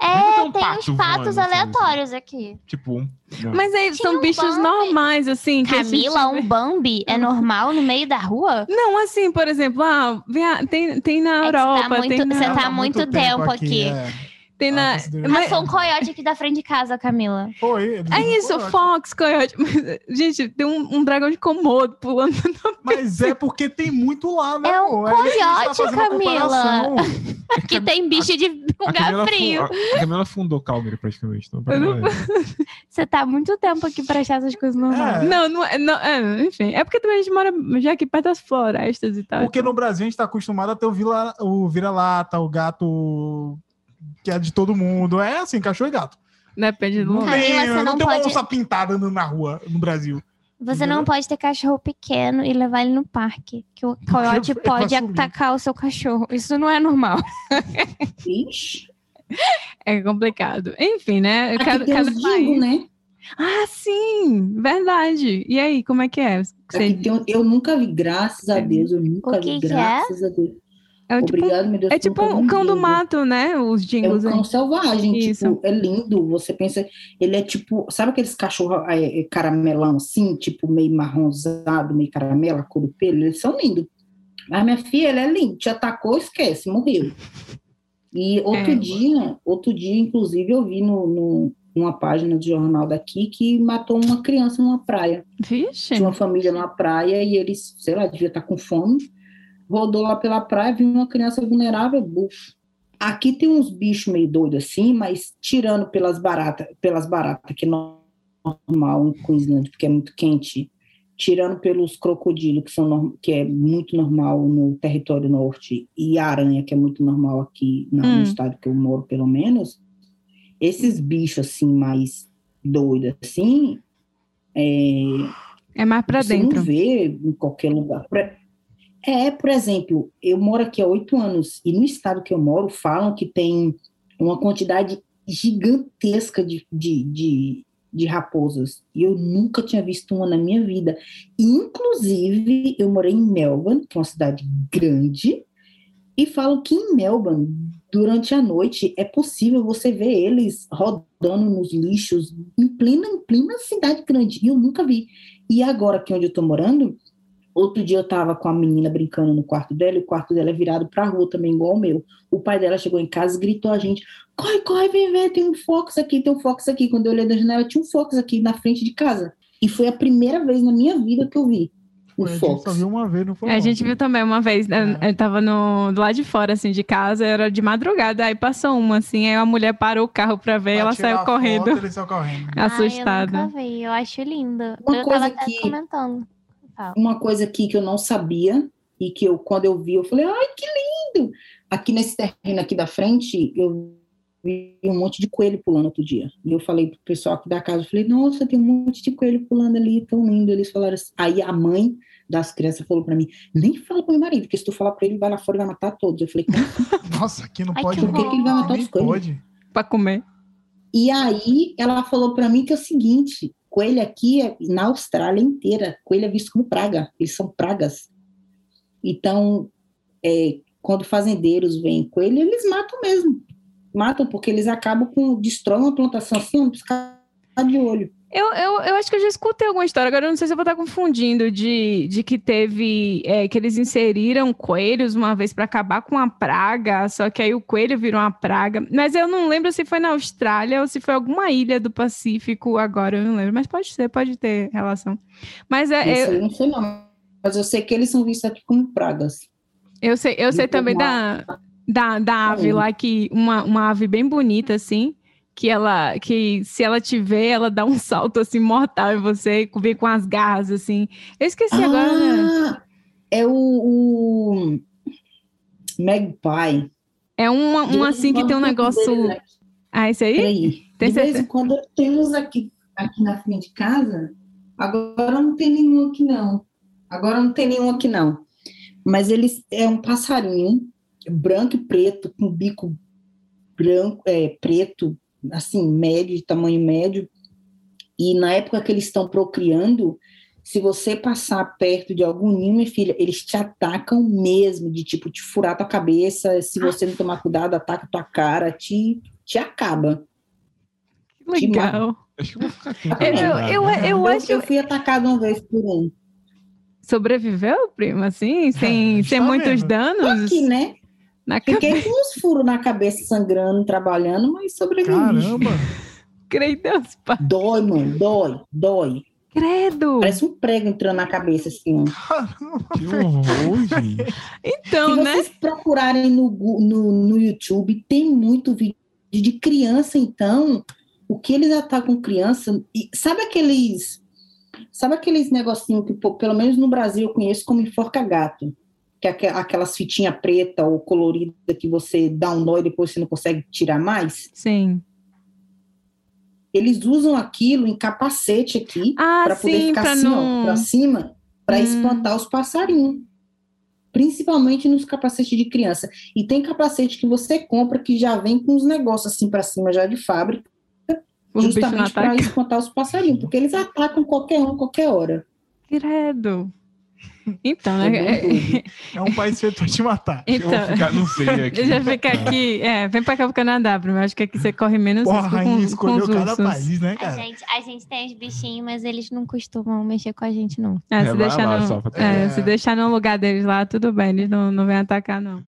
É, tem um tem pato uns patos voando, assim, aleatórios aqui. Tipo, um- não. Mas aí são um bichos Bambi. normais, assim. Que a gente Camila, vê. um Bambi é normal no meio da rua? Não, assim, por exemplo, ah, tem, tem na É Europa, tá muito, tem, na, você tá há muito tempo aqui. é. Tem na. Ah, mas- Passou um coiote aqui da frente de casa, Camila. Foi. É isso, Fox, Coyote. Gente, tem um, um dragão de Komodo pulando. Mas é porque tem muito lá, né? É um tá coiote, a Camila. Que tem bicho de lugar Camila, frio. a Camila fundou Calgary praticamente. Então, pra não- Você tá há muito tempo aqui pra achar essas coisas normais. É. Não, não é. Não, é, enfim, é porque também a gente mora já aqui perto das florestas e tal. Porque no Brasil a gente tá acostumado a ter o vira- o vira-lata, o gato que é de todo mundo. É assim, cachorro e gato. Depende do Não lugar. Tem, você não não tem uma pode- onça pintada andando na rua no Brasil. Você não pode ter cachorro pequeno e levar ele no parque. Que o coiote pode subir. atacar o seu cachorro. Isso não é normal. Ixi, É complicado. Enfim, né? aqui Cada, tem cada dingo, né? Ah, sim! Verdade. E aí, como é que é? Você- tem eu nunca vi, graças a Deus, eu nunca O que vi, que é? graças a Deus. É tipo, Obrigado, meu Deus. é tipo um cão do mato, né? Os É um jingles cão selvagem, Isso. tipo, é lindo. Você pensa, ele é tipo, sabe aqueles cachorros é, é, caramelão assim, tipo meio marronzado, meio caramelo, cor do pelo? Eles são lindos. Mas minha filha, ele é lindo. Te atacou, esquece, morreu. E outro É. dia, outro dia, inclusive, eu vi no, no- numa página do jornal daqui que matou uma criança numa praia. Vixe. Tinha uma família numa praia e eles, sei lá, devia estar com fome. Rodou lá pela praia, viu uma criança vulnerável, buf. Aqui tem uns bichos meio doidos assim, mas tirando pelas baratas, pelas baratas, que é normal em Queensland, porque é muito quente, tirando pelos crocodilos, que, são, que é muito normal no território norte, e a aranha, que é muito normal aqui na- Hum. no estado que eu moro, pelo menos, esses bichos assim, mais doidos assim, é, É mais você dentro. não vê em qualquer lugar. Pra- É, por exemplo, eu moro aqui há oito anos e no estado que eu moro falam que tem uma quantidade gigantesca de, de, de, de raposas e eu nunca tinha visto uma na minha vida. Inclusive, eu morei em Melbourne, que é uma cidade grande, e falam que em Melbourne, durante a noite, é possível você ver eles rodando nos lixos em plena, em plena cidade grande. E eu nunca vi. E agora, aqui onde eu tô morando, outro dia eu tava com a menina brincando no quarto dela, e o quarto dela é virado pra rua também, igual o meu. O pai dela chegou em casa e gritou a gente: corre, corre, vem ver, tem um Fox aqui, tem um Fox aqui. Quando eu olhei da janela, tinha um Fox aqui na frente de casa. E foi a primeira vez na minha vida que eu vi um Pô, a gente Fox. só viu uma vez, não foi? A não. gente viu também uma vez, né, É. eu tava no, do lado de fora, assim, de casa, era de madrugada, aí passou uma, assim, aí a mulher parou o carro pra ver e Pra ela saiu a correndo, foto, ele saiu correndo. assustada. Ai, eu nunca vi, eu acho lindo. Uma eu coisa tava até que- comentando. Fala. uma coisa aqui que eu não sabia e que eu quando eu vi eu falei ai que lindo aqui nesse terreno aqui da frente eu vi um monte de coelho pulando outro dia e eu falei pro pessoal aqui da casa eu falei nossa tem um monte de coelho pulando ali tão lindo eles falaram assim. aí a mãe das crianças falou para mim nem fala pro meu marido porque se tu falar para ele ele vai lá fora e vai matar todos eu falei "Como Nossa, aqui não Ai, pode. por que, que ele vai matar os coelhos pode. Pra comer. E aí ela falou para mim que é o seguinte, coelho aqui é, na Austrália inteira, coelho é visto como praga, eles são pragas. Então, é, quando fazendeiros veem coelho, eles matam mesmo. Matam porque eles acabam com destroem uma plantação assim, um piscar de olho. Eu, eu, eu acho que eu já escutei alguma história, agora eu não sei se eu vou estar confundindo, de, de que teve, é, que eles inseriram coelhos uma vez para acabar com a praga, só que aí o coelho virou uma praga. Mas eu não lembro se foi na Austrália ou se foi alguma ilha do Pacífico agora, eu não lembro. Mas pode ser, pode ter relação. Mas é, eu, eu não sei não, mas eu sei que eles são vistos aqui como pragas. eu sei, eu sei Depois também da, da, da ave Hum. lá, que uma, uma ave bem bonita, assim, que ela, que se ela te vê, ela dá um salto, assim, mortal em você, vem com as garras, assim. Eu esqueci agora, né? Ah, é o, o Magpie. É uma, uma assim que tem um negócio... aqui. Ah, esse aí? Peraí. Tem de vez em quando temos aqui, aqui na frente de casa. Agora não tem nenhum aqui, não. Agora não tem nenhum aqui, não. Mas eles é um passarinho branco e preto, com bico branco, é, preto, assim, médio, de tamanho médio. E na época que eles estão procriando, se você passar perto de algum ninho, minha filha, eles te atacam mesmo, de tipo, te furar tua cabeça. Se você não tomar cuidado, ataca tua cara, te, te acaba. Que legal. Acho que eu. Eu, eu, né? eu Eu, acho... eu fui atacada uma vez por um. Sobreviveu, primo, assim? Sem, sem muitos danos? Aqui, né? Na Fiquei com uns furos na cabeça, sangrando, trabalhando, mas sobrevivi. Caramba! Creio Deus, pai. Dói, mano, dói, dói. Credo! Parece um prego entrando na cabeça, assim. Caramba, Que horror, gente. Então, Se né? vocês procurarem no, no, no YouTube, tem muito vídeo de criança, então, o que eles atacam criança, e sabe aqueles, sabe aqueles negocinhos que, pô, pelo menos no Brasil, eu conheço como enforca-gato, que é aque- aquelas fitinhas preta ou colorida que você dá um nó e depois você não consegue tirar mais, Sim. eles usam aquilo em capacete aqui, Ah, para poder ficar assim, não. ó, pra cima, para Hum. espantar os passarinhos. Principalmente nos capacetes de criança. E tem capacete que você compra que já vem com os negócios assim para cima, já de fábrica, O justamente para espantar os passarinhos, porque eles atacam qualquer um, qualquer hora. Credo. Então, É né? É um país feito pra te matar. Eu vou Então, ficar, não sei aqui. deixa eu ficar aqui. É, vem pra cá pro Canadá, Bruno. Acho que aqui você corre menos Porra, a risco com, com escolheu os cada ursos. país, né, A cara? gente, a gente tem os bichinhos, mas eles não costumam mexer com a gente, não. É, É, se, deixar lá no, é, É. se deixar no lugar deles lá, tudo bem. Eles não, não vêm atacar, não.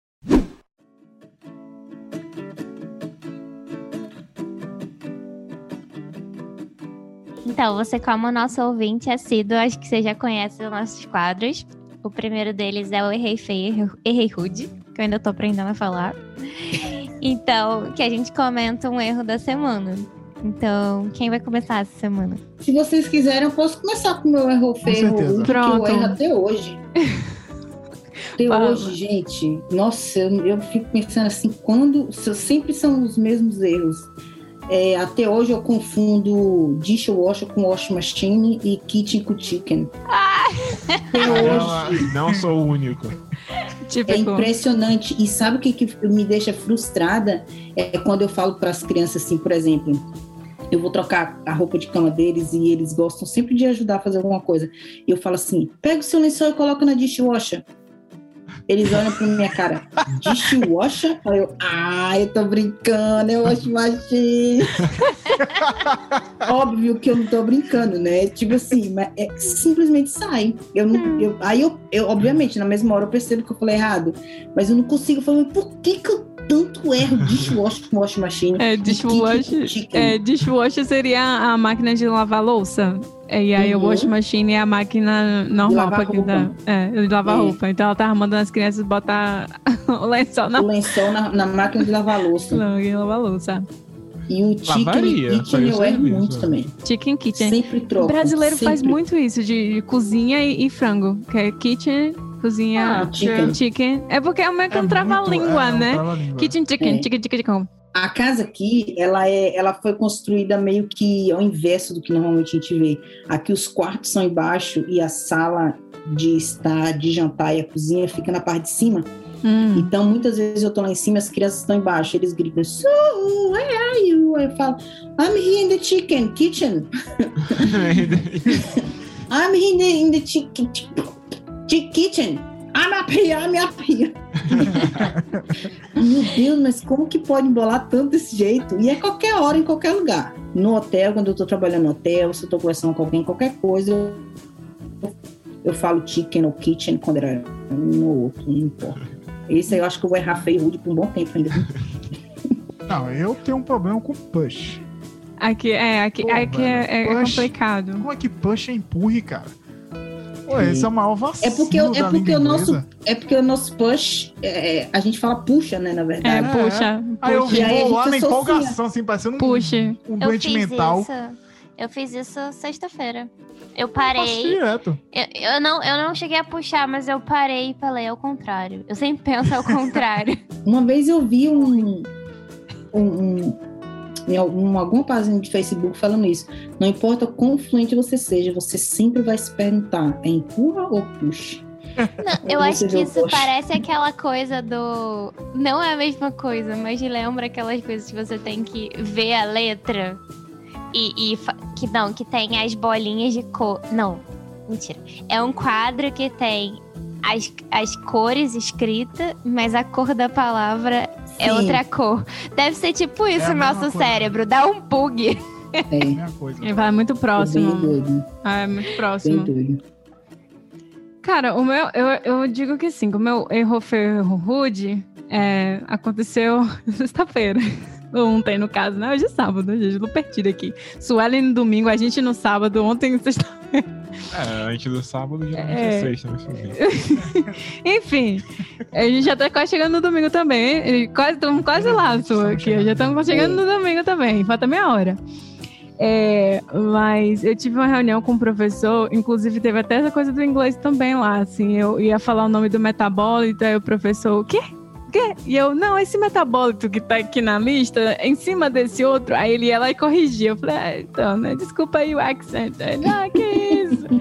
Então, você, como nosso ouvinte assíduo, acho que você já conhece os nossos quadros. O primeiro deles é o Errei Feio, Errei- Errei Rude, que eu ainda tô aprendendo a falar. Então, que a gente comenta um erro da semana. Então, quem vai começar essa semana? Se vocês quiserem, eu posso começar com o meu erro feio, rude, que eu Pronto. erro até hoje. Até hoje, gente, nossa, eu, eu fico pensando assim, quando sempre são os mesmos erros. É, até hoje eu confundo dishwasher com wash machine e kitchen com chicken. Até hoje. Não, não sou o único. Típico. É impressionante. E sabe o que, que me deixa frustrada? É quando eu falo para as crianças assim, por exemplo, eu vou trocar a roupa de cama deles e eles gostam sempre de ajudar a fazer alguma coisa. E eu falo assim: pega o seu lençol e coloca na dishwasher. Eles olham pra minha cara, dishwasher? Aí eu, ah, eu tô brincando, eu acho machine. Óbvio que eu não tô brincando, né? Tipo assim, mas é, simplesmente sai. Eu não, eu, aí eu, eu, obviamente, na mesma hora eu percebo que eu falei errado, mas eu não consigo falar, mas por que que eu tanto erro dishwasher com wash machine? É, dishwasher, é, dishwasher seria a máquina de lavar louça. É, E aí o Uhum. wash machine é a máquina normal lavar pra quem dá. roupa. É, de lavar É. roupa. Então ela tava mandando as crianças botar o lençol na O lençol na, na máquina de lavar louça. não, e lavar louça. E o chicken Lavaria, e só kitchen isso eu erro serviço. muito também. Chicken kitchen. Sempre O troco. brasileiro faz sempre. muito isso de cozinha e, e frango. Que é kitchen, cozinha, Ah, chicken. chicken. É porque é meio que um muito- trava-língua, é, um né? trava-língua. Kitchen chicken, É. chicken, chicken, chicken. A casa aqui, ela, é, ela foi construída meio que ao inverso do que normalmente a gente vê. Aqui os quartos são embaixo e a sala de estar, de jantar e a cozinha fica na parte de cima. Hum. Então, muitas vezes eu tô lá em cima, as crianças estão embaixo, eles gritam, so, where are you? Eu falo, I'm here in the chicken kitchen. I'm here in the, in the chicken chi- kitchen. I'm up here, I'm up here. Meu Deus, mas como que pode embolar tanto desse jeito? E é qualquer hora, em qualquer lugar. No hotel, quando eu tô trabalhando no hotel, se eu tô conversando com alguém, qualquer coisa, eu, eu falo chicken ou kitchen quando era um ou outro, não importa. Esse aí eu acho que eu vou errar feio rude por um bom tempo ainda. Não, eu tenho um problema com push. Aqui, é, aqui, Pô, aqui é, é velho, push. complicado. Como é que push é empurre, cara? Pô, esse é o maior vacilo É porque, é porque o nosso é porque o nosso push, é, a gente fala puxa, né, na É, verdade. puxa, Aí eu puxa. E aí a vou lá na associa. empolgação, assim, parecendo um, Puxa. um Eu doente mental. isso. Eu fiz isso sexta-feira. Eu parei. direto. Eu, eu não, eu não cheguei a puxar, mas eu parei e falei ao contrário. Eu sempre penso ao contrário. Uma vez eu vi um, um, um em algum, alguma página de Facebook falando isso. Não importa quão fluente você seja, você sempre vai se perguntar: é empurra ou puxa? Não, eu acho que isso parece aquela coisa do. Não é a mesma coisa, mas lembra aquelas coisas que você tem que ver a letra e. e que não, que tem as bolinhas de cor. Não, mentira. É um quadro que tem as, as cores escritas, mas a cor da palavra é Sim. outra cor. Deve ser tipo isso É a o mesma nosso coisa. cérebro, dá um bug. É, Mesma coisa. Ele vai muito próximo. Ah, é muito próximo. Cara, o meu, eu, eu digo que sim, o meu erro foi rude, é, aconteceu sexta-feira. Ontem, no caso, né? Hoje é sábado, gente, tô perdida aqui. Suelen no domingo, a gente no sábado, ontem sexta-feira. É, antes do sábado já é, sexta, mas Enfim, a gente já tá quase chegando no domingo também. Quase, estamos quase lá, sua aqui. Já estamos chegando no domingo também, falta meia hora. É, mas eu tive uma reunião com o um professor, inclusive teve até essa coisa do inglês também lá, assim, eu ia falar o nome do metabólito, aí o professor, o quê? O quê? E eu, não, esse metabólito que tá aqui na lista, em cima desse outro, aí ele ia lá e corrigia. Eu falei, ah, então, né, desculpa aí o accent. Ele, ah, que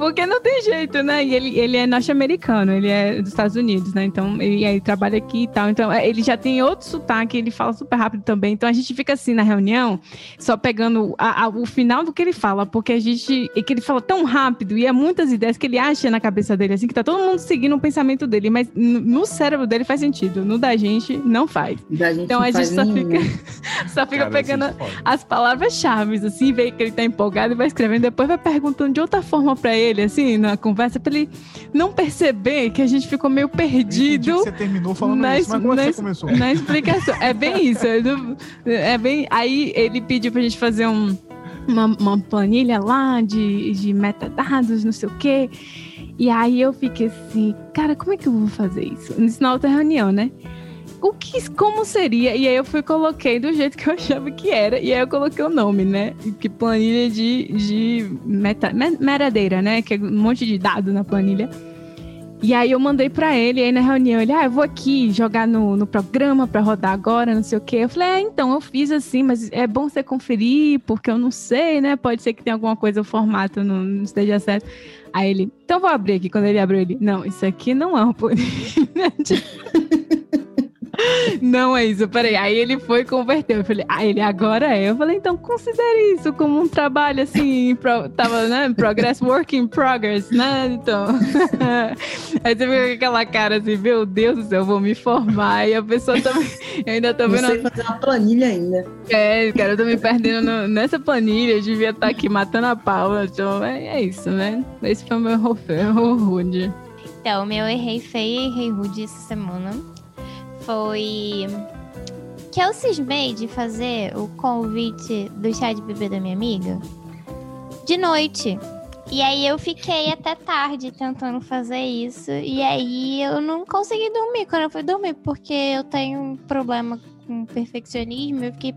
Porque não tem jeito, né? E ele, ele é norte-americano, ele é dos Estados Unidos, né? Então, ele, ele trabalha aqui e tal. Então, é, ele já tem outro sotaque, ele fala super rápido também. Então, a gente fica assim na reunião, só pegando a, a, o final do que ele fala, porque a gente. É que ele fala tão rápido e é muitas ideias que ele acha na cabeça dele, assim, que tá todo mundo seguindo o pensamento dele, mas no cérebro dele faz sentido. No da gente, não faz. Gente então, a gente só nenhum. fica, só fica Cara, pegando as palavras-chave, assim, vê que ele tá empolgado e vai escrevendo, depois vai perguntando de outra forma para ele ele, assim, na conversa, pra ele não perceber que a gente ficou meio perdido. você terminou falando na, isso, mas como é na, você começou? Na explicação. É bem isso. É bem. Aí ele pediu pra gente fazer um, uma, uma planilha lá de, de metadados, não sei o quê. E aí eu fiquei assim, cara, como é que eu vou fazer isso? Isso na outra reunião, né? O que, como seria? E aí eu fui coloquei do jeito que eu achava que era, e aí eu coloquei o nome, né? Que planilha de, de meta, metadeira, né? Que é um monte de dado na planilha. E aí eu mandei para ele, aí na reunião, ele, ah, eu vou aqui jogar no, no programa para rodar agora, não sei o quê. Eu falei, é, então, eu fiz assim, mas é bom você conferir, porque eu não sei, né? Pode ser que tenha alguma coisa, o formato não, não esteja certo. Aí ele, então vou abrir aqui. Quando ele abriu, ele, não, isso aqui não é um planilha. Não é isso, peraí. Aí ele foi converter. Eu falei, ah, ele agora é. Eu falei, então considere isso como um trabalho assim, pro, tava, né? Progress, work in progress, né? Então. Aí você fica com aquela cara assim, meu Deus do céu, eu vou me formar. E a pessoa também. Eu ainda tô vendo. Você fazer uma planilha ainda. É, cara, eu tô me perdendo no, nessa planilha. Eu devia estar aqui matando a pau. Então, é, é isso, né? Esse foi o meu erro rude. Então, meu errei feio e errei rude essa semana foi que eu cismei de fazer o convite do chá de bebê da minha amiga de noite. E aí eu fiquei até tarde tentando fazer isso. E aí eu não consegui dormir quando eu fui dormir, porque eu tenho um problema com perfeccionismo. Eu fiquei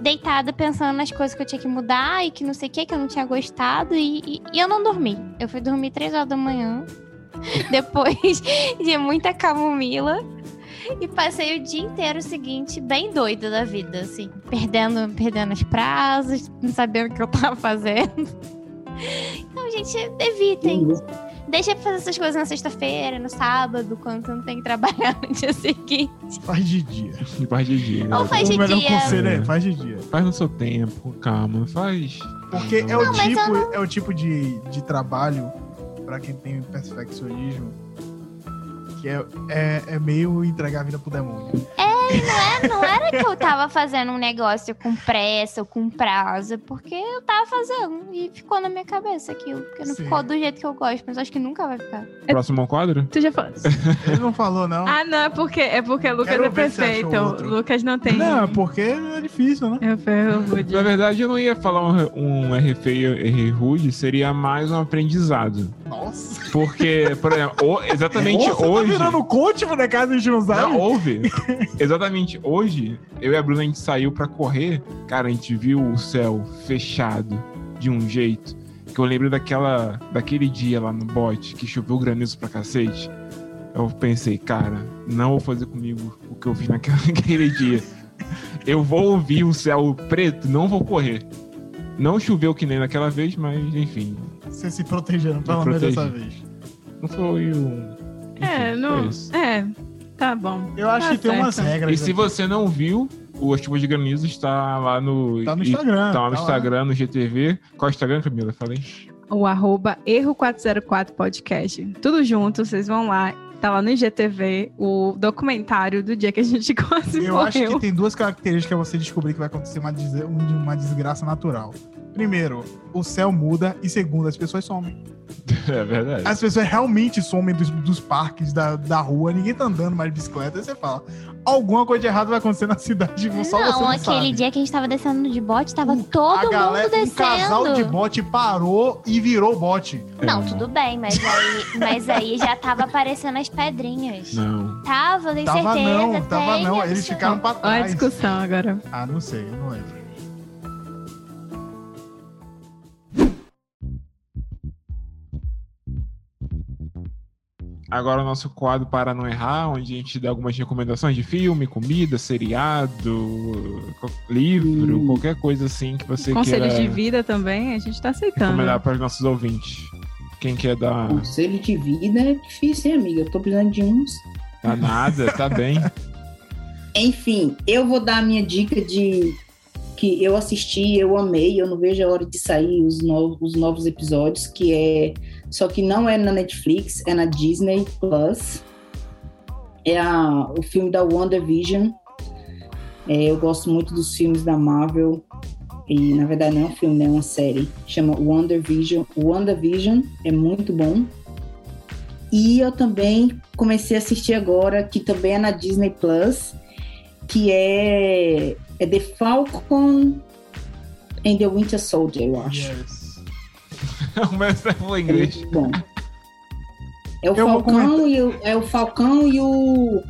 deitada pensando nas coisas que eu tinha que mudar e que não sei o que, que eu não tinha gostado. E, e, e eu não dormi. Eu fui dormir três horas da manhã. Depois de muita camomila e passei o dia inteiro seguinte bem doida da vida, assim, perdendo, perdendo os prazos, não sabendo o que eu tava fazendo. Então, gente, evitem. Uhum. Deixa pra fazer essas coisas na sexta-feira, no sábado, quando você não tem que trabalhar no dia seguinte. Faz de dia. Faz de dia. Ou faz de o melhor dia. conselho é, faz de dia. Faz no seu tempo, calma, faz. Porque é o tipo, não... é o tipo de, de trabalho, pra quem tem perfeccionismo, que é, é, é meio entregar a vida pro demônio. É, não, é, não era que eu tava fazendo um negócio com pressa ou com prazo, porque eu tava fazendo e ficou na minha cabeça aquilo. Porque não Sim. ficou do jeito que eu gosto, mas acho que nunca vai ficar. Próximo quadro? Tu já falou. Ele não falou, não. Ah, não, é porque, é porque Lucas Quero é perfeito. Lucas não tem. Não, é porque é difícil, né? Eu ferro rude. Na verdade, eu não ia falar um, um R feio, R rude, seria mais um aprendizado. Nossa. Porque, por exemplo, exatamente Nossa, hoje. Tá virando coach, né, caso a gente não sabe. Não, houve. exatamente hoje, eu e a Bruna, a gente saiu pra correr. Cara, a gente viu o céu fechado de um jeito. Que eu lembro daquela, daquele dia lá no bote que choveu granizo pra cacete. Eu pensei, cara, não vou fazer comigo o que eu fiz naquele dia. Eu vou ouvir o céu preto, não vou correr. Não choveu que nem naquela vez, mas enfim. Você se protegendo, pelo menos dessa vez. Não foi um. É, não. É, tá bom. Eu acho tá que tem umas regras. E se você não viu, o Chuva de Granizo está lá no. Tá no Instagram. Tá lá no tá Instagram, lá. no GTV. Qual é o Instagram, Camila? Falei. O arroba Erro404 Podcast. Tudo junto, vocês vão lá. Tá lá no IGTV o documentário do dia que a gente quase Eu morreu. acho que tem duas características que você descobrir que vai acontecer uma, des uma desgraça natural. Primeiro, o céu muda e segundo, as pessoas somem. É verdade. As pessoas realmente somem dos, dos parques, da, da rua, ninguém tá andando mais de bicicleta. Aí você fala, alguma coisa de errado vai acontecer na cidade, só não, você não aquele sabe. dia que a gente tava descendo de bote, tava O- todo a galera, mundo descendo. Um casal de bote parou e virou bote. Não, É. tudo bem, mas aí, mas aí já tava aparecendo as pedrinhas. Não. Tava, tenho Tava certeza. não, tava não. Eles ficaram pra Olha a trás. discussão agora. Ah, não sei, eu não lembro. Agora o nosso quadro para não errar, onde a gente dá algumas recomendações de filme, comida, seriado, livro, Hum. qualquer coisa assim que você Conselhos queira de vida também, a gente tá aceitando. recomendar para os nossos ouvintes. Quem quer dar, Conselho de vida é difícil, hein, amiga? Eu tô precisando de uns. dar nada, tá bem. Enfim, eu vou dar a minha dica de que eu assisti, eu amei, eu não vejo a hora de sair os novos, os novos episódios, que é. Só que não é na Netflix, é na Disney Plus. É a, o filme da WandaVision. É, eu gosto muito dos filmes da Marvel. E na verdade não é um filme, né, é uma série. Chama WandaVision. WandaVision é muito bom. E eu também comecei a assistir agora, que também é na Disney Plus, que é, é The Falcon and the Winter Soldier, eu acho. Yes. o meu em É inglês. muito bom. É o, Eu Falcão e o, é o Falcão e o,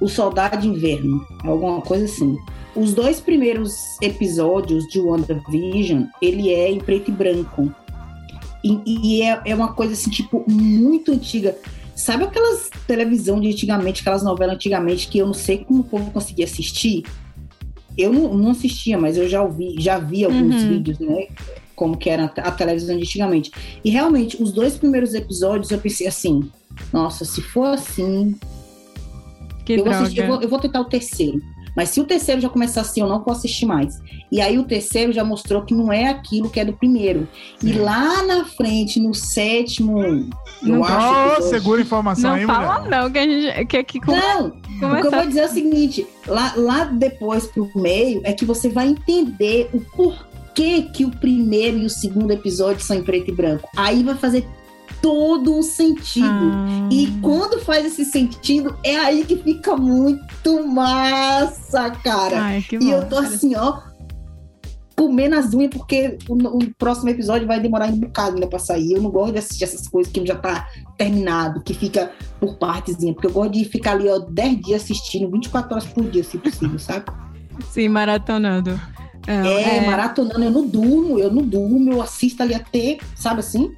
o Soldado de Inverno. É alguma coisa assim. Os dois primeiros episódios de WandaVision, ele é em preto e branco. E, e é, é uma coisa assim, tipo, muito antiga. Sabe aquelas televisão de antigamente, aquelas novelas antigamente que eu não sei como o povo conseguia assistir? Eu não, não assistia, mas eu já ouvi, já vi alguns Uhum. vídeos, né? Como que era a televisão de antigamente. E realmente, os dois primeiros episódios eu pensei assim, nossa, se for assim, Que eu vou, assistir, eu, vou, eu vou tentar o terceiro. Mas se o terceiro já começar assim, eu não vou assistir mais. E aí o terceiro já mostrou que não é aquilo que é do primeiro. E lá na frente, no sétimo, eu Não acho. Oh, segura a informação Não aí, fala mulher. não, que a gente que aqui com Não, o que eu começar. vou dizer é o seguinte: lá, lá depois pro meio é que você vai entender o porquê que o primeiro e o segundo episódio são em preto e branco. Aí vai fazer todo o sentido. Ah. E quando faz esse sentido, é aí que fica muito massa, cara. Ai, que e eu bom. tô assim, ó, comendo as unhas, porque o, o próximo episódio vai demorar um bocado ainda pra sair. Eu não gosto de assistir essas coisas que já tá terminado, que fica por partezinha, porque eu gosto de ficar ali, ó, 10 dias assistindo, 24 horas por dia, se possível, sabe? Sim, maratonando. Não, É, maratonando, eu não durmo, eu não durmo, eu assisto ali até, sabe assim?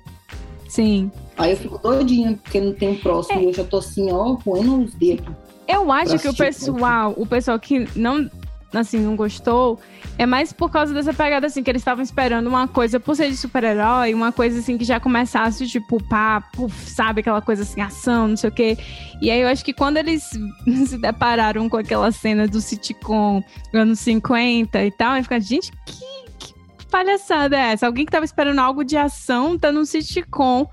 Sim. Aí eu fico doidinha, porque não tem o próximo, e eu já tô assim, ó, roendo os dedos. Eu acho que o pessoal, o pessoal que não assim, não gostou, é mais por causa dessa pegada assim que eles estavam esperando uma coisa por ser de super-herói, uma coisa assim que já começasse tipo, pá, puf, sabe aquela coisa assim, ação, não sei o quê. E aí eu acho que quando eles se depararam com aquela cena do sitcom anos 50 e tal, aí fica, gente, que, que palhaçada é essa? Alguém que tava esperando algo de ação tá num sitcom.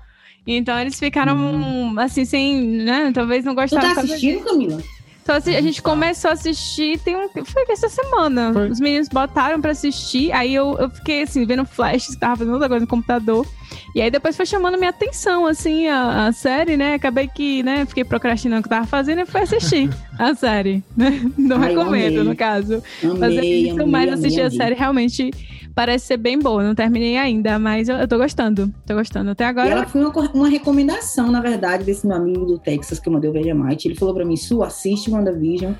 Então eles ficaram assim, sem, né? Talvez não Tu gostaram. tá por causa assistindo, Camila? Então, assim, a gente começou a assistir, tem um. Foi essa semana. Foi. Os meninos botaram pra assistir, aí eu, eu fiquei assim, vendo flashes, tava fazendo outra coisa no computador. E aí depois foi chamando minha atenção, assim, a, a série, né? Acabei que, né, fiquei procrastinando o que eu tava fazendo e fui assistir a série, né? Não Ai, eu recomendo, amei. no caso. Mas é Amei, isso, amei, mas amei, assistir a amei. série realmente parece ser bem boa. Não terminei ainda, mas eu, eu tô gostando. Tô gostando. Até E agora. ela foi uma, uma recomendação, na verdade, desse meu amigo do Texas que eu mandei o Vegemite. Ele falou pra mim, Su, assiste WandaVision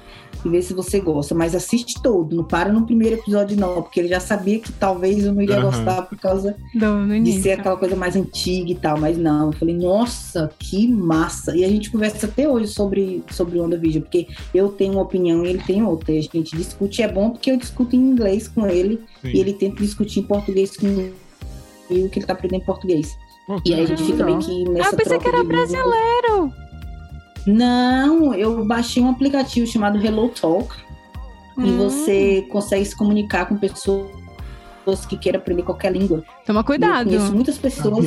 e vê se você gosta. Mas assiste todo, não para no primeiro episódio não, porque ele já sabia que talvez eu não iria Aham. gostar por causa Do, no de ser aquela coisa mais antiga e tal. Mas não, eu falei, nossa, que massa. E a gente conversa até hoje sobre, sobre WandaVision, porque eu tenho uma opinião e ele tem outra. E a gente discute, é bom porque eu discuto em inglês com ele Sim. e ele tenta discutir em português comigo, que ele tá aprendendo português. Pô, E aí a gente fica meio que nessa Ah, eu pensei que era brasileiro. Não, eu baixei um aplicativo chamado Hello Talk e Hum. você consegue se comunicar com pessoas que queiram aprender qualquer língua. Toma E Eu cuidado. conheço muitas pessoas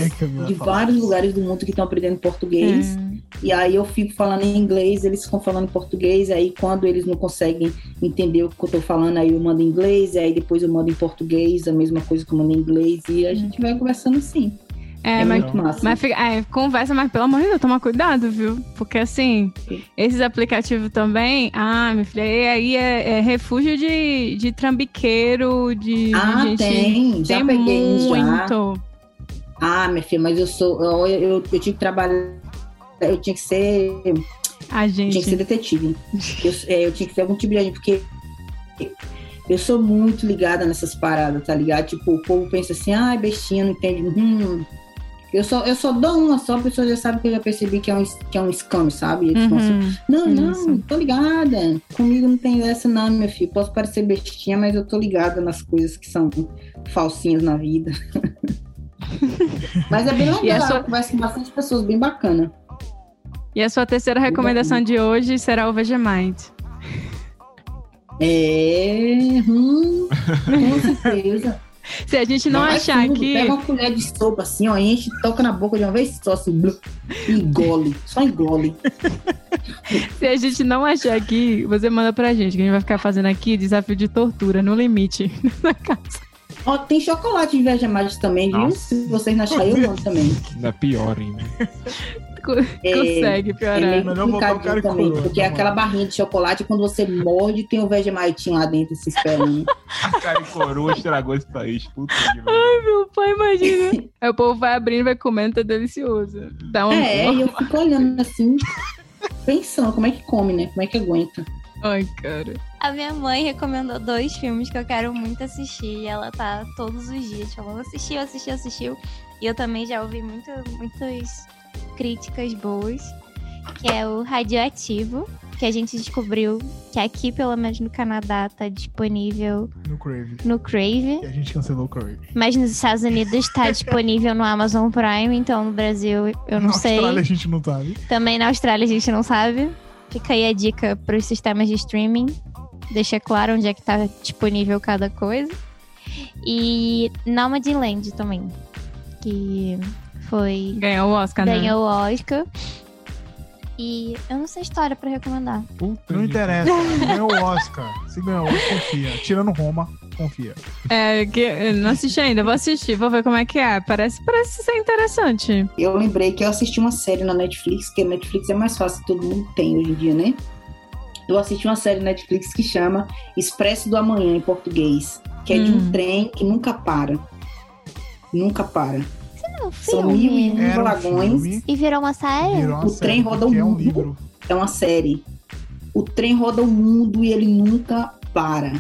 de vários isso. lugares do mundo que estão aprendendo português. É. E aí eu fico falando em inglês, eles ficam falando em português, aí quando eles não conseguem entender o que eu tô falando, aí eu mando em inglês, aí depois eu mando em português, a mesma coisa que eu mando em inglês, e a gente vai conversando assim. É, É mas, muito massa. mas fica- é, conversa, mas pelo amor de Deus, toma cuidado, viu? Porque assim, esses aplicativos também, ah, minha filha, e aí é, é refúgio de, de trambiqueiro, de, Ah, gente. tem, já tem peguei um já. muito. Ah, minha filha, mas eu sou. Eu, eu, eu tinha que trabalhar. Eu tinha que ser. A Eu tinha que ser gente. detetive. Eu, é, eu tinha que ser algum tipo de agente, porque eu sou muito ligada nessas paradas, tá ligado? Tipo, o povo pensa assim, ai, bestinha, não entende. Hum. Eu só, eu só dou uma só, a pessoa já sabe que eu já percebi que é um, que é um scam, sabe? Eles ficam assim, Uhum. não, não, Isso. tô ligada. Comigo não tem essa, não, meu filho. Posso parecer bestinha, mas eu tô ligada nas coisas que são falsinhas na vida. mas é bem legal, sua- eu converso com bastante pessoas, bem bacana. E a sua terceira recomendação de hoje será o Vegemite. É, hum, com certeza. Se a gente não Vai achar fundo, aqui. Pega uma colher de sopa assim, ó, enche, toca na boca de uma vez só, assim, blu, engole, só engole. Se a gente não achar aqui, você manda pra gente, que a gente vai ficar fazendo aqui desafio de tortura no limite na casa. Ó, tem chocolate de Vegemite também, viu? Se vocês não acharem, eu mando também. Ainda pior ainda. É, Consegue É piorar. meio Melhor botar o cara também, porque é aquela barrinha de chocolate, quando você morde, tem o Vegemite lá dentro se esperando. A cara e coroa estragou esse país. Puta que pariu. Meu pai, imagina. Aí o povo vai abrindo, vai comendo, tá delicioso. Dá um. É, e eu fico olhando assim, pensando como é que come, né? Como é que aguenta. Ai, cara. A minha mãe recomendou dois filmes que eu quero muito assistir. E ela tá todos os dias falando: assistiu, assistiu, assistiu. E eu também já ouvi muito, muitas críticas boas. Que é o Radioativo. Que a gente descobriu que aqui, pelo menos no Canadá, tá disponível No Crave. no Crave. E a gente cancelou o Crave. Mas nos Estados Unidos tá disponível no Amazon Prime. Então no Brasil eu não Na sei. Austrália a gente não sabe. Também na Austrália a gente não sabe. Fica aí a dica para os sistemas de streaming. Deixa claro onde é que tá disponível cada coisa. E Nomadland também. Que foi. Ganhou o Oscar, né? Ganhou o Oscar. E eu não sei história pra recomendar. Puta Não interessa. Ganhou o Oscar. Se ganhou confia. Tirando Roma, confia. É, que eu não assisti ainda, vou assistir, vou ver como é que é. Parece, parece ser interessante. Eu lembrei que eu assisti uma série na Netflix, que a Netflix é mais fácil, todo mundo tem hoje em dia, né? Eu assisti uma série na Netflix que chama Expresso do Amanhã, em português, que é de Hum. um trem que nunca para. Nunca para. Não, São mil e um um vagões. filme, E virou uma série? virou uma O série, trem roda o porque é um mundo. livro. É uma série. O trem roda o mundo e ele nunca para.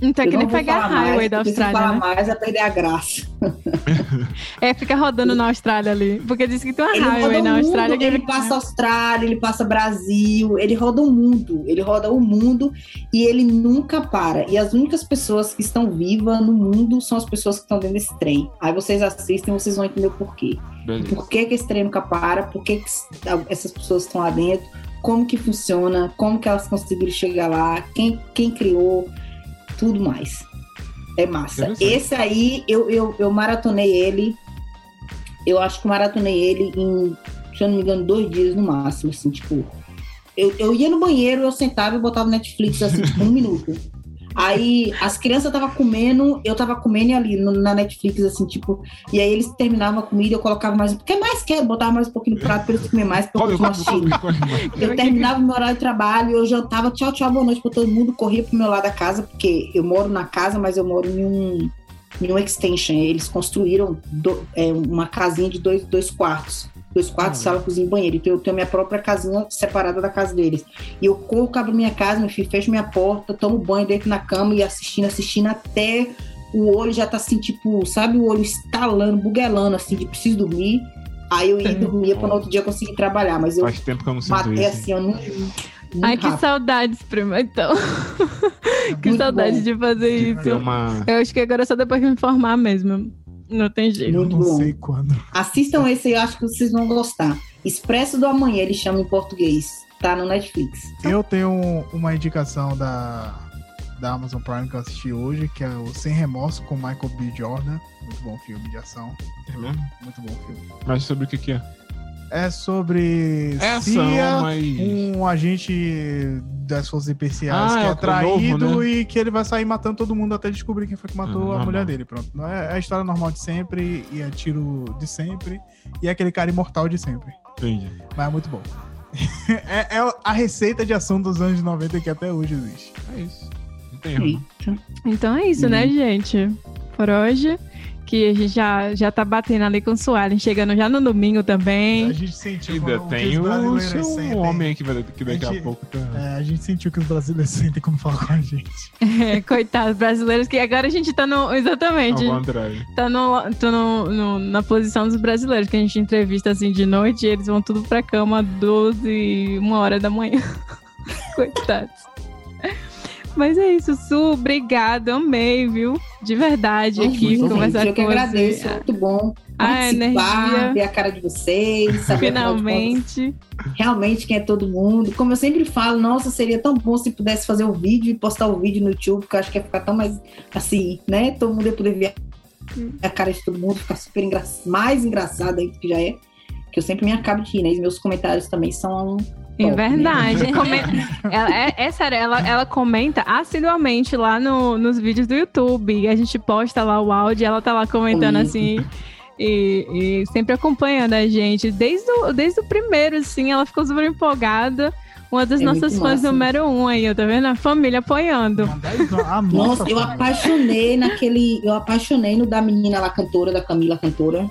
Não tem Eu que nem pegar a highway mais, da porque se Austrália, falar né? mais, vai perder a graça. É, fica rodando na Austrália ali. Porque diz que tem uma Ele roda highway o na mundo, Austrália que ele passa Austrália, ele passa Brasil, ele roda o mundo, ele roda o mundo e ele nunca para. E as únicas pessoas que estão vivas no mundo são as pessoas que estão dentro desse trem. Aí vocês assistem, vocês vão entender o porquê. Beleza. Por que, que esse trem nunca para? Por que, que essas pessoas estão lá dentro? Como que funciona? Como que elas conseguiram chegar lá? Quem, quem criou? Tudo mais. É massa. Esse aí, eu, eu, eu maratonei ele. Eu acho que maratonei ele em, se eu não me engano, dois dias no máximo, assim, tipo. Eu, eu ia no banheiro, eu sentava e botava Netflix, assim, tipo, um minuto. Aí as crianças estavam comendo, eu tava comendo ali no- na Netflix, assim, tipo, e aí eles terminavam a comida, eu colocava mais, o que mais quer? Botava mais um pouquinho no prato pra eles comer mais, pra eu continuar. Eu terminava o meu horário de trabalho, eu jantava, tchau, tchau, boa noite pra todo mundo, corria pro meu lado da casa, porque eu moro na casa, mas eu moro em um, em um extension. Eles construíram do- é, uma casinha de dois, dois quartos. Dois quartos, Ah. sala, cozinha e banheiro. Então eu tenho minha própria casinha separada da casa deles. E eu corro, abro minha casa, meu filho, fecho minha porta, tomo banho, deito na cama e assistindo, assistindo até o olho já tá assim, tipo, sabe, o olho estalando, buguelando, assim, de preciso dormir. Aí eu ia dormir pra no outro dia conseguir trabalhar. Mas eu Faz tempo que eu não sinto matei isso. assim, eu não. Ai, que saudades, prima. Então, que Muito saudade bom. de fazer De isso. uma... Eu acho que agora é só depois que me formar mesmo. Não tem jeito. Eu Muito não bom. sei quando. Assistam esse aí, eu acho que vocês vão gostar. Expresso do Amanhã, ele chama em português. Tá no Netflix. Eu tenho uma indicação da, da Amazon Prime que eu assisti hoje, que é o Sem Remorso com Michael B. Jordan. Muito bom filme de ação. É mesmo? Muito bom filme. Mas sobre o que que é? É sobre ação, CIA, mas... um agente das forças especiais Ah, que é é traído novo, né? e que ele vai sair matando todo mundo até descobrir quem foi que matou Ah, a normal. mulher dele. Pronto. Não É é a história normal de sempre, e é tiro de sempre, e é aquele cara imortal de sempre. Entendi. Mas é muito bom. é, é a receita de ação dos anos 90 que até hoje existe. É isso. Não tem erro. Eita. Então é isso, né, gente? Por hoje. Que a gente já, já tá batendo ali com o Suárez, chegando já no domingo A também. gente sentiu Ainda como- tem que os o brasileiros seu sentem. homem aqui vai- que daqui A a gente- pouco tá. É, a gente sentiu que os brasileiros sentem como falar com a gente. É, coitados brasileiros, que agora a gente tá no. Exatamente. Ao contrário. Tá no, tô no, no- na posição dos brasileiros, que a gente entrevista assim de noite e eles vão tudo pra cama 12, uma hora da manhã. Coitados. Mas é isso, Su, obrigado, amei, viu? De verdade, aqui, Gente, conversar eu que com agradeço, você. muito bom A energia. ver a cara de vocês, saber afinal de contas, Finalmente. realmente quem é todo mundo. Como eu sempre falo, nossa, seria tão bom se pudesse fazer o vídeo e postar o vídeo no YouTube, porque eu acho que ia ficar tão mais assim, né? Todo mundo ia poder ver a cara de todo mundo, ficar super engra... mais engraçado aí do que já é. Que eu sempre me acabo de rir, né? E meus comentários também são. É verdade. ela, é, é sério, ela, ela comenta assiduamente lá no, nos vídeos do YouTube. A gente posta lá o áudio, ela tá lá comentando Comenta. assim. E, e sempre acompanhando a gente. Desde o, desde o primeiro, assim, ela ficou super empolgada. Uma das É nossas fãs massa. número um aí, tá vendo? A família apoiando. Nossa, eu apaixonei naquele. Eu apaixonei no da menina lá, cantora, da Camila cantora.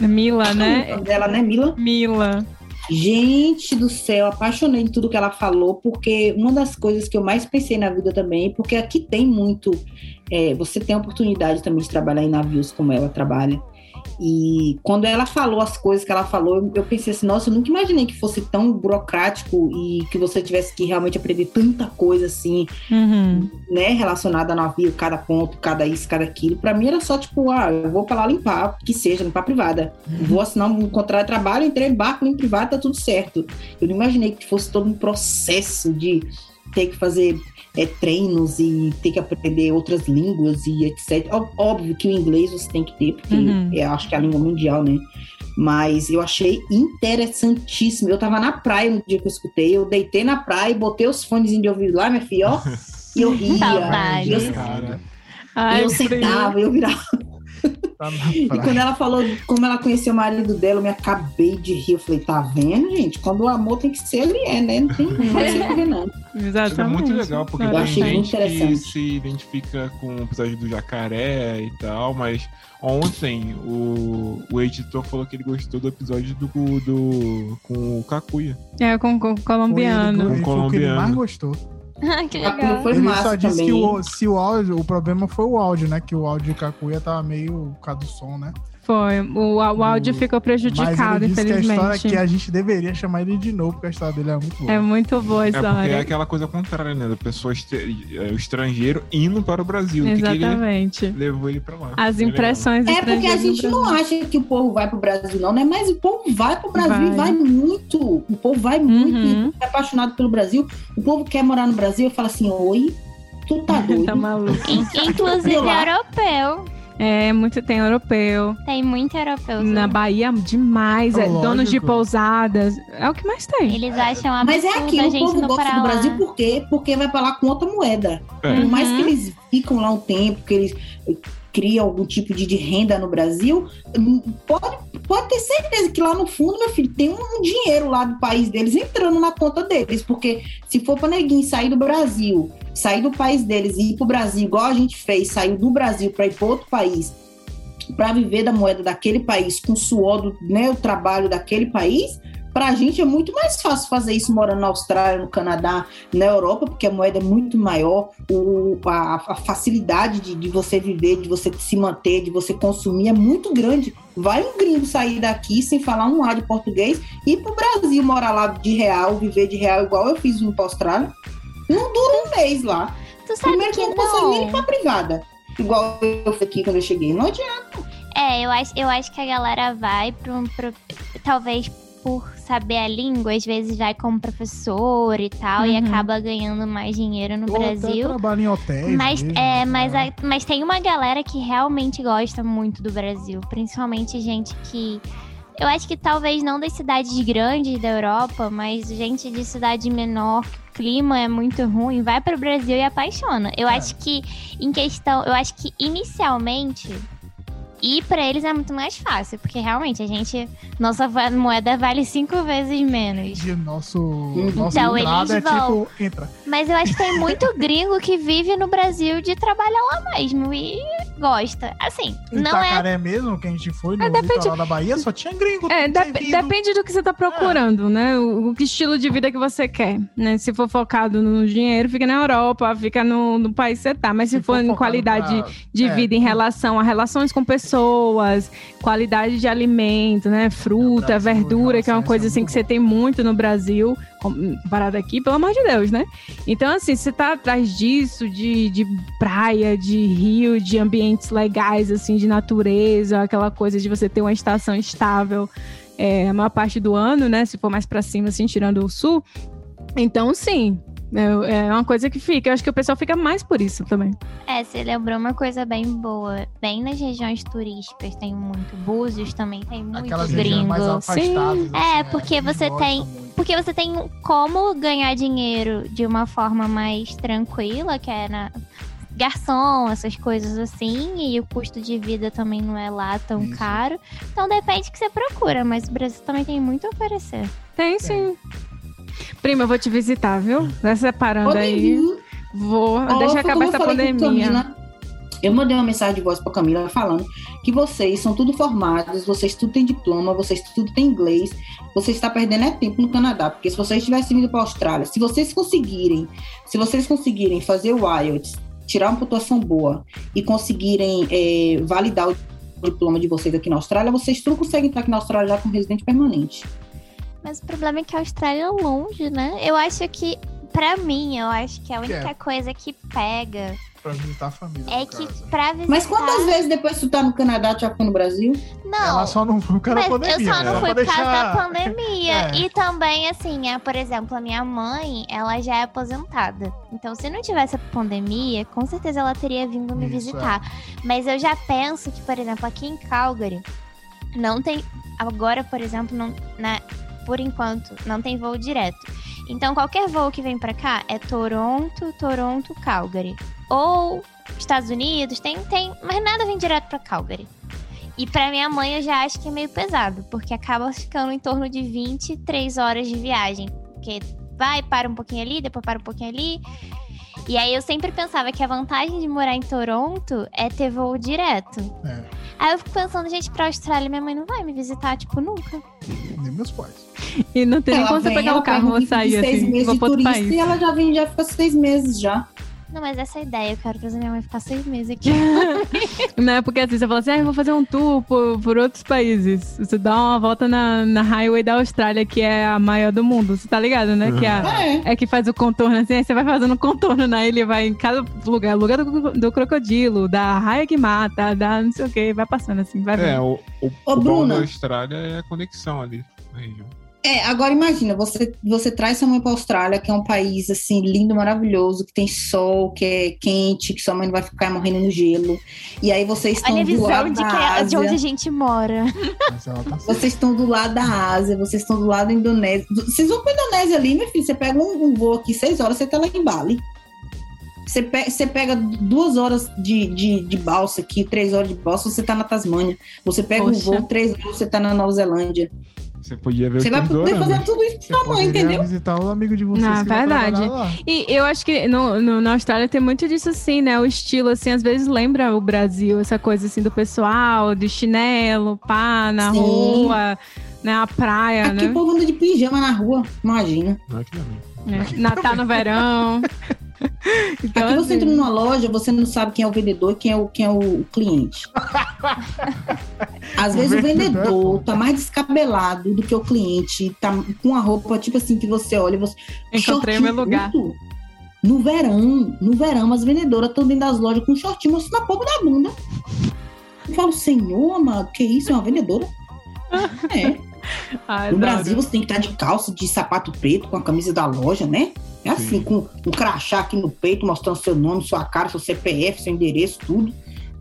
Mila, O né? dela, né, Mila? Mila. Gente do céu, apaixonei em tudo que ela falou, porque uma das coisas que eu mais pensei na vida também, porque aqui tem muito. é, você tem a oportunidade também de trabalhar em navios como ela trabalha. E quando ela falou as coisas que ela falou, eu- pensei assim, nossa, eu nunca imaginei que fosse tão burocrático e que você tivesse que realmente aprender tanta coisa assim, Uhum. né, relacionada a navio, cada ponto, cada isso, cada aquilo. Pra mim era só tipo, ah, eu vou pra lá limpar, que seja, limpar privada. Vou assinar um contrato de trabalho, entrei em barco, limpo privado, tá tudo certo. Eu não imaginei que fosse todo um processo de ter que fazer é, treinos e ter que aprender outras línguas e etc. Óbvio que o inglês você tem que ter, porque Uhum. eu acho que é a língua mundial, né? Mas eu achei interessantíssimo. Eu tava na praia no dia que eu escutei, eu deitei na praia e botei os fones de ouvido lá, minha filha, ó. E eu ria. Saudade. Eu, Cara, Ai, eu sentava, eu virava. Tá na E quando ela falou como ela conheceu o marido dela, eu me acabei de rir. Eu falei, tá vendo, gente? Quando o amor tem que ser, ele é, né? Não tem correr, não. Exatamente. Isso é muito legal, porque Eu tem achei muito gente que interessante. se identifica com o episódio do jacaré e tal, mas ontem o, o editor falou que ele gostou do episódio do, do com o Kakuya. É, com, com o colombiano. Ele foi o que ele colombiano. mais gostou. que legal. foi ele massa só disse também. que o, se o áudio, o problema foi o áudio, né? Que o áudio de Kakuya tava meio por causa do som, né? Foi. O, o áudio O- ficou Mas prejudicado, ele disse que a história infelizmente. que a gente deveria chamar ele de novo, porque a história dele é muito boa. É muito boa a É porque é história. aquela coisa contrária, né? Da pessoa, é, o estrangeiro indo para o Brasil. O que, que ele Exatamente. levou ele pra lá. As É impressões É porque a gente não acha que o povo vai pro Brasil, não, né? Mas o povo vai pro Brasil Vai. e vai muito. O povo vai muito. Uhum. É apaixonado pelo Brasil. O povo quer morar no Brasil e fala assim: Oi, tu tá doido? Tá maluco. In- Inclusive Lá. europeu. É, muito tem europeu. Tem muito europeu. Na? Bahia, demais. É, donos de pousadas. É o que mais tem. Eles acham absurdo Mas é aquilo, a o povo gosta do. Brasil por quê? Porque vai pra lá com outra moeda. É. Por mais Uhum. que eles ficam lá um tempo, que eles criam algum tipo de, de renda no Brasil, hum, pode, pode ter certeza que lá no fundo, meu filho, tem um dinheiro lá do país deles entrando na conta deles. Porque se for pra neguinho sair do Brasil, sair do país deles e ir pro Brasil, igual a gente fez, saiu do Brasil pra ir pra outro país, pra viver da moeda daquele país, com o suor do né, o trabalho daquele país. Pra gente é muito mais fácil fazer isso morando na Austrália, no Canadá, na Europa, porque a moeda é muito maior, o, a, a facilidade de, de você viver, de você se manter, de você consumir é muito grande. Vai um gringo sair daqui sem falar um A de português e ir pro Brasil morar lá de real, viver de real, igual eu fiz no Austrália. Não dura um mês lá. Tu sabe Primeiro que que não consigo nem pra privada. Igual eu fui aqui quando eu cheguei. Não adianta. É, eu acho, eu acho que a galera vai pro, pro- Talvez por saber a língua, às vezes vai como professor e tal, e Uhum. acaba ganhando mais dinheiro no Ou até Brasil. trabalha em hotéis. Mas, mesmo, é, né? mas, a- mas tem uma galera que realmente gosta muito do Brasil. Principalmente gente que Eu acho que talvez não das cidades grandes da Europa, mas gente de cidade menor, o clima é muito ruim, vai para o Brasil e apaixona. Eu é. acho que, em questão, eu acho que inicialmente e para eles é muito mais fácil, porque realmente a gente. Nossa moeda vale cinco vezes menos. E nosso, nosso então, eles é vão. tipo. Entra. Mas eu acho que tem muito gringo que vive no Brasil de trabalhar lá mesmo. E gosta. Assim, em não Itacaré é. mesmo, que a gente foi no é, depende... da Bahia, só tinha gringo. É, de depende do que você tá procurando, é. né? O, o, estilo de vida que você quer. Né? Se for focado no dinheiro, fica na Europa, fica no, no país que você tá. Mas se, se for, for em qualidade pra... de é. vida em relação a relações com pessoas, qualidade de alimento, né? Fruta, verdura, que é uma coisa assim que você tem muito no Brasil parada aqui, pelo amor de Deus, né? Então, assim, você tá atrás disso, de, de praia, de rio, de ambientes legais, assim, de natureza, aquela coisa de você ter uma estação estável é, a maior parte do ano, né? Se for mais para cima, assim, tirando o sul. Então, sim, é, é uma coisa que fica. Eu acho que o pessoal fica mais por isso também. É, você lembrou uma coisa bem boa. Bem nas regiões turísticas tem muito. Búzios também tem muito Aquelas gringo. Mais Sim. Assim, é, porque você tem. Porque você tem como ganhar dinheiro de uma forma mais tranquila, que é na garçom, essas coisas assim, e o custo de vida também não é lá tão Isso. caro. Então depende do que você procura, mas o Brasil também tem muito a oferecer. Tem sim. Prima, eu vou te visitar, viu? Vai separando aí. Vou. Oh, Deixa acabar essa pandemia. Eu mandei uma mensagem de voz para Camila falando que vocês são tudo formados, vocês tudo têm diploma, vocês tudo têm inglês, você está perdendo é tempo no Canadá, porque se vocês tivessem vindo para a Austrália, se vocês conseguirem, se vocês conseguirem fazer o IELTS, tirar uma pontuação boa e conseguirem é, validar o diploma de vocês aqui na Austrália, vocês tudo conseguem entrar aqui na Austrália já como residente permanente. Mas o problema é que a Austrália é longe, né? Eu acho que, pra mim, eu acho que a única que coisa que pega. Pra visitar a família. É que pra visitar. Mas quantas vezes depois tu tá no Canadá, tu já foi no Brasil? Não. Ela só não foi por causa da pandemia. Eu só não fui por causa da pandemia. É. E também, assim, é, por exemplo, a minha mãe, ela já é aposentada. Então, se não tivesse a pandemia, com certeza ela teria vindo me Isso, visitar. É. Mas eu já penso que, por exemplo, aqui em Calgary, não tem. Agora, por exemplo, não, na, por enquanto, não tem voo direto. Então, qualquer voo que vem para cá é Toronto, Toronto, Calgary. Ou Estados Unidos, tem, tem, mas nada vem direto para Calgary. E para minha mãe eu já acho que é meio pesado, porque acaba ficando em torno de 23 horas de viagem. Porque vai, para um pouquinho ali, depois para um pouquinho ali. E aí eu sempre pensava que a vantagem de morar em Toronto é ter voo direto. É. Aí eu fico pensando, gente, pra Austrália, minha mãe não vai me visitar, tipo, nunca. Nem meus pais. E não tem nem como você pegar o carro e sair assim, vou pro outro país. E ela já vem, já fica seis meses já. Não, mas essa é a ideia. Eu quero fazer minha mãe ficar seis meses aqui. não é porque assim, você fala assim, ah, eu vou fazer um tour por, por outros países. Você dá uma volta na, na Highway da Austrália, que é a maior do mundo. Você tá ligado, né? Uhum. Que é, é. que faz o contorno assim, aí você vai fazendo contorno na ilha, vai em cada lugar. Lugar do, do crocodilo, da raia que mata, da não sei o que, vai passando assim, vai É, o, o, Ô, o bom da Austrália é a conexão ali na região. É, agora imagina, você, você traz sua mãe para a Austrália, que é um país assim lindo, maravilhoso, que tem sol, que é quente, que sua mãe não vai ficar morrendo no gelo. E aí vocês estão Olha do lado de, da é Ásia. de onde a gente mora. Tá vocês estão do lado da Ásia, vocês estão do lado da Indonésia. Vocês vão para Indonésia ali, meu filho, você pega um, um, voo aqui seis horas, você tá lá em Bali. Você pega, você pega duas horas de, de, de, balsa aqui, três horas de balsa, você tá na Tasmânia. Você pega Poxa. um voo, três horas, você tá na Nova Zelândia. Você podia ver Você vai poder fazer tudo isso com sua mãe, entendeu? visitar o amigo de vocês. Na verdade. E eu acho que no, no, na Austrália tem muito disso assim, né? O estilo, assim, às vezes lembra o Brasil, essa coisa assim do pessoal, de chinelo, pá, na Sim. rua, né? A praia, Aqui né? o povo anda de pijama na rua, imagina. É, Natal no verão. Então, Aqui você assim... entra numa loja, você não sabe quem é o vendedor quem é o, quem é o cliente. Às vezes o vendedor tá mais descabelado do que o cliente, tá com a roupa, tipo assim, que você olha você. Encontrei o meu lugar. No verão, no verão, as vendedoras estão dentro das lojas com um shortinho mostrando a polpa da bunda. Eu falo, senhor, amado, que isso? É uma vendedora? É. Ai, no Brasil, você tem que estar de calça, de sapato preto, com a camisa da loja, né? É assim, Sim. com um crachá aqui no peito, mostrando seu nome, sua cara, seu CPF, seu endereço, tudo.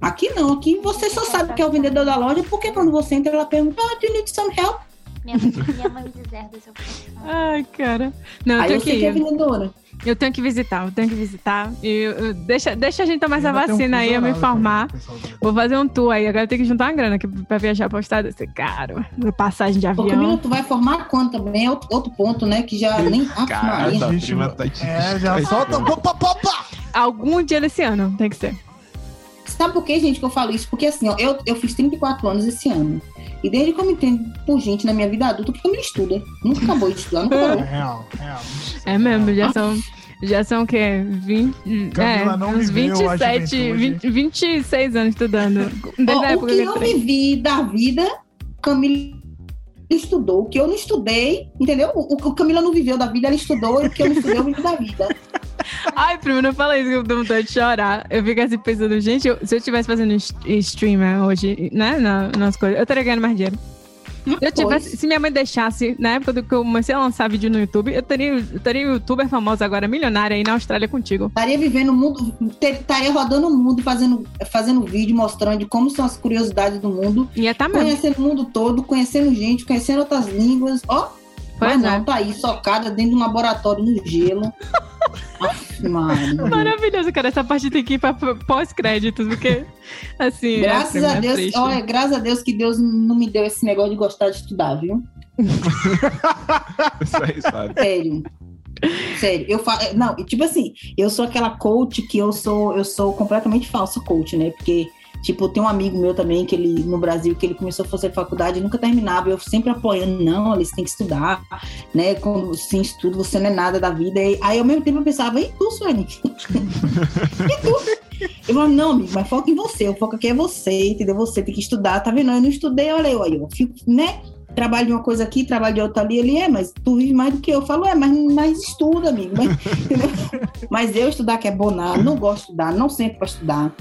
Aqui não, aqui você só sabe que é o vendedor da loja, porque quando você entra, ela pergunta, oh, do you need some help? Minha mãe, minha mãe deserta se eu Ai, cara. Não, eu Aí tenho você que que é vendedora. Eu tenho que visitar, eu tenho que visitar. E eu- deixa, deixa a gente tomar essa tem um vacina aí, eu me do- Vou fazer um tour aí. Agora tem que juntar uma grana aqui pra viajar pra estado desse caro. Passagem de Ô, Camila, avião. tu vai formar quando também? É outro, outro ponto, né? Que já nem. Ah, Cara, prima tá te É, já solta. Pá, pá, pá, pá. Algum dia desse ano, tem que ser. Sabe por que, gente, que eu falo isso? Porque assim, ó, eu, eu fiz 34 anos esse ano. E desde que eu me entendo por gente na minha vida adulta, que eu me estuda. Nunca acabou de estudar, nunca É parou. real, real. É mesmo, já são. Já são o quê? 20, Camila é, não uns viveu a 27, juventude. 20, 26 anos estudando. Desde o que que eu vivi da vida, Camila estudou. O que eu não estudei, entendeu? O, o Camila não viveu da vida, ela estudou. E o que eu não estudei, eu vivi da vida. Ai, primo, não fala isso que eu tô vontade de chorar. Eu fico assim pensando, gente, eu- se eu estivesse fazendo streamer hoje, né, na, nas coisas, eu estaria ganhando mais dinheiro. Se, eu tivesse, se minha mãe deixasse, na época do que eu comecei a lançar vídeo no YouTube, eu teria, eu teria um youtuber famoso agora, milionária, aí na Austrália contigo. Estaria vivendo o mundo, estaria rodando o mundo, fazendo, fazendo vídeo, mostrando como são as curiosidades do mundo, Ia tá mesmo. conhecendo o mundo todo, conhecendo gente, conhecendo outras línguas. Ó, Pois mas é. não, tá aí, socada dentro de um laboratório no gelo. Maravilhoso, cara. Essa parte tem que ir pra pós-créditos, porque, assim. Graças é, a é Deus, triste. olha, graças a Deus que Deus não me deu esse negócio de gostar de estudar, viu? Isso aí, sabe? Sério. Sério, eu falo, não, tipo assim, eu sou aquela coach que eu sou, eu sou completamente falsa coach, né? Porque tipo, tem um amigo meu também que ele no Brasil que ele começou a fazer faculdade e nunca terminava, eu sempre apoiando, não, eles têm que estudar, né? Quando sem estudo você não é nada da vida. E, aí ao mesmo tempo eu pensava, e tu, Suene? e tu? Eu falava, não, amigo, mas foca em você, o foco aqui é você, entendeu? Você tem que estudar, tá vendo? Eu não estudei, olha eu aí, eu fico, né? trabalho de uma coisa aqui, trabalho de outra ali, ele é, mas tu vive mais do que eu. Eu falo, é, mas, mas estuda, amigo. Mas, mas eu estudar que é bom nada, não gosto de estudar, não sempre para estudar.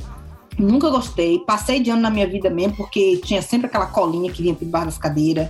Nunca gostei. Passei de ano na minha vida mesmo, porque tinha sempre aquela colinha que vinha por debaixo das cadeiras.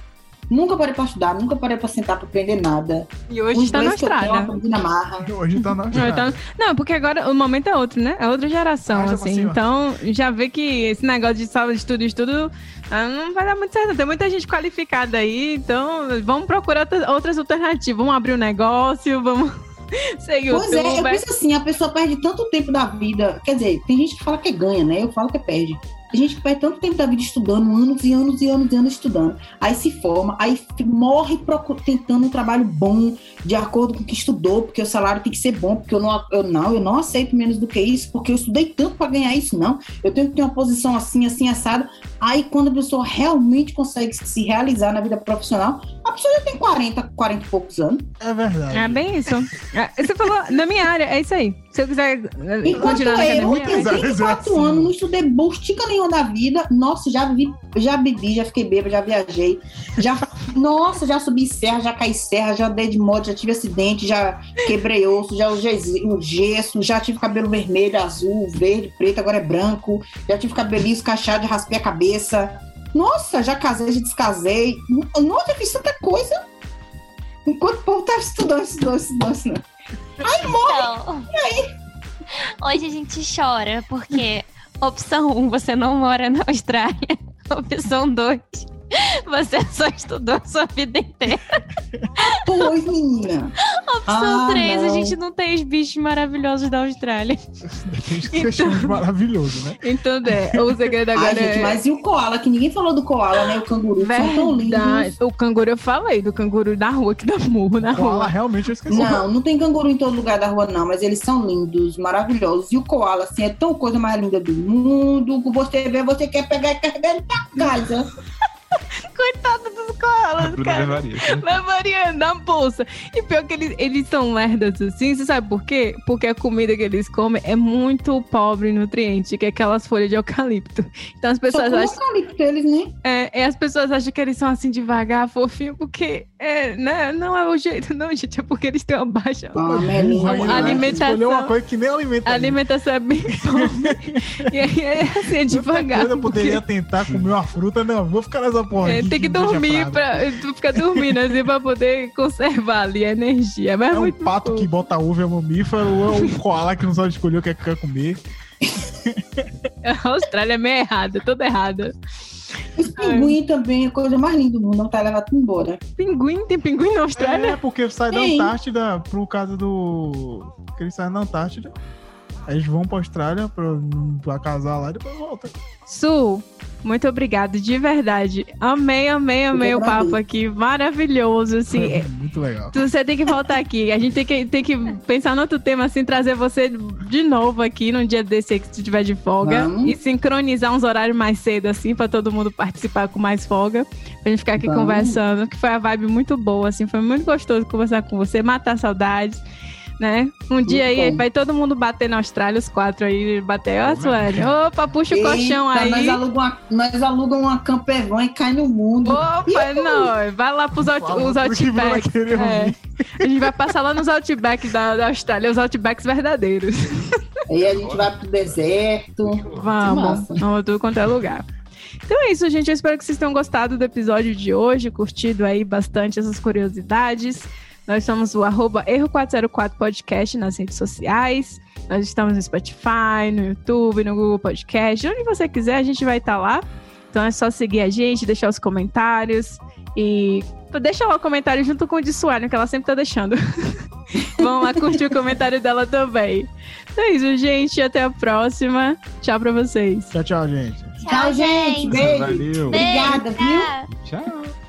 Nunca parei para estudar, nunca parei para sentar para aprender nada. E hoje está na eu Austrália. aprendi na. Hoje tá na Não, não, porque agora o momento é outro, né? É outra geração, Ah, assim. passei, ó. Então, já vê que esse negócio de sala de estudo, estudo, ah, não vai dar muito certo. Tem muita gente qualificada aí, então vamos procurar outra- outras alternativas. Vamos abrir um negócio, vamos ser Pois é, eu penso assim, a pessoa perde tanto tempo da vida. Quer dizer, tem gente que fala que ganha, né? Eu falo que perde. Tem gente que perde tanto tempo da vida estudando, anos e anos e anos e anos estudando. Aí se forma, aí morre tentando um trabalho bom, de acordo com o que estudou, porque o salário tem que ser bom, porque eu não, eu não, eu não aceito menos do que isso, porque eu estudei tanto para ganhar isso, não. Eu tenho que ter uma posição assim, assim, assada. Aí quando a pessoa realmente consegue se realizar na vida profissional, a pessoa já tem 40, 40 e poucos anos. É verdade. É bem isso. É, Você falou, na minha área, é isso aí. Se eu quiser eh, Enquanto continuar na eu, academia, tenho Exato, 34 assim. anos, não estudei bustica nenhuma da vida. Nossa, já vi, já bebi, já fiquei bêbada, já viajei. Já, nossa, já subi serra, já caí serra, já andei de moto, já tive acidente, já quebrei osso, já usei o gesso, já tive cabelo vermelho, azul, verde, preto, agora é branco. Já tive cabelo liso, cacheado, raspei a cabeça. Nossa, já casei, já descasei. Nossa, eu fiz tanta coisa. Enquanto o povo tá estudando, estudando, estudando, estudando. Então, hoje a gente chora porque opção 1, você não mora na Austrália. Opção 2, você só estudou a sua vida inteira. Pois, menina. Opção Ah, 3, a não. gente não tem os bichos maravilhosos da Austrália. Tem questões maravilhoso, né? Então, é, o segredo agora Ai, gente, é. mas e o koala? Que ninguém falou do koala, né? O canguru. São tão Verdade. lindos. O canguru eu falei, do canguru da rua que dá murro na Koala, rua. realmente eu esqueci. Não, não tem canguru em todo lugar da rua, não, mas eles são lindos, maravilhosos. E o koala, assim, é tão coisa mais linda do mundo. Você vê, você quer pegar e carregar ele pra casa. Coitado dos A koalas, cara. levaria. Levaria na bolsa. E pior que eles, eles são lerdas assim, você sabe por quê? Porque a comida que eles comem é muito pobre em nutriente, que é aquelas folhas de eucalipto. Então as Só pessoas com acham. eucalipto eles, né? É, e as pessoas acham que eles são assim devagar, fofinho, porque é, né, não é o jeito, não, gente, é porque eles têm uma baixa. Ah, Burra Melinha. ainda, né? alimentação- Escolheu uma coisa que nem alimenta. A alimentação é bem pobre. e aí é assim, é devagar. Eu poderia porque- tentar comer uma fruta, não, vou ficar nessa porra. É, tem que deixa dormir pra. Tu fica dormindo assim pra poder conservar ali a energia. Mas É um pato que bota uva é mamífero, ou é um koala que não sabe escolher o que é que quer comer. A Austrália é meio errada, toda errada. Os pinguim também é a coisa mais linda do mundo, não tá levado embora. Pinguim? Tem pinguim na Austrália? É, porque sai da Antártida pro caso do. que eles saem da Antártida. Aí eles vão pra Austrália pra, pra casar lá e depois voltam. Sul, muito obrigado, de verdade. Amei, amei, amei o papo aqui. Maravilhoso, assim. É muito legal. Você tem que voltar aqui. A gente tem que, tem que pensar no outro tema, assim, trazer você de novo aqui num dia desse aí que tu tiver de folga. Vamos. E sincronizar uns horários mais cedo, assim, pra todo mundo participar com mais folga. Pra gente ficar aqui Vamos. conversando, que foi a vibe muito boa, assim. Foi muito gostoso conversar com você, matar saudades né? Um Muito dia aí bom. vai todo mundo bater na Austrália, os quatro aí, bater, ó, Sueli. Opa, puxa Eita, o colchão aí. Nós alugamos uma, nós alugamos uma campervan e cai no mundo. Opa, não, vai lá pros out, os outbacks. É. A gente vai passar lá nos outbacks da, da Austrália, os outbacks verdadeiros. Aí a gente vai pro deserto. Vamos, vamos tudo quanto é lugar. Então é isso, gente. Eu espero que vocês tenham gostado do episódio de hoje, curtido aí bastante essas curiosidades. Nós somos o arroba Erro404 Podcast nas redes sociais. Nós estamos no Spotify, no YouTube, no Google Podcast. Onde você quiser, a gente vai estar lá. Então é só seguir a gente, deixar os comentários. E deixa lá o comentário junto com o de Suárez, que ela sempre tá deixando. Vamos lá curtir o comentário dela também. Então é isso, gente. Até a próxima. Tchau pra vocês. Tchau, tchau, gente. Tchau, tchau gente. Beijo. Valeu. Obrigada, viu? Tchau.